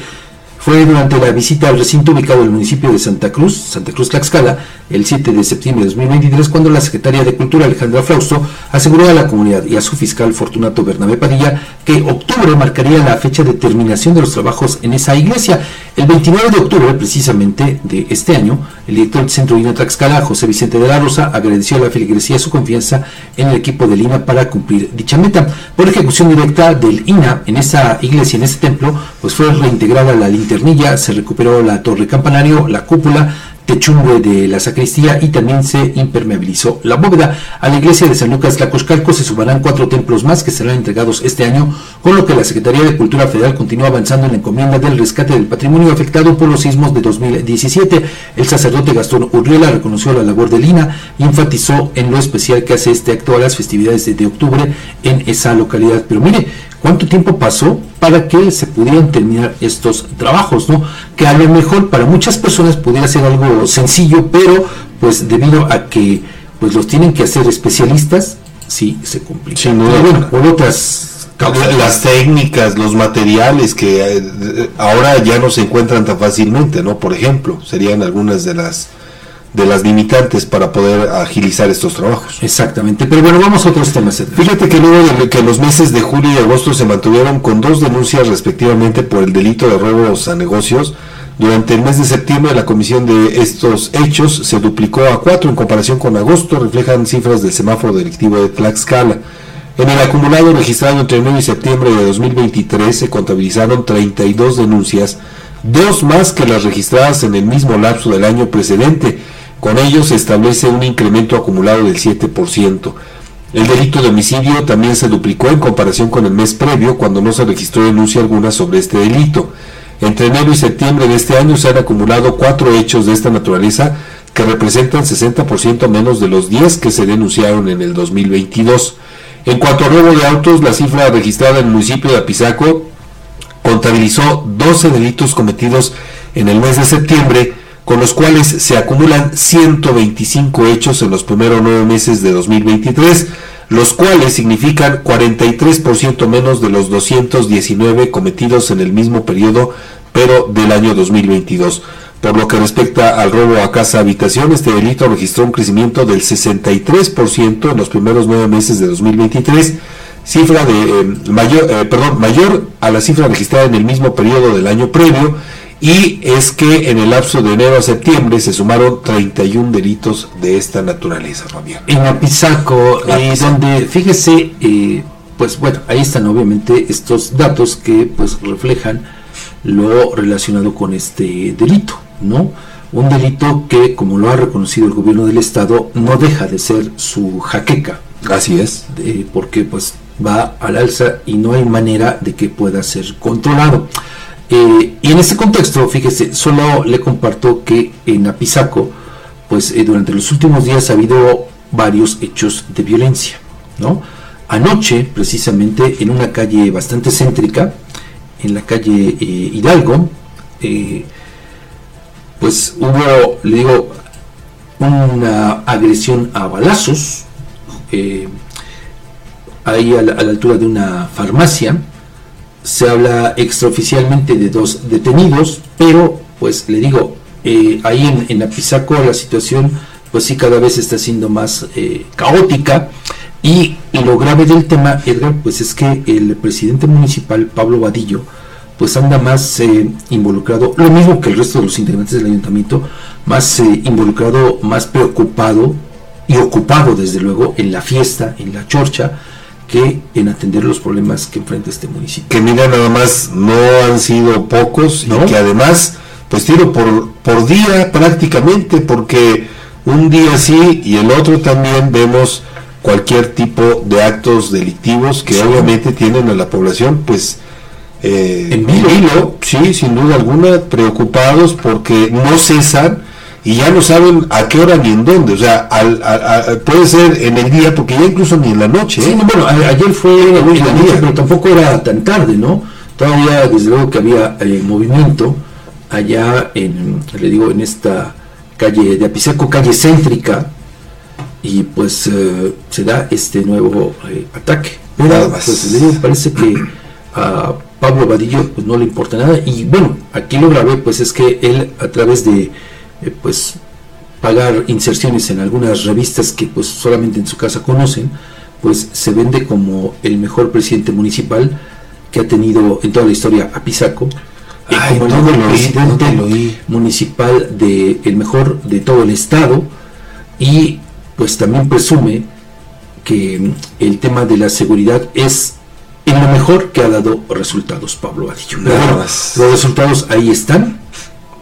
[SPEAKER 12] Fue durante la visita al recinto ubicado en el municipio de Santa Cruz, Santa Cruz Tlaxcala, el 7 de septiembre de 2023, cuando la Secretaria de Cultura Alejandra Frausto aseguró a la comunidad y a su fiscal Fortunato Bernabé Padilla que octubre marcaría la fecha de terminación de los trabajos en esa iglesia. El 29 de octubre, precisamente de este año, el director del Centro INA Tlaxcala, José Vicente de la Rosa, agradeció a la feligresía su confianza en el equipo del INA para cumplir dicha meta. Por ejecución directa del INA en esa iglesia, en ese templo, pues fue reintegrada la linternilla, se recuperó la torre campanario, la cúpula, techumbre de la sacristía y también se impermeabilizó la bóveda. A la iglesia de San Lucas Tlacoxcalco se sumarán cuatro templos más que serán entregados este año, con lo que la Secretaría de Cultura Federal continúa avanzando en la encomienda del rescate del patrimonio afectado por los sismos de 2017. El sacerdote Gastón Urriola reconoció la labor de Lina y enfatizó en lo especial que hace este acto a las festividades de, de octubre en esa localidad. Pero mire, cuánto tiempo pasó para que se pudieran terminar estos trabajos, ¿no? Que a lo mejor para muchas personas pudiera ser algo sencillo, pero pues debido a que pues los tienen que hacer especialistas, sí se complica.
[SPEAKER 13] Sí, no,
[SPEAKER 12] bueno, por otras causas.
[SPEAKER 13] las técnicas, los materiales que eh, ahora ya no se encuentran tan fácilmente, ¿no? Por ejemplo, serían algunas de las de las limitantes para poder agilizar estos trabajos.
[SPEAKER 12] Exactamente, pero bueno, vamos a otros temas.
[SPEAKER 13] Fíjate que luego de que los meses de julio y agosto se mantuvieron con dos denuncias respectivamente por el delito de robos a negocios, durante el mes de septiembre la comisión de estos hechos se duplicó a cuatro en comparación con agosto, reflejan cifras del semáforo delictivo de Tlaxcala. En el acumulado registrado entre enero y septiembre de 2023 se contabilizaron 32 denuncias, dos más que las registradas en el mismo lapso del año precedente. Con ello se establece un incremento acumulado del 7%. El delito de homicidio también se duplicó en comparación con el mes previo, cuando no se registró denuncia alguna sobre este delito. Entre enero y septiembre de este año se han acumulado cuatro hechos de esta naturaleza que representan 60% menos de los 10 que se denunciaron en el 2022. En cuanto a robo de autos, la cifra registrada en el municipio de Apizaco contabilizó 12 delitos cometidos en el mes de septiembre, con los cuales se acumulan 125 hechos en los primeros nueve meses de 2023, los cuales significan 43% menos de los 219 cometidos en el mismo periodo, pero del año 2022. Por lo que respecta al robo a casa habitación, este delito registró un crecimiento del 63% en los primeros nueve meses de 2023, cifra de eh, mayor, eh, perdón, mayor a la cifra registrada en el mismo periodo del año previo y es que en el lapso de enero a septiembre se sumaron 31 delitos de esta naturaleza, Fabián.
[SPEAKER 12] En Apizaco, eh, donde, fíjese, eh, pues bueno, ahí están obviamente estos datos que pues reflejan lo relacionado con este delito, ¿no? Un delito que, como lo ha reconocido el gobierno del estado, no deja de ser su jaqueca.
[SPEAKER 13] Así es.
[SPEAKER 12] de- porque pues va al alza y no hay manera de que pueda ser controlado. Eh, y en este contexto, fíjese, solo le comparto que en Apizaco, pues eh, durante los últimos días ha habido varios hechos de violencia, ¿no? Anoche, precisamente, en una calle bastante céntrica, en la calle eh, Hidalgo, pues hubo, le digo, una agresión a balazos, ahí a la altura de una farmacia. Se habla extraoficialmente de dos detenidos, pero pues le digo, eh, ahí en, en Apizaco la situación pues sí cada vez está siendo más eh, caótica. Y, y lo grave del tema, Edgar, pues es que el presidente municipal, Pablo Vadillo, pues anda más eh, involucrado, lo mismo que el resto de los integrantes del ayuntamiento, más eh, involucrado, más preocupado y ocupado desde luego en la fiesta, en la chorcha, que en atender los problemas que enfrenta este municipio.
[SPEAKER 13] Que mira, nada más no han sido pocos y que además, pues tiro por, por día prácticamente, porque un día sí y el otro también vemos cualquier tipo de actos delictivos que
[SPEAKER 12] Sí.
[SPEAKER 13] obviamente tienen a la población, pues eh,
[SPEAKER 12] En vilo,
[SPEAKER 13] sí, sin duda alguna, preocupados porque no cesan y ya no saben a qué hora ni en dónde. O sea, al- a- a- puede ser en el día, porque ya incluso ni en la noche.
[SPEAKER 12] Sí,
[SPEAKER 13] ¿eh?
[SPEAKER 12] no, bueno, a- ayer fue en la noche, pero tampoco era tan tarde, ¿no? Todavía, desde luego que había eh, movimiento allá en, le digo, en esta calle de Apizaco, calle céntrica, y pues eh, se da este nuevo eh, ataque.
[SPEAKER 13] Nada más.
[SPEAKER 12] pues le digo, parece que a Pablo Vadillo pues no le importa nada, y bueno, aquí lo grave pues es que él a través de, eh, pues, pagar inserciones en algunas revistas que pues solamente en su casa conocen, pues se vende como el mejor presidente municipal que ha tenido en toda la historia Apizaco, y
[SPEAKER 13] Ay,
[SPEAKER 12] como el
[SPEAKER 13] ¿dónde
[SPEAKER 12] mejor presidente municipal de el mejor de todo el estado y pues también presume que mm, el tema de la seguridad es en lo mejor que ha dado resultados Pablo bueno,
[SPEAKER 13] más.
[SPEAKER 12] los resultados ahí están.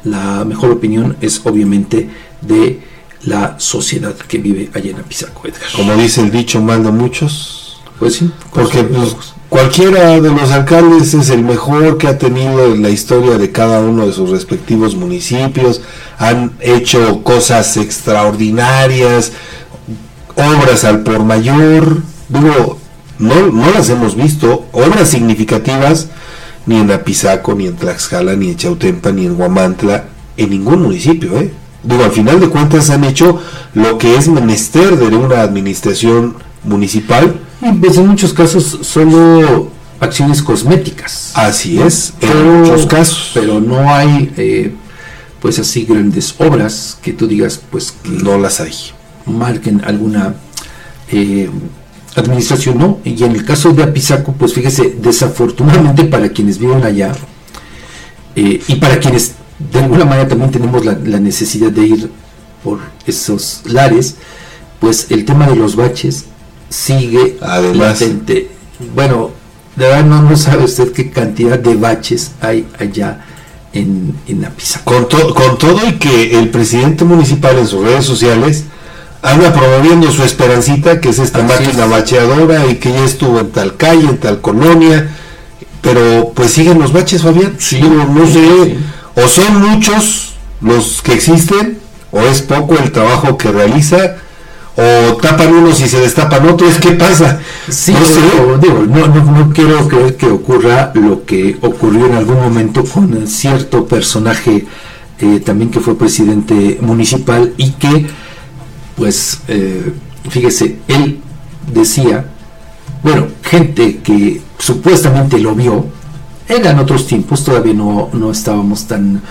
[SPEAKER 12] La mejor opinión es obviamente de la sociedad que vive allá en Apizaco, Edgar.
[SPEAKER 13] Como dice el dicho, manda muchos.
[SPEAKER 12] Pues sí,
[SPEAKER 13] Porque
[SPEAKER 12] pues,
[SPEAKER 13] cualquiera de los alcaldes es el mejor que ha tenido en la historia de cada uno de sus respectivos municipios. Han hecho cosas extraordinarias, obras al por mayor. Digo, no, no las hemos visto, obras significativas, ni en Apizaco, ni en Tlaxcala, ni en Chautempa, ni en Huamantla, en ningún municipio, ¿eh? Digo, al final de cuentas han hecho lo que es menester de una administración municipal.
[SPEAKER 12] Y pues en muchos casos solo acciones cosméticas.
[SPEAKER 13] Así es, en muchos casos.
[SPEAKER 12] Pero no hay, eh, pues así, grandes obras que tú digas, pues que
[SPEAKER 13] No las hay.
[SPEAKER 12] marquen alguna eh, administración, ¿no? Y en el caso de Apizaco, pues fíjese, desafortunadamente para quienes viven allá eh, y para quienes de alguna manera también tenemos la, la necesidad de ir por esos lares, pues el tema de los baches sigue
[SPEAKER 13] Además.
[SPEAKER 12] latente. Bueno, de verdad no, no sabe usted qué cantidad de baches hay allá en, en Apizaco.
[SPEAKER 13] Con, to- con todo y que el presidente municipal en sus redes sociales anda promoviendo su esperancita, que es esta
[SPEAKER 12] Así
[SPEAKER 13] máquina
[SPEAKER 12] es.
[SPEAKER 13] bacheadora y que ya estuvo en tal calle, en tal colonia, pero pues siguen los baches, Fabián. Digo, no sé, o son muchos los que existen, o es poco el trabajo que realiza, o tapan unos y se destapan otros, ¿qué pasa?
[SPEAKER 12] Sí,
[SPEAKER 13] no sé.
[SPEAKER 12] digo, no, no, no quiero creer que ocurra lo que ocurrió en algún momento con cierto personaje eh, también que fue presidente municipal y que, pues, eh, fíjese, él decía, bueno, gente que supuestamente lo vio, eran otros tiempos, todavía no, no estábamos tan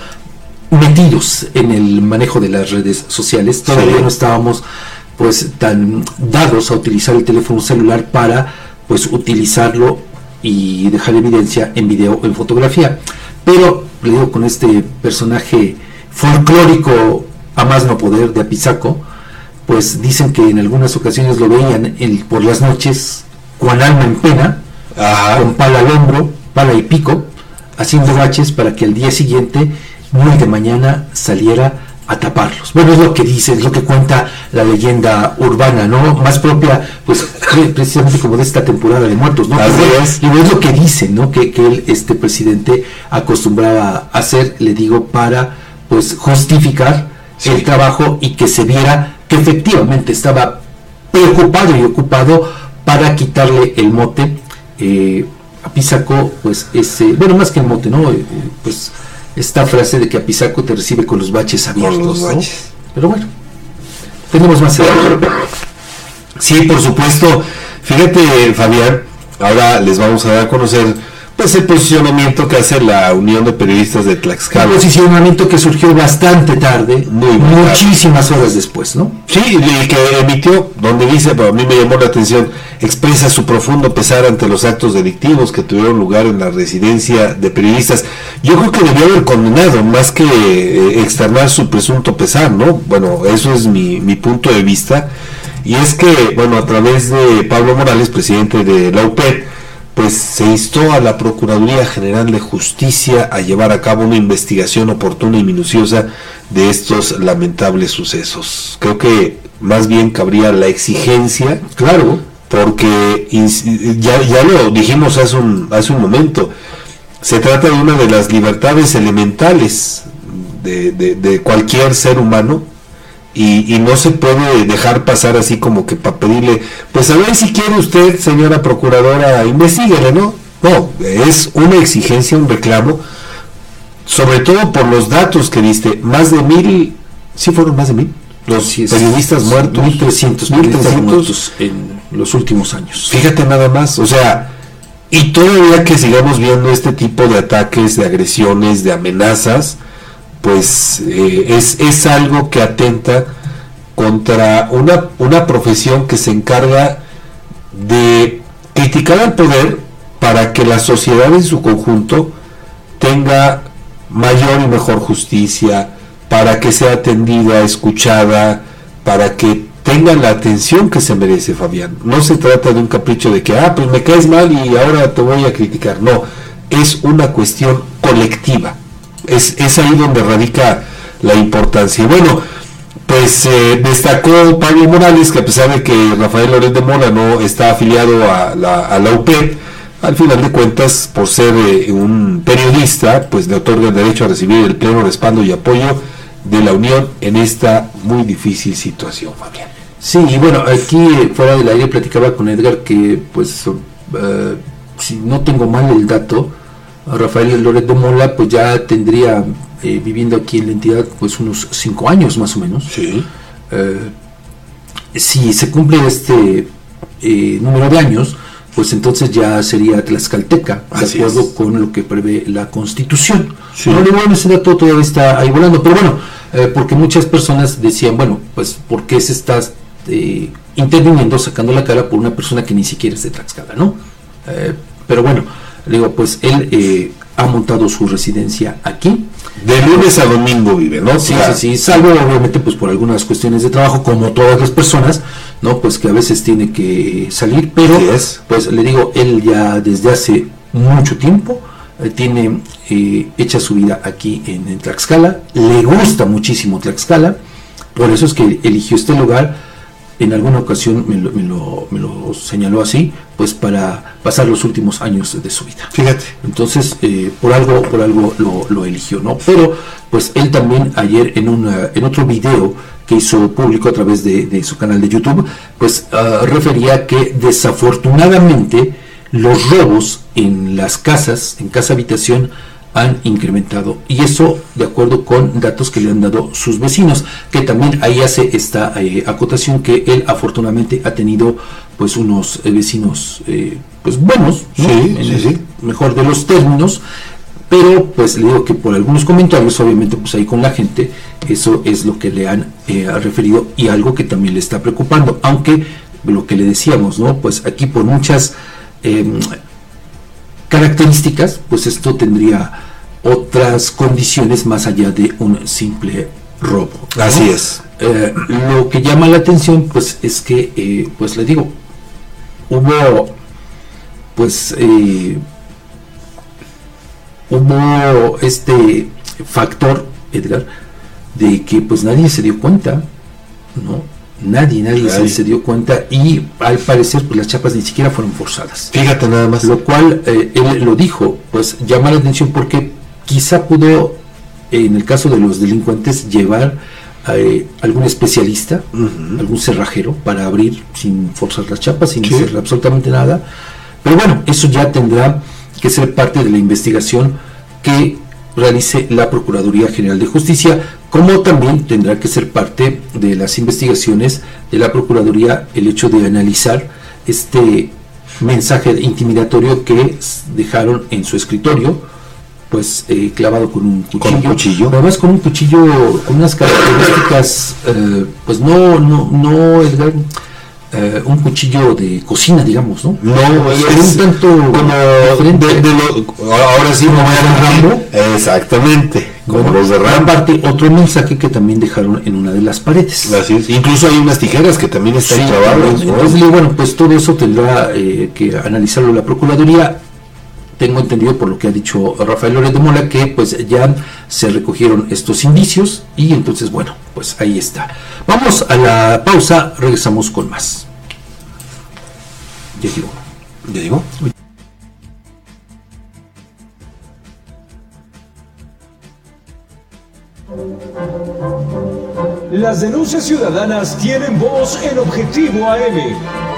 [SPEAKER 12] metidos en el manejo de las redes sociales, todavía
[SPEAKER 13] Sí.
[SPEAKER 12] no estábamos pues tan dados a utilizar el teléfono celular para pues utilizarlo y dejar evidencia en video o en fotografía. Pero le digo, con este personaje folclórico a más no poder de Apizaco, pues dicen que en algunas ocasiones lo veían el- por las noches con alma en pena, con pala al hombro, pala y pico, haciendo baches para que al día siguiente, muy de mañana, saliera a taparlos. Bueno, es lo que dice, es lo que cuenta la leyenda urbana, ¿no? Más propia, pues, pre- precisamente como de esta temporada de muertos, ¿no?
[SPEAKER 13] Así es.
[SPEAKER 12] digo, es lo que dice, ¿no? Que, que este presidente acostumbraba a hacer, le digo, para, pues, justificar el trabajo y que se viera que efectivamente estaba preocupado y ocupado para quitarle el mote eh, a Pisaco, pues ese, bueno, más que el mote, ¿no? Eh, pues esta frase de que a Pisaco te recibe con los baches abiertos,
[SPEAKER 13] los
[SPEAKER 12] ¿no?
[SPEAKER 13] baches.
[SPEAKER 12] Pero bueno, tenemos más.
[SPEAKER 13] Sí, por supuesto. Fíjate, Fabián, ahora les vamos a dar a conocer pues el posicionamiento que hace la Unión de Periodistas de
[SPEAKER 12] Un
[SPEAKER 13] Tlaxcala.
[SPEAKER 12] posicionamiento que surgió bastante tarde,
[SPEAKER 13] Muy
[SPEAKER 12] muchísimas horas después, ¿no?
[SPEAKER 13] Sí, y que emitió, donde dice, pero a mí me llamó la atención, expresa su profundo pesar ante los actos delictivos que tuvieron lugar en la residencia de periodistas. Yo creo que debió haber condenado, más que eh, externar su presunto pesar, ¿no? Bueno, eso es mi, mi punto de vista. Y es que, bueno, a través de Pablo Morales, presidente de la UPED, pues se instó a la Procuraduría General de Justicia a llevar a cabo una investigación oportuna y minuciosa de estos lamentables sucesos. Creo que más bien cabría la exigencia,
[SPEAKER 12] claro,
[SPEAKER 13] porque ya, ya lo dijimos hace un, hace un momento, se trata de una de las libertades elementales de, de- de cualquier ser humano y, y no se puede dejar pasar así como que para pedirle, pues a ver si quiere usted, señora procuradora, investiguele, ¿no? No, es una exigencia, un reclamo, sobre todo por los datos que diste, más de mil, sí fueron más de mil, los periodistas muertos,
[SPEAKER 12] 1.300 periodistas muertos en los últimos años.
[SPEAKER 13] Fíjate nada más, o sea, y todavía que sigamos viendo este tipo de ataques, de agresiones, de amenazas, pues eh, es, es algo que atenta contra una, una profesión que se encarga de criticar al poder para que la sociedad en su conjunto tenga mayor y mejor justicia, para que sea atendida, escuchada, para que tenga la atención que se merece Fabián. No se trata de un capricho de que, ah, pues me caes mal y ahora te voy a criticar. No, es una cuestión colectiva. Es, es ahí donde radica la importancia. Bueno, pues eh, destacó Pablo Morales que a pesar de que Rafael Loret de Mola no está afiliado a la, a la al final de cuentas, por ser eh, un periodista, pues le otorga el derecho a recibir el pleno respaldo y apoyo de la Unión en esta muy difícil situación, Fabián.
[SPEAKER 12] Sí, y bueno, aquí eh, fuera del aire platicaba con Edgar que, pues, eh, si no tengo mal el dato, Rafael Loret de Mola, pues ya tendría eh, viviendo aquí en la entidad, pues unos cinco años más o menos.
[SPEAKER 13] Sí.
[SPEAKER 12] si se cumple este eh, número de años, pues entonces ya sería tlaxcalteca, de
[SPEAKER 13] Así
[SPEAKER 12] acuerdo con lo que prevé la Constitución.
[SPEAKER 13] Sí.
[SPEAKER 12] No, bueno, ese dato todavía está ahí volando, pero bueno, eh, porque muchas personas decían, bueno, pues, ¿por qué se está eh, interviniendo, sacando la cara por una persona que ni siquiera es de Tlaxcala, ¿no? Eh, pero bueno, le digo, pues él eh, ha montado su residencia aquí.
[SPEAKER 13] De lunes a domingo vive, ¿no?
[SPEAKER 12] Sí,
[SPEAKER 13] Claro.
[SPEAKER 12] sí, sí, salvo obviamente pues por algunas cuestiones de trabajo, como todas las personas, ¿no? Pues que a veces tiene que salir, pero pues le digo, él ya desde hace mucho tiempo eh, tiene eh, hecha su vida aquí en, en Tlaxcala, le gusta muchísimo Tlaxcala, por eso es que eligió este lugar, en alguna ocasión me lo, me lo- me lo señaló así, pues para pasar los últimos años de su vida.
[SPEAKER 13] Fíjate.
[SPEAKER 12] Entonces, eh, por algo, por algo lo, lo eligió, ¿no? Pero, pues él también ayer en una, en otro video que hizo público a través de, de su canal de YouTube, pues ah, refería que desafortunadamente los robos en las casas, en casa habitación, han incrementado y eso de acuerdo con datos que le han dado sus vecinos que también ahí hace esta eh, acotación que él afortunadamente ha tenido pues unos eh, vecinos eh, pues buenos ¿no?
[SPEAKER 13] Sí,
[SPEAKER 12] En
[SPEAKER 13] sí,
[SPEAKER 12] el
[SPEAKER 13] sí.
[SPEAKER 12] mejor de los términos pero pues le digo que por algunos comentarios obviamente pues ahí con la gente eso es lo que le han referido y algo que también le está preocupando aunque lo que le decíamos no pues aquí por muchas em, características, pues esto tendría otras condiciones más allá de un simple robo. ¿no?
[SPEAKER 13] Así es.
[SPEAKER 12] Eh, lo que llama la atención, pues, es que, eh, pues, le digo, hubo, pues, eh, hubo este factor, Edgar, de que, pues, nadie se dio cuenta, ¿no? Nadie, nadie, se-
[SPEAKER 13] Nadie.
[SPEAKER 12] Se, dio cuenta y al parecer pues las chapas ni siquiera fueron forzadas.
[SPEAKER 13] Fíjate nada más.
[SPEAKER 12] Lo cual eh, él lo dijo, pues llama la atención porque quizá pudo, en el caso de los delincuentes, llevar a eh, algún especialista, algún cerrajero, para abrir sin forzar las chapas, sin hacer absolutamente nada. Pero bueno, eso ya tendrá que ser parte de la investigación que realice la Procuraduría General de Justicia, como también tendrá que ser parte de las investigaciones de la Procuraduría el hecho de analizar este mensaje intimidatorio que dejaron en su escritorio, pues eh, clavado con un cuchillo,
[SPEAKER 13] cuchillo.
[SPEAKER 12] además con un cuchillo con unas características, eh, pues no, no, no, Edgar, eh, un cuchillo de cocina, digamos, ¿no?
[SPEAKER 13] No,
[SPEAKER 12] es
[SPEAKER 13] es
[SPEAKER 12] un tanto
[SPEAKER 13] como de- de lo- ahora sí voy a
[SPEAKER 12] Rambo.
[SPEAKER 13] Exactamente, como
[SPEAKER 12] Bueno,
[SPEAKER 13] los de Rambo.
[SPEAKER 12] Aparte, otro mensaje que también dejaron en una de las paredes.
[SPEAKER 13] Así es. Incluso hay unas tijeras que también están
[SPEAKER 12] Sí,
[SPEAKER 13] clavadas. ¿no?
[SPEAKER 12] entonces, bueno, pues todo eso tendrá eh, que analizarlo la Procuraduría. Tengo entendido por lo que ha dicho Rafael Lórez de Mola que pues ya se recogieron estos indicios y entonces bueno, pues ahí está. Vamos a la pausa, regresamos con más. Ya llegó.
[SPEAKER 13] ¿Ya llegó?
[SPEAKER 11] Las denuncias ciudadanas tienen voz en Objetivo AM.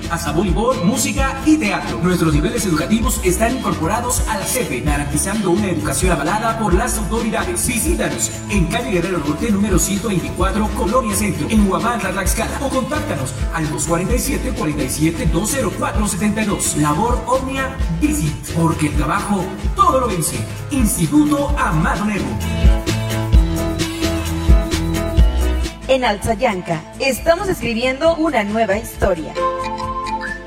[SPEAKER 28] hasta voleibol, música y teatro. Nuestros niveles educativos están incorporados a la CEPE, garantizando una educación avalada por las autoridades. Visítanos en calle Guerrero Norte, número 124, Colonia Centro, en Huamantla, Tlaxcala, o contáctanos al 247 47 204 72. Labor Omnia Visit, porque el trabajo todo lo vence. Instituto Amado Nervo.
[SPEAKER 29] En Alzayanca estamos escribiendo una nueva historia.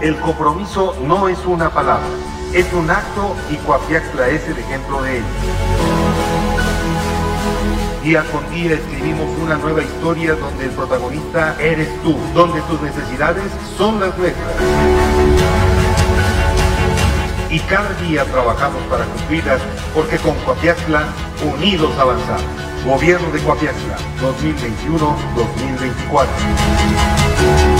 [SPEAKER 32] El compromiso no es una palabra, es un acto y Coapiaxtla es el ejemplo de ello. Día con día escribimos una nueva historia donde el protagonista eres tú, donde tus necesidades son las nuestras. Y cada día trabajamos para cumplirlas porque con Coapiaxtla unidos avanzamos. Gobierno de Coapiaxtla 2021-2024.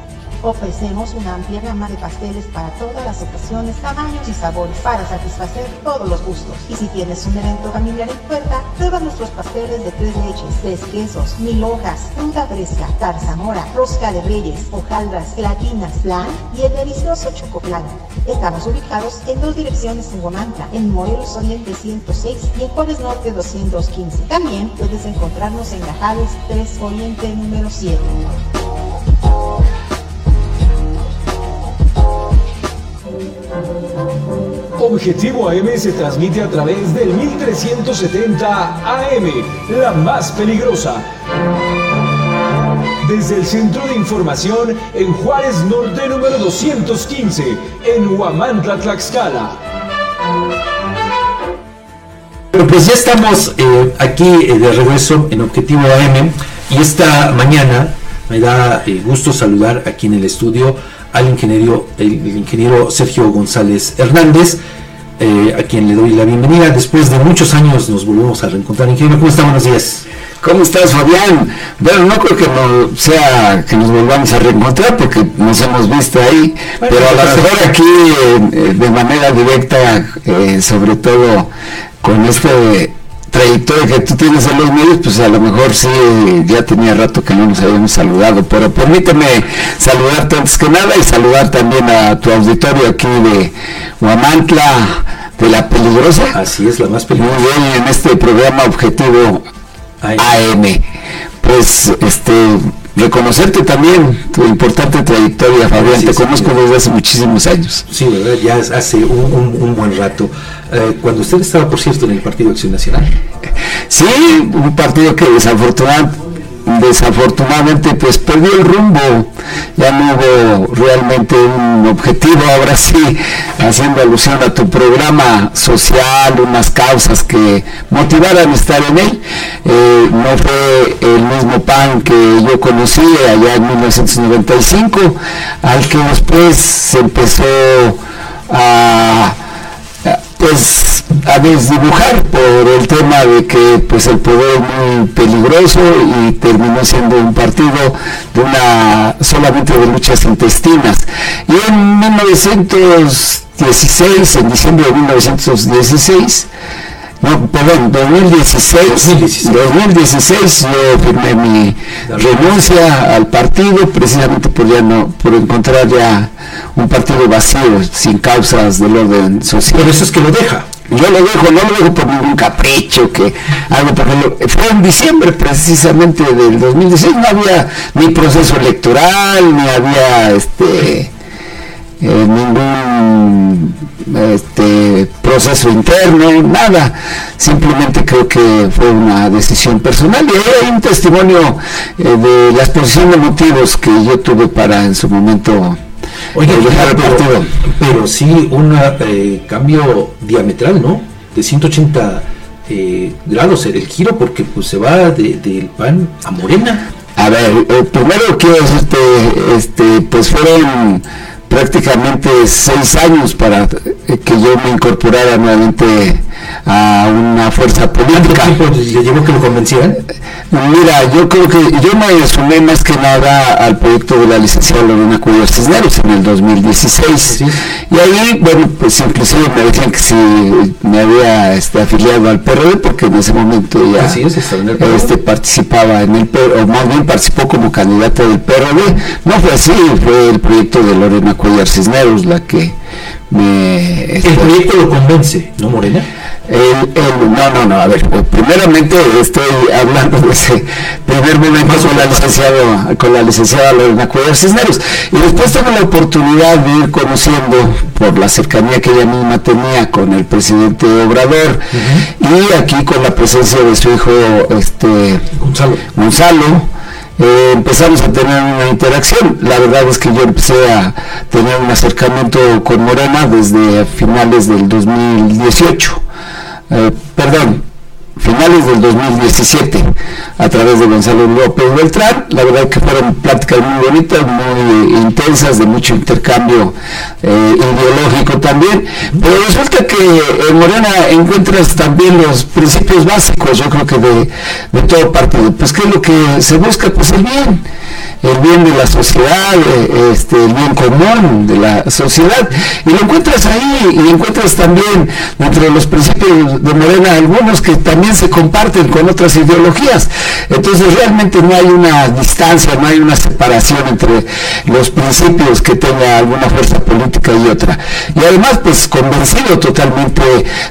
[SPEAKER 38] Ofrecemos una amplia gama de pasteles para todas las ocasiones, tamaños y sabores para satisfacer todos los gustos. Y si tienes un evento familiar en puerta, prueba nuestros pasteles de tres leches, tres quesos, mil hojas, fruta fresca, zarzamora, rosca de reyes, hojaldras, gelatinas, flan y el delicioso chocoplan. Estamos ubicados en dos direcciones en Huamantla, en Morelos Oriente 106 y en Juárez Norte 215. También puedes encontrarnos en Gajales 3 Oriente número 7.
[SPEAKER 11] Objetivo AM se transmite a través del 1370 AM, la más peligrosa. Desde el Centro de Información en Juárez Norte número 215, en Huamantla, Tlaxcala.
[SPEAKER 12] Bueno, pues ya estamos eh, aquí eh, de regreso en Objetivo AM y esta mañana me da eh, gusto saludar aquí en el estudio al ingeniero, el, el ingeniero Sergio González Hernández, eh, a quien le doy la bienvenida. Después de muchos años nos volvemos a reencontrar. Ingeniero, ¿cómo está? Buenos días.
[SPEAKER 39] ¿Cómo estás, Fabián? Bueno, no creo que no sea que nos volvamos a reencontrar porque nos hemos visto ahí, pero a lo mejor aquí eh, de manera directa, eh, sobre todo con este trayectoria que tú tienes en los medios, pues a lo mejor sí, ya tenía rato que no nos habíamos saludado, pero permíteme saludarte antes que nada y saludar también a tu auditorio aquí de Huamantla, de la peligrosa.
[SPEAKER 12] Así es, la más peligrosa.
[SPEAKER 39] Muy bien, en este programa Objetivo AM. Pues, este, reconocerte también tu importante trayectoria, Fabián.
[SPEAKER 12] Sí,
[SPEAKER 39] Te
[SPEAKER 12] sí,
[SPEAKER 39] conozco
[SPEAKER 12] sí.
[SPEAKER 39] desde hace muchísimos años.
[SPEAKER 12] Sí, ¿verdad? Ya hace un, un- un buen rato. Eh, cuando usted estaba, por cierto, en el Partido Acción Nacional.
[SPEAKER 39] Sí, un partido que desafortunadamente, desafortunadamente pues perdió el rumbo, ya no hubo realmente un objetivo, ahora sí, haciendo alusión a tu programa social, unas causas que motivaran estar en él, eh, no fue el mismo PAN que yo conocí allá en 1995, al que después se empezó a pues a desdibujar por el tema de que pues el poder es muy peligroso y terminó siendo un partido de una solamente de luchas intestinas. Y en 1916 en diciembre de 1916 no, perdón, 2016, 2016, yo firmé mi renuncia al partido precisamente por ya no, por encontrar ya un partido vacío, sin causas del orden social.
[SPEAKER 12] Por eso es que lo deja.
[SPEAKER 39] Yo lo dejo, no lo dejo por ningún capricho que algo porque lo- fue en diciembre precisamente del 2016, no había ni proceso electoral, ni había este eh, ningún este, proceso interno, nada. Simplemente creo que fue una decisión personal y ahí hay un testimonio eh, de la exposición de motivos que yo tuve para en su momento
[SPEAKER 12] Oye,
[SPEAKER 39] eh, dejar el
[SPEAKER 12] pero,
[SPEAKER 39] partido.
[SPEAKER 12] pero sí un eh, cambio diametral, ¿no? De 180 eh, grados el giro, porque pues se va de- del PAN a Morena.
[SPEAKER 39] A ver, primero quiero decirte, este, pues fueron prácticamente seis años para eh, que yo me incorporara nuevamente a una fuerza política.
[SPEAKER 12] ¿Le llevó que lo convencieran?
[SPEAKER 39] Mira, yo creo que yo me sumé más que nada al proyecto de la licenciada Lorena Cuellar Cisneros en el 2016. Y ahí, bueno, pues inclusive me decían que si me había este, afiliado al PRD, porque en ese momento ya
[SPEAKER 12] Así es,
[SPEAKER 39] este, participaba en el PRD, o más bien participó como candidata del PRD. No fue así, fue el proyecto de Lorena Cuellar Cisneros la que me...
[SPEAKER 12] El proyecto lo convence, ¿no, Morena?
[SPEAKER 39] el- el- no, no, no, a ver, eh, primeramente estoy hablando de ese primer momento con la licenciada, con la licenciada Lorena Cuellar Cisneros. Y después tengo la oportunidad de ir conociendo por la cercanía que ella misma tenía con el presidente Obrador y aquí con la presencia de su hijo este
[SPEAKER 12] Gonzalo.
[SPEAKER 39] Gonzalo eh, empezamos a tener una interacción. La verdad es que yo empecé a tener un acercamiento con Morena desde finales del 2018. Eh, perdón, finales del 2017 a través de Gonzalo López Beltrán. La verdad que fueron pláticas muy bonitas, muy intensas, de mucho intercambio eh, ideológico también. Pero resulta que en Morena encuentras también los principios básicos, yo creo que de, de todo partido. Pues ¿qué es lo que se busca? Pues el bien. El bien de la sociedad, eh, este, el bien común de la sociedad. Y lo encuentras ahí y encuentras también dentro de los principios de Morena algunos que también se comparten con otras ideologías. Entonces realmente no hay una distancia, no hay una separación entre los principios que tenga alguna fuerza política y otra. Y además pues convencido totalmente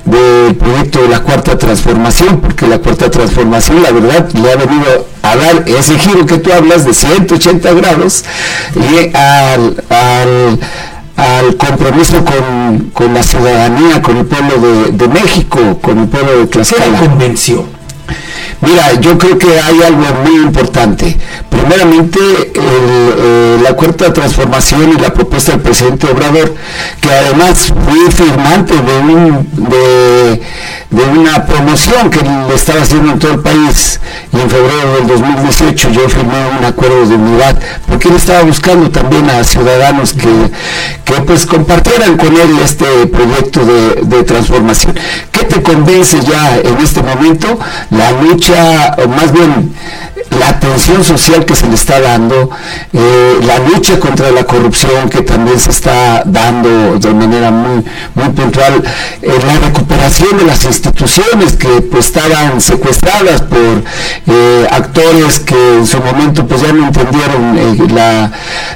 [SPEAKER 39] del proyecto de la cuarta transformación, porque la cuarta transformación la verdad le ha venido a dar ese giro que tú hablas de 180 grados y al, al, compromiso con, la ciudadanía, con el pueblo de, México, con el pueblo de Tlaxcala.
[SPEAKER 12] convenció?
[SPEAKER 39] Mira, yo creo que hay algo muy importante. Primeramente, eh, la cuarta transformación y la propuesta del presidente Obrador, que además fue firmante de, un, de, de una promoción que le estaba haciendo en todo el país. Y en febrero del 2018 yo firmé un acuerdo de unidad, porque él estaba buscando también a ciudadanos que, que pues compartieran con él este proyecto de, transformación. ¿Qué te convence ya en este momento? La lucha, o más bien la atención social que se le está dando, eh, la lucha contra la corrupción que también se está dando de manera muy, muy puntual, eh, la recuperación de las instituciones que pues estaban secuestradas por eh, actores que en su momento pues ya no entendieron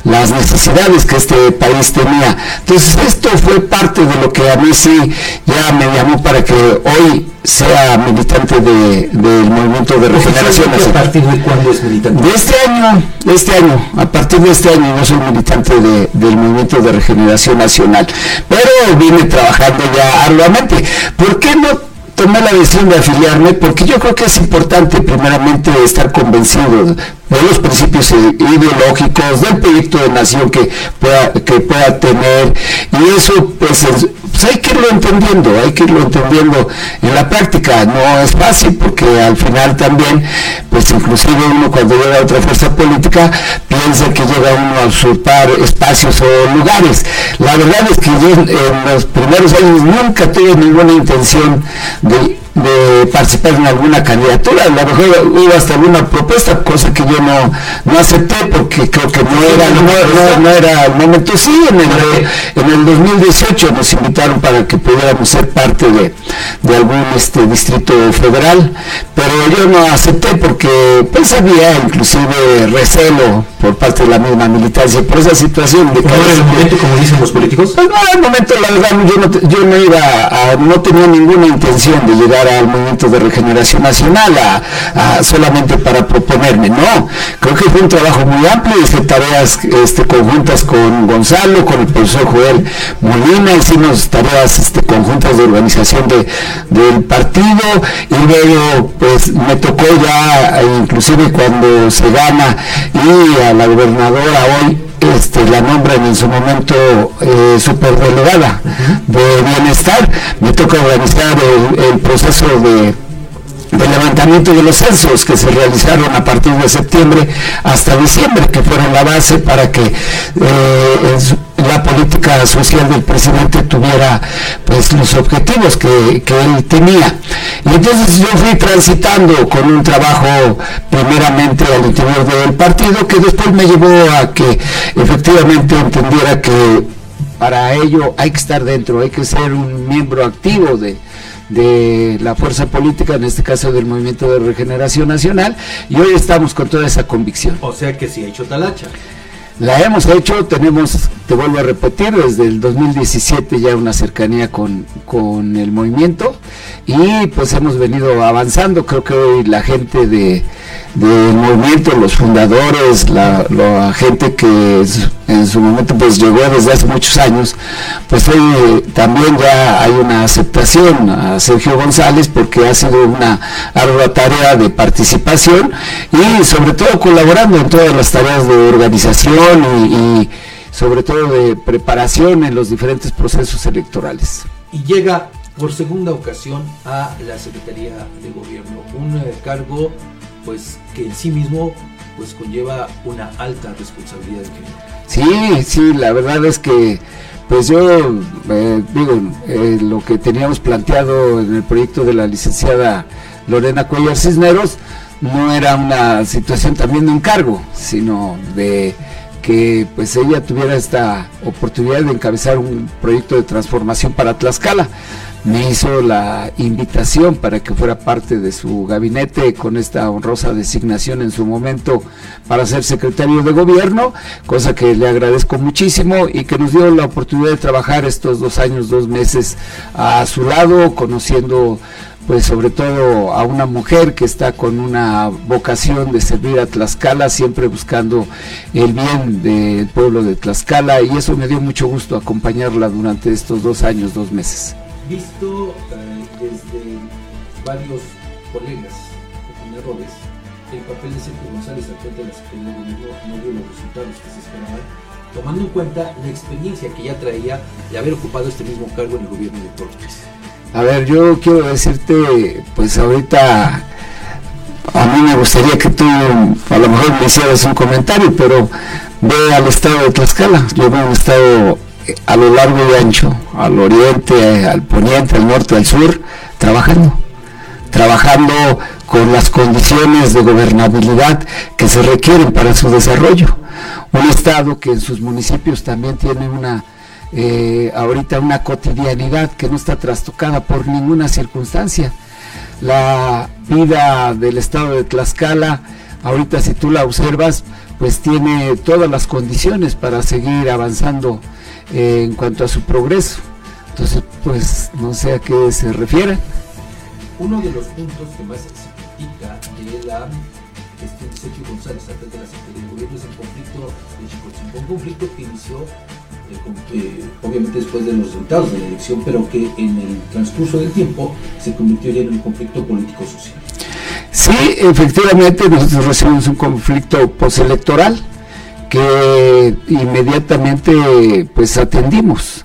[SPEAKER 39] las necesidades que este país tenía. Entonces esto fue parte de lo que a mí sí ya me llamó para que hoy sea militante del movimiento de regeneración.
[SPEAKER 12] ¿A partir de cuándo es militante?
[SPEAKER 39] De este año, de este año, a partir de este año yo soy militante del movimiento de regeneración nacional, pero vine trabajando ya arduamente. ¿Por qué no tomé la decisión de afiliarme porque yo creo que es importante primeramente estar convencido de los principios ideológicos del proyecto de nación que pueda, que pueda tener. Y eso pues pues hay que irlo entendiendo, hay que irlo entendiendo en la práctica, no es fácil porque al final también, pues inclusive uno cuando llega a otra fuerza política piensa que llega uno a usurpar espacios o lugares. La verdad es que yo en los primeros años nunca tuve ninguna intención de de participar en alguna candidatura, a lo mejor hubo hasta alguna propuesta, cosa que yo no, no acepté porque creo que no era, no, no, era el momento. Sí, en el, en el 2018 nos invitaron para que pudiéramos ser parte de, de algún este distrito federal, pero yo no acepté porque pues había inclusive recelo por parte de la misma militancia por esa situación de
[SPEAKER 12] que ¿No era el momento como dicen los políticos?
[SPEAKER 39] Pues no era el momento, la verdad, yo no, yo no iba a, no tenía ninguna intención de llegar al movimiento de regeneración nacional solamente para proponerme. No, creo que fue un trabajo muy amplio, hice tareas este, conjuntas con Gonzalo, con el profesor Joel Molina, hicimos tareas este, conjuntas de organización de, del partido y luego pues me tocó ya, inclusive cuando se gana y a la gobernadora hoy este, la nombran en su momento eh, superdelegada de bienestar, me toca organizar el, proceso de, levantamiento de los censos que se realizaron a partir de septiembre hasta diciembre, que fueron la base para que eh, la política social del presidente tuviera pues los objetivos que, él tenía. Y entonces yo fui transitando con un trabajo primeramente al interior del partido que después me llevó a que efectivamente entendiera que para ello hay que estar dentro, hay que ser un miembro activo de, de la fuerza política, en este caso del Movimiento de Regeneración Nacional, y hoy estamos con toda esa convicción.
[SPEAKER 12] O sea que sí ha hecho talacha.
[SPEAKER 39] La hemos hecho, tenemos, te vuelvo a repetir, desde el 2017 ya una cercanía con, con el movimiento y pues hemos venido avanzando. Creo que hoy la gente de, del movimiento, los fundadores, la, gente que en su momento pues llegó desde hace muchos años, pues hoy también ya hay una aceptación a Sergio González porque ha sido una ardua tarea de participación y sobre todo colaborando en todas las tareas de organización y, sobre todo de preparación en los diferentes procesos electorales.
[SPEAKER 12] Y llega por segunda ocasión a la Secretaría de Gobierno, un eh, cargo pues que en sí mismo pues conlleva una alta responsabilidad.
[SPEAKER 39] Sí, sí, la verdad es que pues yo eh, digo, eh, lo que teníamos planteado en el proyecto de la licenciada Lorena Cuellar Cisneros, no era una situación también de encargo, sino de que pues ella tuviera esta oportunidad de encabezar un proyecto de transformación para Tlaxcala. Me hizo la invitación para que fuera parte de su gabinete con esta honrosa designación en su momento para ser secretario de gobierno, cosa que le agradezco muchísimo y que nos dio la oportunidad de trabajar estos dos años, dos meses a su lado, conociendo pues sobre todo a una mujer que está con una vocación de servir a Tlaxcala, siempre buscando el bien del pueblo de Tlaxcala y eso me dio mucho gusto acompañarla durante estos dos años, dos meses.
[SPEAKER 12] Visto eh, desde varios colegas errores, el papel de Sergio González al frente de la Secretaría de Gobierno no dio los resultados que se esperaban, tomando en cuenta la experiencia que ya traía de haber ocupado este mismo cargo en el gobierno de Cortés.
[SPEAKER 39] A ver, yo quiero decirte, pues ahorita a mí me gustaría que tú a lo mejor me hicieras un comentario, pero ve al estado de Tlaxcala. Yo veo un estado a lo largo y ancho, al oriente, al poniente, al norte, al sur, trabajando. Trabajando con las condiciones de gobernabilidad que se requieren para su desarrollo. Un estado que en sus municipios también tiene una eh, ahorita una cotidianidad que no está trastocada por ninguna circunstancia. La vida del estado de Tlaxcala, ahorita si tú la observas, pues tiene todas las condiciones para seguir avanzando eh, en cuanto a su progreso. Entonces, pues no sé a qué se refiere.
[SPEAKER 12] Uno de los puntos que más se critica de la gestión de Sergio González a de la Secretaría de Gobierno es el conflicto de Chicotzimpo, un conflicto que inició eh, obviamente después de los resultados de la elección, pero que en el transcurso del tiempo se convirtió ya en un conflicto político-social.
[SPEAKER 39] Sí, efectivamente nosotros recibimos un conflicto postelectoral que inmediatamente pues atendimos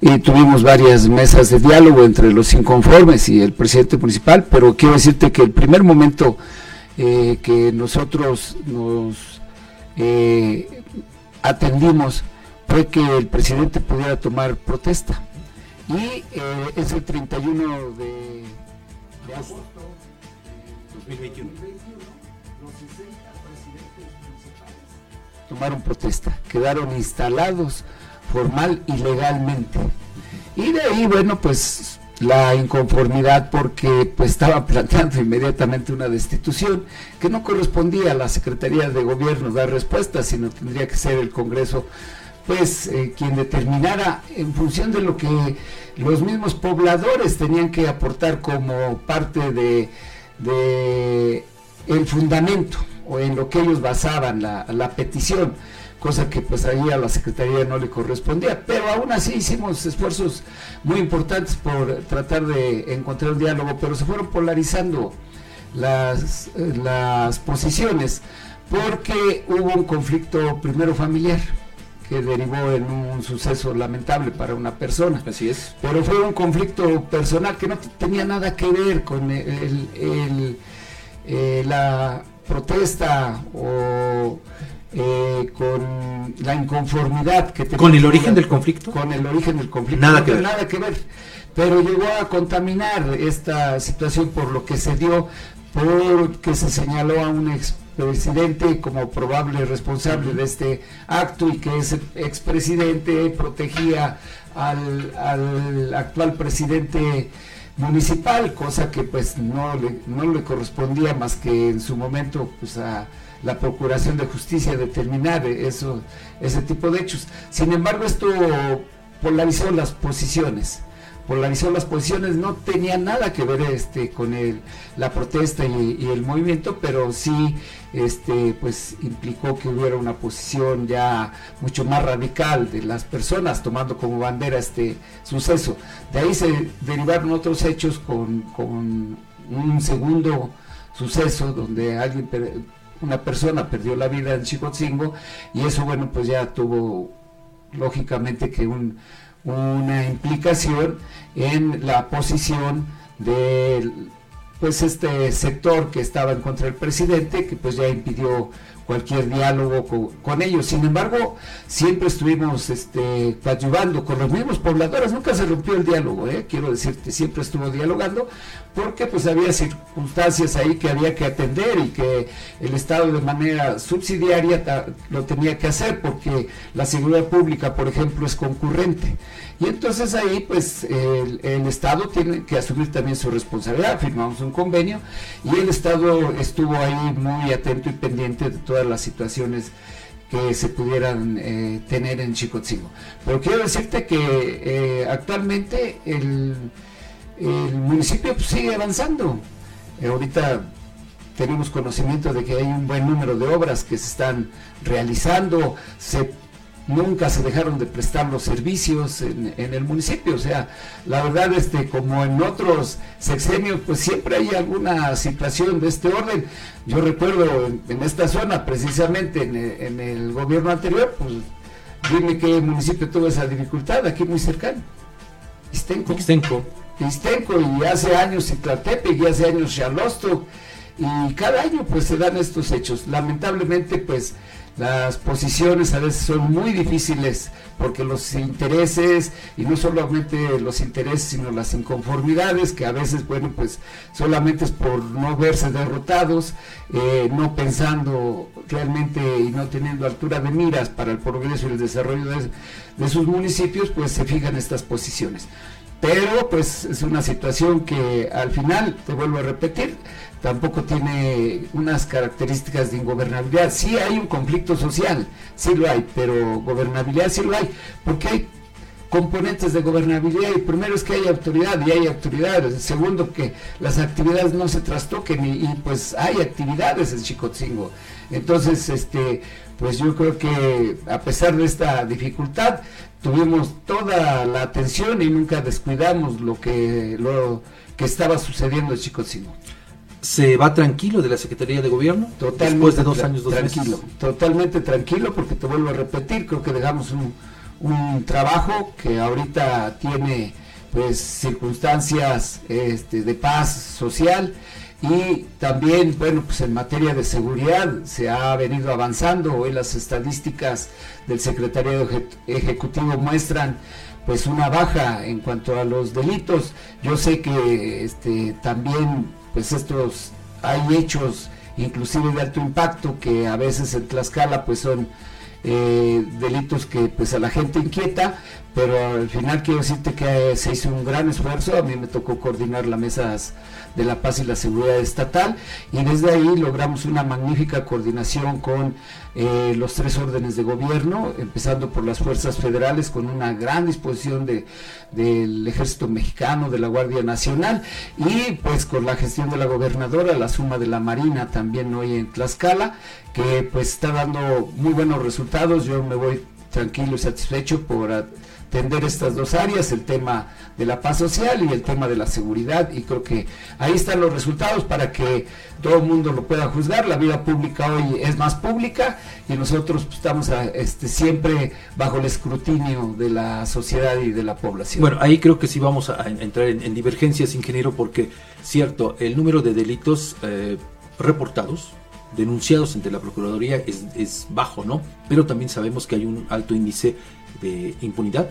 [SPEAKER 39] y tuvimos varias mesas de diálogo entre los inconformes y el presidente municipal, pero quiero decirte que el primer momento eh, que nosotros nos eh, atendimos fue que el presidente pudiera tomar protesta. Y eh, es el 31 de, agosto de 2021. Tomaron protesta, quedaron instalados formal y legalmente. Y de ahí, bueno, pues la inconformidad porque pues estaba planteando inmediatamente una destitución que no correspondía a la Secretaría de Gobierno dar respuesta, sino tendría que ser el Congreso pues eh, quien determinara en función de lo que los mismos pobladores tenían que aportar como parte de, el fundamento o en lo que ellos basaban la, la, petición, cosa que pues ahí a la Secretaría no le correspondía, pero aún así hicimos esfuerzos muy importantes por tratar de encontrar un diálogo, pero se fueron polarizando las, las posiciones porque hubo un conflicto primero familiar que derivó en un suceso lamentable para una persona.
[SPEAKER 12] Así es.
[SPEAKER 39] Pero fue un conflicto personal que no tenía nada que ver con el, eh, la protesta o eh, con la inconformidad que
[SPEAKER 12] ¿Con el origen del conflicto?
[SPEAKER 39] Con el origen del conflicto.
[SPEAKER 12] Nada que ver.
[SPEAKER 39] Nada que ver. Pero llegó a contaminar esta situación por lo que se dio, porque se señaló a un ex presidente como probable responsable de este acto y que ese expresidente protegía al, actual presidente municipal, cosa que pues no le, no le correspondía más que en su momento pues a la Procuración de Justicia determinar eso, ese tipo de hechos. Sin embargo, esto polarizó las posiciones polarizó las posiciones, no tenía nada que ver este con el, la protesta y, el movimiento, pero sí este pues implicó que hubiera una posición ya mucho más radical de las personas tomando como bandera este suceso. De ahí se derivaron otros hechos con, con un segundo suceso donde alguien una persona perdió la vida en Chicotzingo y eso bueno pues ya tuvo lógicamente que un una implicación en la posición de pues este sector que estaba en contra del presidente, que pues ya impidió cualquier diálogo con, ellos. Sin embargo, siempre estuvimos este, coadyuvando con los mismos pobladores, nunca se rompió el diálogo, ¿eh? quiero decirte, siempre estuvo dialogando, porque pues había circunstancias ahí que había que atender y que el Estado de manera subsidiaria lo tenía que hacer, porque la seguridad pública, por ejemplo, es concurrente. Y entonces ahí pues el, Estado tiene que asumir también su responsabilidad, firmamos un convenio y el Estado estuvo ahí muy atento y pendiente de todas las situaciones que se pudieran eh, tener en Chicotzingo. Pero quiero decirte que eh, actualmente el, el municipio pues, sigue avanzando. Eh, ahorita tenemos conocimiento de que hay un buen número de obras que se están realizando, se nunca se dejaron de prestar los servicios en, en el municipio, o sea, la verdad este como en otros sexenios pues siempre hay alguna situación de este orden. Yo recuerdo en, en esta zona precisamente en, el- en el gobierno anterior, pues dime qué municipio tuvo esa dificultad, aquí muy cercano. Ixtenco.
[SPEAKER 12] Ixtenco.
[SPEAKER 39] Ixtenco y hace años Citlaltepec y hace años Charlosto y cada año pues se dan estos hechos. Lamentablemente pues las posiciones a veces son muy difíciles porque los intereses y no solamente los intereses sino las inconformidades que a veces bueno pues solamente es por no verse derrotados eh, no pensando realmente y no teniendo altura de miras para el progreso y el desarrollo de, de sus municipios pues se fijan estas posiciones pero pues es una situación que al final, te vuelvo a repetir, tampoco tiene unas características de ingobernabilidad. Sí hay un conflicto social, sí lo hay, pero gobernabilidad sí lo hay, porque hay componentes de gobernabilidad y primero es que hay autoridad y hay autoridad, segundo que las actividades no se trastoquen y, y, pues hay actividades en Chicotzingo. Entonces, este, pues yo creo que a pesar de esta dificultad, tuvimos toda la atención y nunca descuidamos lo que lo que estaba sucediendo en Chicotzingo.
[SPEAKER 12] ¿Se va tranquilo de la Secretaría de Gobierno?
[SPEAKER 39] Totalmente
[SPEAKER 12] Después de dos años, dos
[SPEAKER 39] tranquilo,
[SPEAKER 12] meses.
[SPEAKER 39] totalmente tranquilo, porque te vuelvo a repetir, creo que dejamos un, un trabajo que ahorita tiene pues circunstancias este, de paz social y también, bueno, pues en materia de seguridad se ha venido avanzando. Hoy las estadísticas del Secretariado Eje- Ejecutivo muestran pues una baja en cuanto a los delitos. Yo sé que este, también pues estos hay hechos inclusive de alto impacto que a veces en Tlaxcala pues son eh, delitos que pues a la gente inquieta, pero al final quiero decirte que se hizo un gran esfuerzo, a mí me tocó coordinar las mesas de la paz y la seguridad estatal y desde ahí logramos una magnífica coordinación con eh, los tres órdenes de gobierno, empezando por las fuerzas federales con una gran disposición de, del ejército mexicano, de la Guardia Nacional y pues con la gestión de la gobernadora, la suma de la Marina también hoy en Tlaxcala, que pues está dando muy buenos resultados, yo me voy tranquilo y satisfecho por atender estas dos áreas, el tema de la paz social y el tema de la seguridad y creo que ahí están los resultados para que todo el mundo lo pueda juzgar, la vida pública hoy es más pública y nosotros estamos a- este, siempre bajo el escrutinio de la sociedad y de la población.
[SPEAKER 12] Bueno, ahí creo que sí vamos a, entrar en, en divergencias, ingeniero, porque, cierto, el número de delitos eh, reportados, denunciados ante la Procuraduría es, es bajo, ¿no? Pero también sabemos que hay un alto índice de impunidad,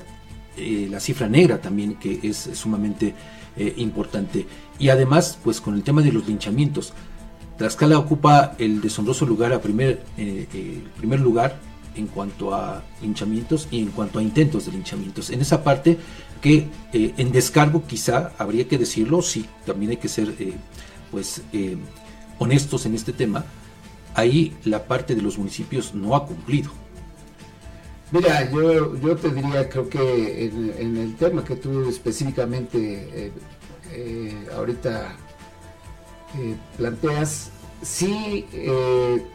[SPEAKER 12] eh, la cifra negra también, que es sumamente eh, importante. Y además, pues con el tema de los linchamientos, Tlaxcala ocupa el deshonroso lugar a primer, eh, eh, primer lugar en cuanto a linchamientos y en cuanto a intentos de linchamientos. En esa parte que eh, en descargo quizá habría que decirlo, sí, también hay que ser eh, pues eh, honestos en este tema, ahí la parte de los municipios no ha cumplido.
[SPEAKER 39] Mira, yo, yo te diría, creo que en, en el tema que tú específicamente eh, eh, ahorita eh, planteas, sí,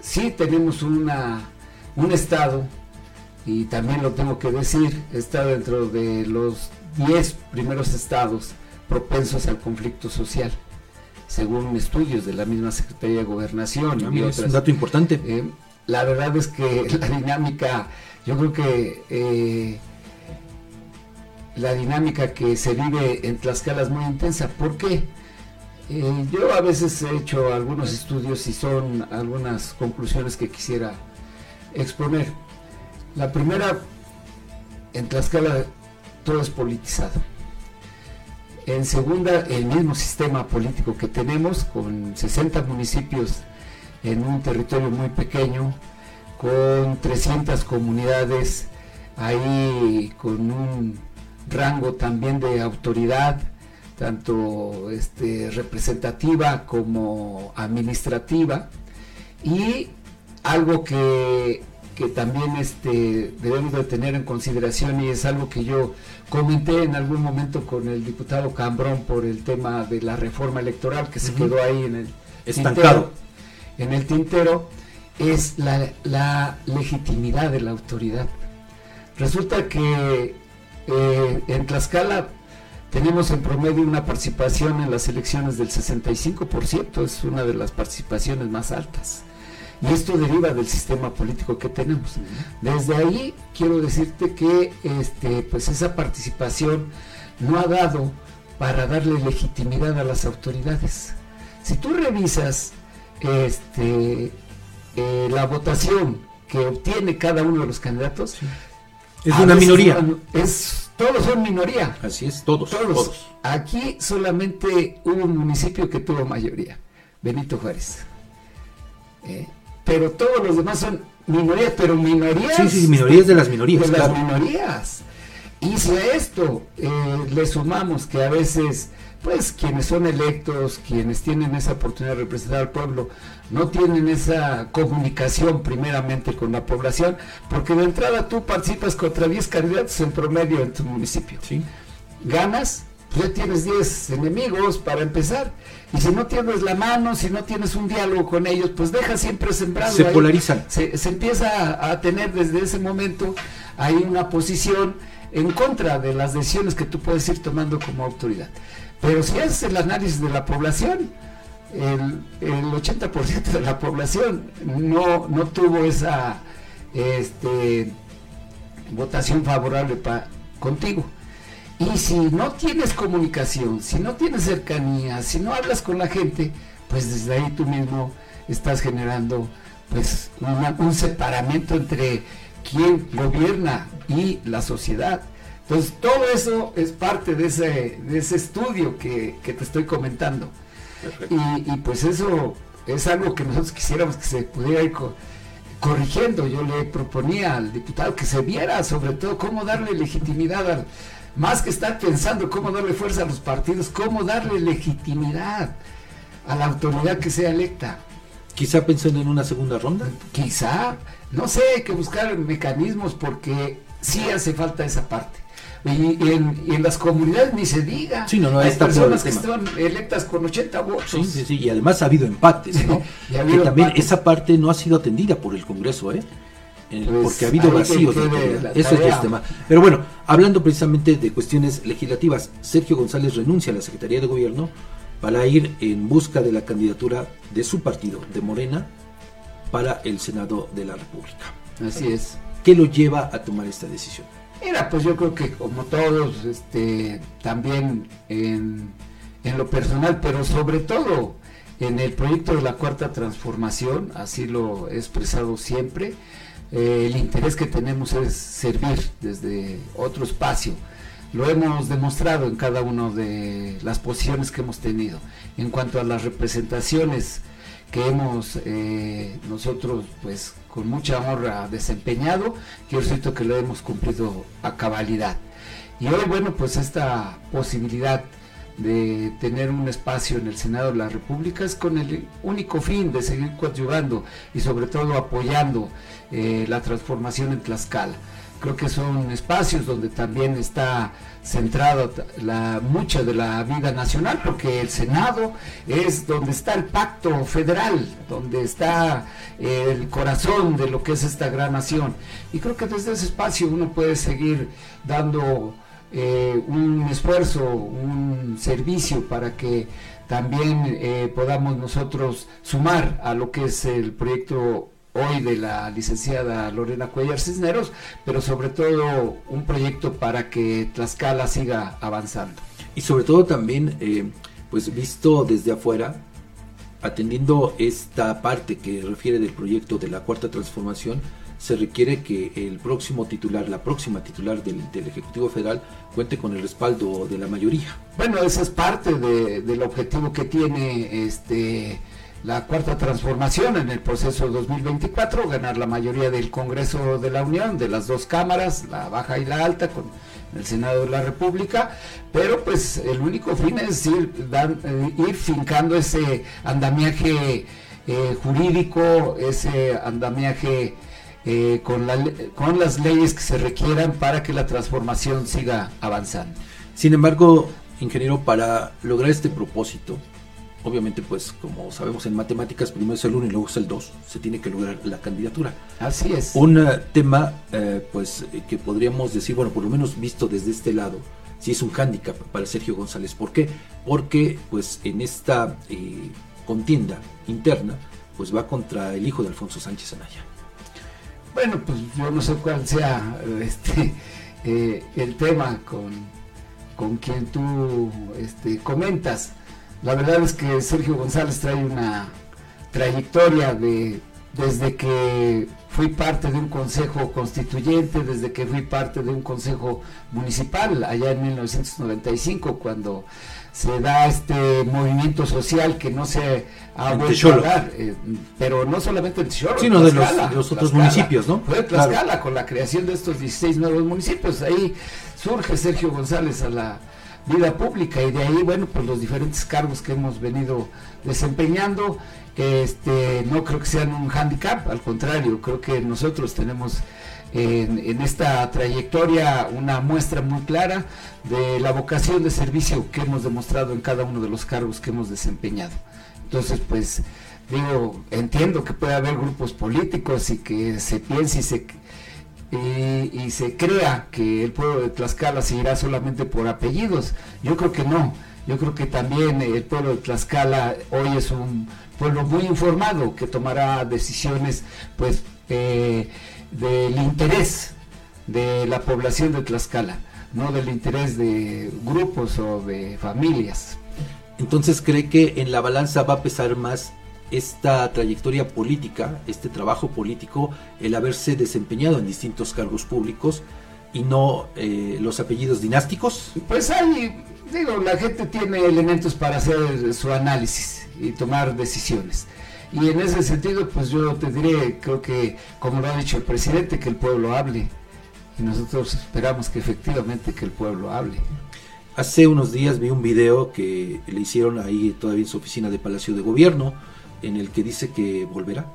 [SPEAKER 39] sí tenemos una, un estado, y también lo tengo que decir, está dentro de los 10 primeros estados propensos al conflicto social, según estudios de la misma Secretaría de Gobernación.
[SPEAKER 12] Ah,
[SPEAKER 39] y
[SPEAKER 12] mira, es un
[SPEAKER 39] otras.
[SPEAKER 12] dato importante.
[SPEAKER 39] Eh, la verdad es que la dinámica, yo creo que eh, la dinámica que se vive en Tlaxcala es muy intensa. ¿Por qué? Eh, yo a veces he hecho algunos estudios y son algunas conclusiones que quisiera exponer. La primera, en Tlaxcala todo es politizado. En segunda, el mismo sistema político que tenemos, con 60 municipios en un territorio muy pequeño, con 300 comunidades ahí con un rango también de autoridad, tanto este, representativa como administrativa, y algo que, que también este, debemos de tener en consideración y es algo que yo comenté en algún momento con el diputado Cambrón por el tema de la reforma electoral que se quedó ahí en el
[SPEAKER 12] Estancado.
[SPEAKER 39] tintero, en el tintero es la, la legitimidad de la autoridad. Resulta que eh, en Tlaxcala tenemos en promedio una participación en las elecciones del 65%, es una de las participaciones más altas. Y esto deriva del sistema político que tenemos. Desde ahí quiero decirte que este, pues esa participación no ha dado para darle legitimidad a las autoridades. Si tú revisas este, eh, la votación que obtiene cada uno de los candidatos,
[SPEAKER 12] Es una minoría.
[SPEAKER 39] no- Es, todos son minoría.
[SPEAKER 12] Así es, todos, todos.
[SPEAKER 39] Aquí solamente hubo un municipio que tuvo mayoría, Benito Juárez. Eh, Pero todos los demás son minorías, pero minorías.
[SPEAKER 12] Sí, sí, minorías de las minorías,
[SPEAKER 39] De las minorías. Y si a esto eh, le sumamos que a veces, pues quienes son electos, quienes tienen esa oportunidad de representar al pueblo, no tienen esa comunicación primeramente con la población, porque de entrada tú participas contra 10 candidatos en promedio en tu municipio. Ganas, pues ya tienes 10 enemigos para empezar. Y si no tienes la mano, si no tienes un diálogo con ellos, pues deja siempre sembrado.
[SPEAKER 12] Se
[SPEAKER 39] ahí.
[SPEAKER 12] polarizan.
[SPEAKER 39] Se, se empieza a tener desde ese momento ahí una posición en contra de las decisiones que tú puedes ir tomando como autoridad. Pero si haces el análisis de la población, el, el 80% de la población no, no tuvo esa este, votación favorable pa- contigo. Y si no tienes comunicación, si no tienes cercanía, si no hablas con la gente, pues desde ahí tú mismo estás generando pues una- un separamiento entre quien gobierna y la sociedad. Entonces todo eso es parte de ese, de ese estudio que, que te estoy comentando. Y, y, pues eso es algo que nosotros quisiéramos que se pudiera ir co- corrigiendo. Yo le proponía al diputado que se viera sobre todo cómo darle legitimidad al, más que estar pensando cómo darle fuerza a los partidos, cómo darle legitimidad a la autoridad que sea electa.
[SPEAKER 12] Quizá pensando en una segunda ronda.
[SPEAKER 39] Quizá, no sé, hay que buscar mecanismos porque sí hace falta esa parte. Y, en, y en las comunidades ni se diga.
[SPEAKER 12] Sí, no, no,
[SPEAKER 39] Hay personas que están electas con 80 votos.
[SPEAKER 12] Sí, sí, sí, y además ha habido empates, ¿no?
[SPEAKER 39] Y ha
[SPEAKER 12] que también
[SPEAKER 39] empates.
[SPEAKER 12] esa parte no ha sido atendida por el Congreso, ¿eh?
[SPEAKER 39] Pues,
[SPEAKER 12] porque ha habido vacíos. de
[SPEAKER 39] la
[SPEAKER 12] Eso es el tema. Pero bueno, hablando precisamente de cuestiones legislativas, Sergio González renuncia a la Secretaría de Gobierno para ir en busca de la candidatura de su partido, de Morena, para el Senado de la República.
[SPEAKER 39] Así es.
[SPEAKER 12] ¿Qué lo lleva a tomar esta decisión?
[SPEAKER 39] Mira, pues yo creo que como todos, este, también en, en lo personal, pero sobre todo en el proyecto de la cuarta transformación, así lo he expresado siempre, eh, el interés que tenemos es servir desde otro espacio. Lo hemos demostrado en cada una de las posiciones que hemos tenido. En cuanto a las representaciones que hemos eh, nosotros pues con mucha honra desempeñado, quiero decirte que lo hemos cumplido a cabalidad. Y hoy, bueno, pues esta posibilidad de tener un espacio en el Senado de la República es con el único fin de seguir coadyuvando y sobre todo apoyando eh, la transformación en Tlaxcala. Creo que son espacios donde también está centrada la, mucha de la vida nacional, porque el Senado es donde está el pacto federal, donde está eh, el corazón de lo que es esta gran nación. Y creo que desde ese espacio uno puede seguir dando eh, un esfuerzo, un servicio para que también eh, podamos nosotros sumar a lo que es el proyecto hoy de la licenciada Lorena Cuellar Cisneros, pero sobre todo un proyecto para que Tlaxcala siga avanzando.
[SPEAKER 12] Y sobre todo también eh, pues visto desde afuera, atendiendo esta parte que refiere del proyecto de la cuarta transformación, se requiere que el próximo titular, la próxima titular del, del Ejecutivo Federal, cuente con el respaldo de la mayoría.
[SPEAKER 39] Bueno, esa es parte de- del objetivo que tiene este la cuarta transformación en el proceso 2024, ganar la mayoría del Congreso de la Unión, de las dos cámaras, la baja y la alta, con el Senado de la República, pero pues el único fin es ir, eh, fincando ese andamiaje eh, jurídico, ese andamiaje eh, con, la con las leyes que se requieran para que la transformación siga avanzando.
[SPEAKER 12] Sin embargo, ingeniero, para lograr este propósito, obviamente, pues como sabemos en matemáticas, primero es el 1 y luego es el 2, se tiene que lograr la candidatura.
[SPEAKER 39] Así es.
[SPEAKER 12] Un eh, tema, eh, pues, que podríamos decir, bueno, por lo menos visto desde este lado, sí es un hándicap para Sergio González. ¿Por qué? Porque, pues, en esta eh, contienda interna, pues va contra el hijo de Alfonso Sánchez Anaya.
[SPEAKER 39] Bueno, pues yo no sé cuál sea este eh, el tema con, con quien tú este, comentas. La verdad es que Sergio González trae una trayectoria de desde que fui parte de un consejo constituyente, desde que fui parte de un consejo municipal allá en 1995 cuando se da este movimiento social que no se ha vuelto a dar, eh, pero no solamente en Texolo,
[SPEAKER 12] Sino de los-
[SPEAKER 39] Tlaxcala,
[SPEAKER 12] de los otros
[SPEAKER 39] Tlaxcala.
[SPEAKER 12] municipios, ¿no?
[SPEAKER 39] Fue
[SPEAKER 12] Claro.
[SPEAKER 39] Tlaxcala con la creación de estos 16 nuevos municipios. Ahí surge Sergio González a la vida pública y de ahí, bueno, pues los diferentes cargos que hemos venido desempeñando, este, no creo que sean un hándicap, al contrario, creo que nosotros tenemos en, en esta trayectoria una muestra muy clara de la vocación de servicio que hemos demostrado en cada uno de los cargos que hemos desempeñado. Entonces, pues, digo, entiendo que puede haber grupos políticos y que se piense y se, y, y se crea que el pueblo de Tlaxcala se irá solamente por apellidos. Yo creo que no. Yo creo que también el pueblo de Tlaxcala hoy es un pueblo muy informado que tomará decisiones, pues, eh, del interés de la población de Tlaxcala, no del interés de grupos o de familias.
[SPEAKER 12] Entonces, ¿cree que en la balanza va a pesar más esta trayectoria política, este trabajo político, el haberse desempeñado en distintos cargos públicos y no eh, los apellidos dinásticos?
[SPEAKER 39] Pues hay, digo, la gente tiene elementos para hacer su análisis y tomar decisiones. Y en ese sentido, pues yo te diré, creo que, como lo ha dicho el presidente, que el pueblo hable. Y nosotros esperamos que efectivamente que el pueblo hable.
[SPEAKER 12] Hace unos días vi un video que le hicieron ahí todavía en su oficina de Palacio de Gobierno, en el que dice que volverá.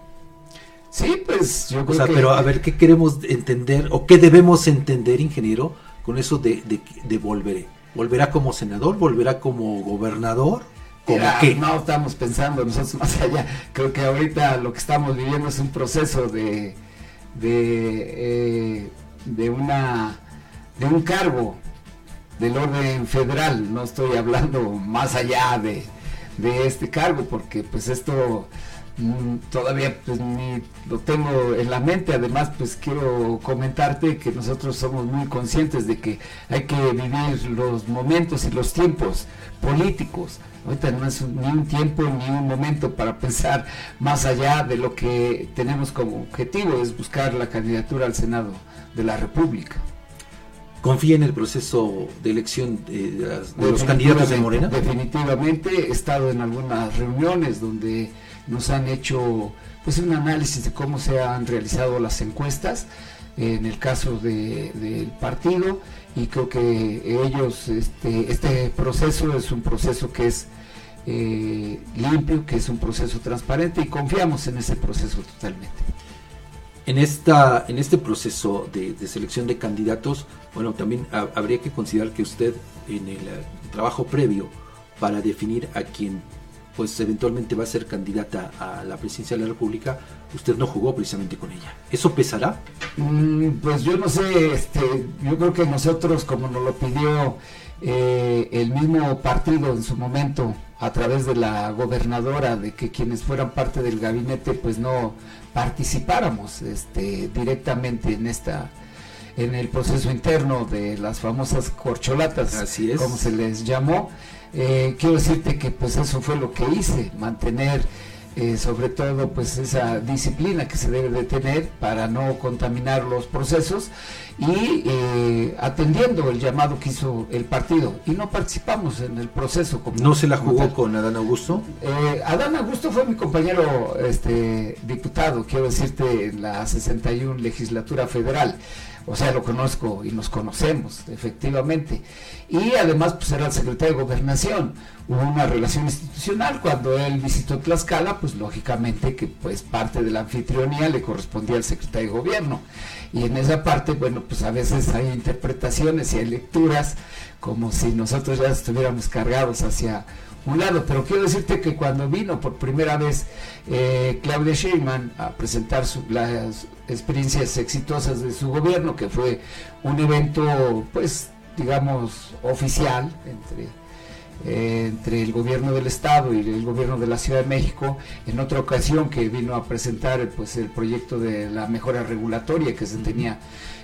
[SPEAKER 39] Sí, pues yo
[SPEAKER 12] O
[SPEAKER 39] creo
[SPEAKER 12] sea,
[SPEAKER 39] que...
[SPEAKER 12] pero a ver, ¿qué queremos entender o qué debemos entender, ingeniero, con eso de, de, de volveré? ¿Volverá como senador? ¿Volverá como gobernador? ¿Como
[SPEAKER 39] Mira,
[SPEAKER 12] qué?
[SPEAKER 39] no estamos pensando nosotros más allá. Creo que ahorita lo que estamos viviendo es un proceso de de, eh, de una de un cargo del orden federal. No estoy hablando más allá de, de este cargo porque pues esto mm, todavía pues ni lo tengo en la mente. Además pues quiero comentarte que nosotros somos muy conscientes de que hay que vivir los momentos y los tiempos políticos. Ahorita no es ni un tiempo ni un momento para pensar más allá de lo que tenemos como objetivo es buscar la candidatura al Senado de la República
[SPEAKER 12] ¿Confía en el proceso de elección de, de las- de los candidatos de Morena?
[SPEAKER 39] Definitivamente he estado en algunas reuniones donde nos han hecho pues un análisis de cómo se han realizado las encuestas en el caso de- del partido y creo que ellos este este proceso es un proceso que es eh, limpio que es un proceso transparente y confiamos en ese proceso totalmente
[SPEAKER 12] En, esta, en este proceso de, selección de candidatos, bueno, también ha- habría que considerar que usted en el eh, trabajo previo para definir a quien pues eventualmente va a ser candidata a la presidencia de la República, usted no jugó precisamente con ella. ¿Eso pesará?
[SPEAKER 39] Mm, Pues yo no sé, este, yo creo que nosotros, como nos lo pidió eh, el mismo partido en su momento, a través de la gobernadora, de que quienes fueran parte del gabinete, pues no participáramos este, directamente en esta en el proceso interno de las famosas corcholatas,
[SPEAKER 12] Así es.
[SPEAKER 39] como se les llamó, Eh, quiero decirte que pues eso fue lo que hice, mantener eh, sobre todo pues esa disciplina que se debe de tener para no contaminar los procesos y eh, atendiendo el llamado que hizo el partido y no participamos en el proceso como
[SPEAKER 12] ¿No se la jugó con Adán Augusto?
[SPEAKER 39] eh, Adán Augusto fue mi compañero este diputado, quiero decirte, en la 61 legislatura federal. O sea, lo conozco y nos conocemos, efectivamente. Y además, pues era el secretario de Gobernación. Hubo una relación institucional. Cuando él visitó Tlaxcala, pues lógicamente que pues parte de la anfitrionía le correspondía al secretario de Gobierno. Y en esa parte, bueno, pues a veces hay interpretaciones y hay lecturas como si nosotros ya estuviéramos cargados hacia un lado, pero quiero decirte que cuando vino por primera vez eh, Claudia Sheinbaum a presentar su- las experiencias exitosas de su gobierno, que fue un evento, pues, digamos, oficial entre eh, entre el gobierno del estado y el gobierno de la Ciudad de México en otra ocasión que vino a presentar pues el proyecto de la mejora regulatoria que se tenía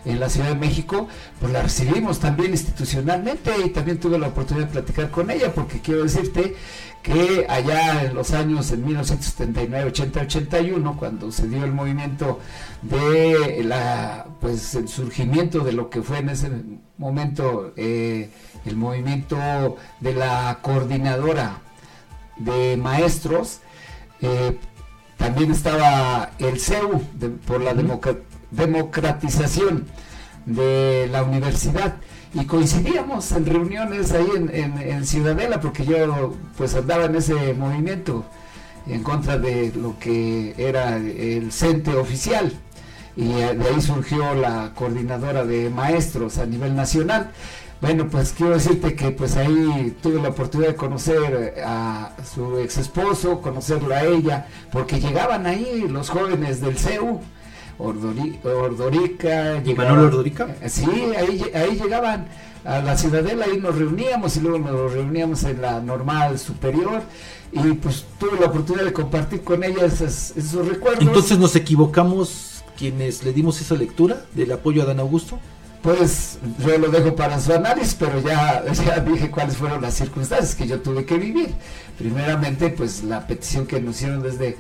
[SPEAKER 39] en la Ciudad de México pues la recibimos también institucionalmente y también tuve la oportunidad de platicar con ella porque quiero decirte que allá en los años en 1979 80 81 cuando se dio el movimiento de la pues el surgimiento de lo que fue en ese momento eh, el movimiento de la coordinadora de maestros eh, también estaba el CEU de- por la democa- democratización de la universidad. Y coincidíamos en reuniones ahí en, en- Ciudadela porque yo pues andaba en ese movimiento en contra de lo que era el CENTE oficial. Y eh, de ahí surgió la coordinadora de maestros a nivel nacional. Bueno, pues quiero decirte que pues ahí tuve la oportunidad de conocer eh, a su ex esposo, conocerla a ella, porque llegaban ahí los jóvenes del CEU, Ordori- Ordorica.
[SPEAKER 12] ¿Y
[SPEAKER 39] llegaban-
[SPEAKER 12] Manuel Ordorica?
[SPEAKER 39] Sí, ahí, ahí llegaban a la ciudadela, ahí nos reuníamos y luego nos reuníamos en la normal superior y pues tuve la oportunidad de compartir con ella esos, esos recuerdos.
[SPEAKER 12] Entonces nos equivocamos quienes le dimos esa lectura del apoyo a Dan Augusto.
[SPEAKER 39] Pues yo lo dejo para su análisis, pero ya, ya dije cuáles fueron las circunstancias que yo tuve que vivir. Primeramente, pues la petición que nos hicieron desde,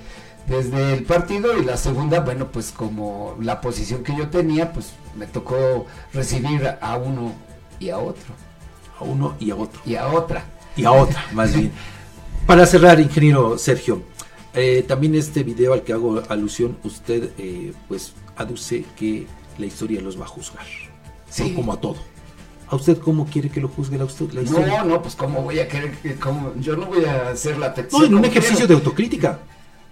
[SPEAKER 39] desde el partido y la segunda, bueno, pues como la posición que yo tenía, pues me tocó recibir a uno y a otro.
[SPEAKER 12] A uno y a otro.
[SPEAKER 39] Y a otra.
[SPEAKER 12] Y a otra, más bien. Para cerrar, ingeniero Sergio, eh, también este video al que hago alusión, usted eh, pues aduce que la historia los va a juzgar.
[SPEAKER 39] Sí.
[SPEAKER 12] Como a todo. ¿A usted cómo quiere que lo juzgue la, usted- la historia?
[SPEAKER 39] No, no, pues cómo voy a querer, que- cómo- yo no voy a hacer la.
[SPEAKER 12] No, en un ejercicio de autocrítica.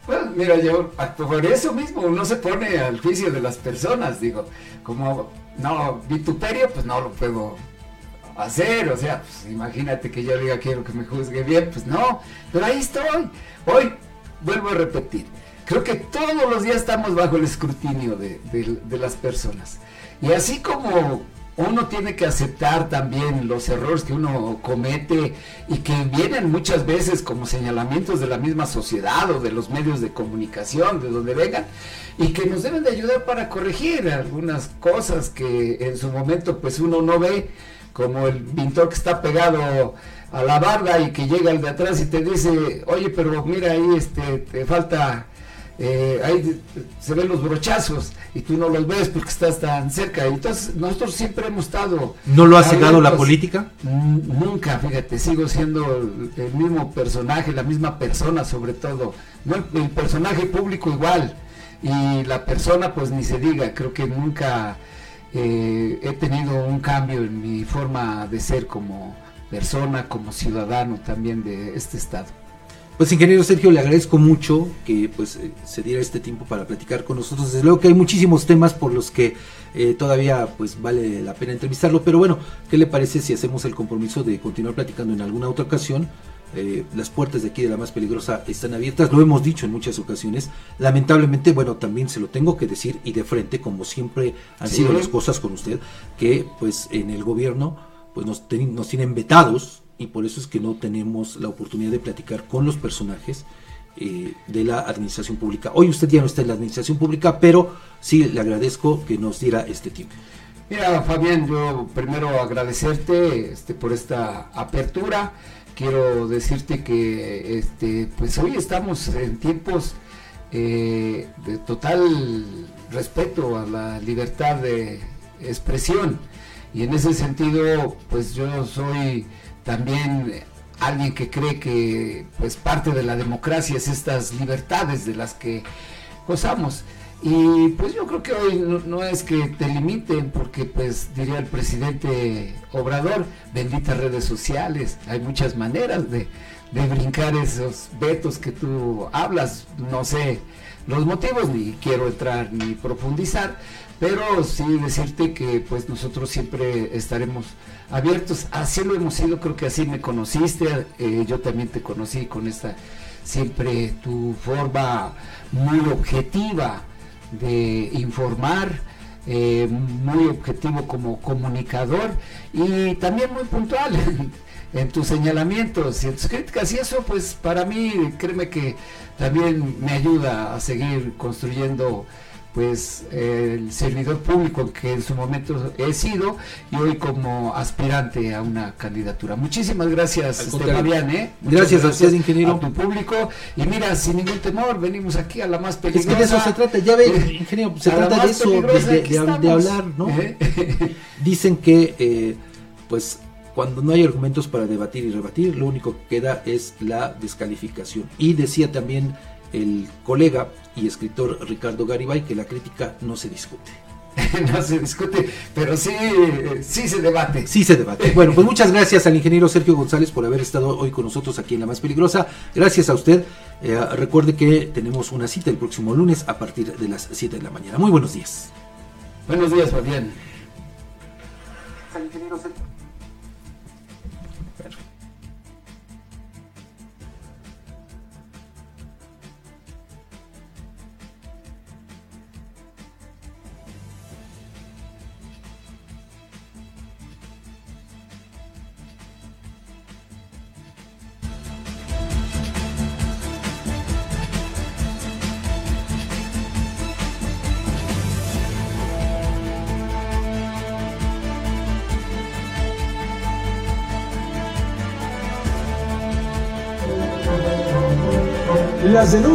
[SPEAKER 39] Bueno, mira, yo por eso mismo uno se pone al juicio de las personas, digo, como no vituperio, pues no lo puedo hacer, o sea, pues imagínate que yo diga quiero que me juzgue bien, pues no, pero ahí estoy. Hoy vuelvo a repetir, creo que todos los días estamos bajo el escrutinio de- de las personas. Y así como uno tiene que aceptar también los errores que uno comete y que vienen muchas veces como señalamientos de la misma sociedad o de los medios de comunicación, de donde vengan, y que nos deben de ayudar para corregir algunas cosas que en su momento pues uno no ve, como el pintor que está pegado a la barda y que llega el de atrás y te dice, oye, pero mira ahí este, te falta eh, ahí se ven los brochazos y tú no los ves porque estás tan cerca. Entonces nosotros siempre hemos estado...
[SPEAKER 12] ¿No lo ha cegado la política?
[SPEAKER 39] Mm, Nunca, fíjate, sigo siendo el, mismo personaje, la misma persona sobre todo. No el, el personaje público igual y la persona pues ni se diga, creo que nunca eh, he tenido un cambio en mi forma de ser como persona, como ciudadano también de este estado.
[SPEAKER 12] Pues ingeniero Sergio, le agradezco mucho que pues eh, se diera este tiempo para platicar con nosotros. Desde luego que hay muchísimos temas por los que eh, todavía pues vale la pena entrevistarlo, pero bueno, ¿qué le parece si hacemos el compromiso de continuar platicando en alguna otra ocasión? Eh, las puertas de aquí de la más peligrosa están abiertas, lo hemos dicho en muchas ocasiones. Lamentablemente, bueno, también se lo tengo que decir y de frente, como siempre han
[SPEAKER 39] Sí.
[SPEAKER 12] sido las cosas con usted, que pues en el gobierno pues nos, ten- nos tienen vetados y por eso es que no tenemos la oportunidad de platicar con los personajes eh, de la administración pública. Hoy usted ya no está en la administración pública, pero sí le agradezco que nos diera este tiempo.
[SPEAKER 39] Mira, Fabián, yo primero agradecerte este, por esta apertura. quiero decirte que este, pues hoy estamos en tiempos eh, de total respeto a la libertad de expresión y en ese sentido pues yo soy también alguien que cree que pues parte de la democracia es estas libertades de las que gozamos. Y pues yo creo que hoy no, es que te limiten, porque pues diría el presidente Obrador, benditas redes sociales, hay muchas maneras de, de brincar esos vetos que tú hablas, no sé los motivos, ni quiero entrar ni profundizar, pero sí decirte que pues nosotros siempre estaremos abiertos, así lo hemos sido, creo que así me conociste, eh, yo también te conocí con esta siempre tu forma muy objetiva, de informar, eh, muy objetivo como comunicador y también muy puntual en, tus señalamientos y en tus críticas. Y eso pues para mí créeme que también me ayuda a seguir construyendo pues el servidor público que en su momento he sido y hoy como aspirante a una candidatura. Muchísimas gracias, este, Fabián, ¿eh?
[SPEAKER 12] Gracias, a usted, ingeniero.
[SPEAKER 39] A tu público. Y mira, sin ningún temor, venimos aquí a la más peligrosa.
[SPEAKER 12] Es que de eso se trata, ya ve, eh, ingeniero, se trata de eso, de, hablar, ¿no? ¿Eh? Dicen que, eh, pues, cuando no hay argumentos para debatir y rebatir, lo único que queda es la descalificación. Y decía también el colega y escritor Ricardo Garibay que la crítica no se discute.
[SPEAKER 39] no se discute, pero sí, sí se debate.
[SPEAKER 12] Sí se debate. Bueno, pues muchas gracias al ingeniero Sergio González por haber estado hoy con nosotros aquí en La Más Peligrosa. Gracias a usted. Eh, recuerde que tenemos una cita el próximo lunes a partir de las 7 de la mañana. Muy buenos días.
[SPEAKER 39] Buenos días, Fabián.
[SPEAKER 11] Las